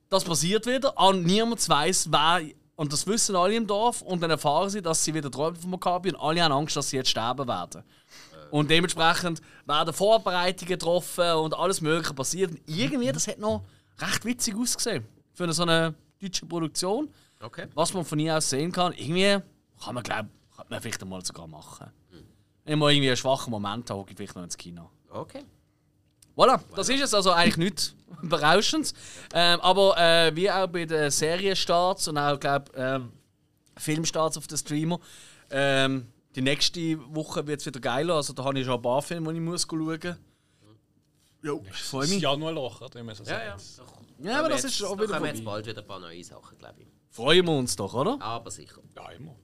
das passiert wieder und niemand weiß, wer. Und das wissen alle im Dorf und dann erfahren sie, dass sie wieder träumen vom Okabi und alle haben Angst, dass sie jetzt sterben werden. Und dementsprechend werden Vorbereitungen getroffen und alles Mögliche passiert. Und irgendwie, das hat noch recht witzig ausgesehen für so eine deutsche Produktion. Okay. Was man von hier aus sehen kann, irgendwie kann man, glaube kann man vielleicht einmal sogar machen. Wenn ich mal irgendwie einen schwachen Moment habe, gehe ich vielleicht noch ins Kino. Okay. Voilà, das ist es also eigentlich nichts Berauschendes. Ähm, aber äh, wie auch bei den Serienstarts und auch, glaube ähm, Filmstarts auf den Streamer, ähm, die nächste Woche wird es wieder geiler. Also da habe ich schon ein paar Filme, die ich muss schauen muss. Ja, ich freue Das mich. Januarloch, oder? Wie man so Ja, ja. sagt. Ja, aber das jetzt, ist auch da wieder kommen jetzt bald wieder ein paar neue Sachen, glaube ich. Freuen wir uns doch, oder? Aber sicher. Ja, immer.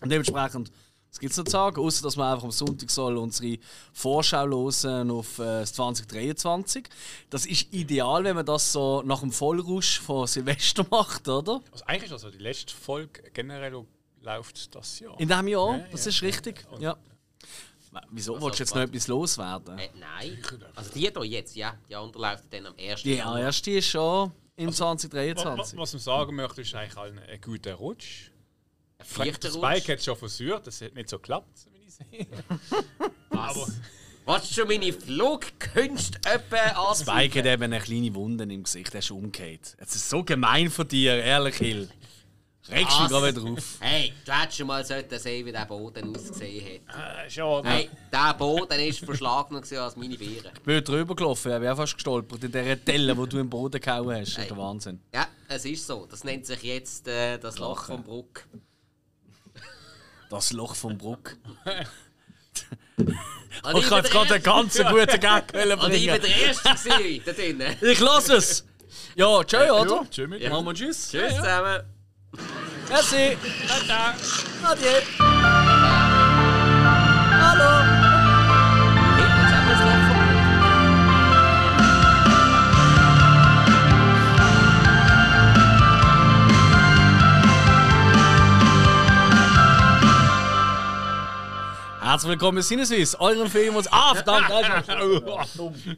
Und dementsprechend, was gibt es noch zu sagen? Außer dass wir einfach am Sonntag soll unsere Vorschau hören auf äh, das 2023. Das ist ideal, wenn man das so nach dem Vollrausch von Silvester macht, oder? Also eigentlich ist also die letzte Folge generell läuft das Jahr. In diesem Jahr, Ja, das ja. ist richtig. Ja. Wieso? Wolltest du jetzt noch etwas loswerden? Äh, nein. Also die hier jetzt, ja. Die andere läuft dann am 1. Die erste ist schon im Was, 2023. was man sagen möchte, ist eigentlich allen ein guter Rutsch. Vierter Der Rutsch. Spike hat schon versucht, das hat nicht so geklappt, wie ich sehe. Aber Was schon meine Flugkünste etwa an? Spike hat eben eine kleine Wunde im Gesicht, er ist umgekehrt. Es ist so gemein von dir, ehrlich, Hill. Regst mich Was? gerade wieder auf. Hey, du hättest schon mal sollten sehen, wie der Boden ausgesehen hat. äh, schade. Hey, der Boden war verschlagener als meine Beeren. Ich bin drüber gelaufen, ich wäre fast gestolpert in dieser Delle, die du im Boden gehauen hast. Das ist der Wahnsinn. Ja, es ist so. Das nennt sich jetzt äh, das Loch vom Bruck. Das Loch vom Bruck. Und Ich kann jetzt gerade einen ganz guten Gag Und ich war bringen. der Erste da drinnen. Ich lasse es! Ja, tschö, oder? Ja, tschö mit. Machen wir Tschüss. Tschüss zusammen. Merci. Adieu. Herzlich willkommen bei Sinneswiss, eurem Film. Ah, verdammt, da ist was.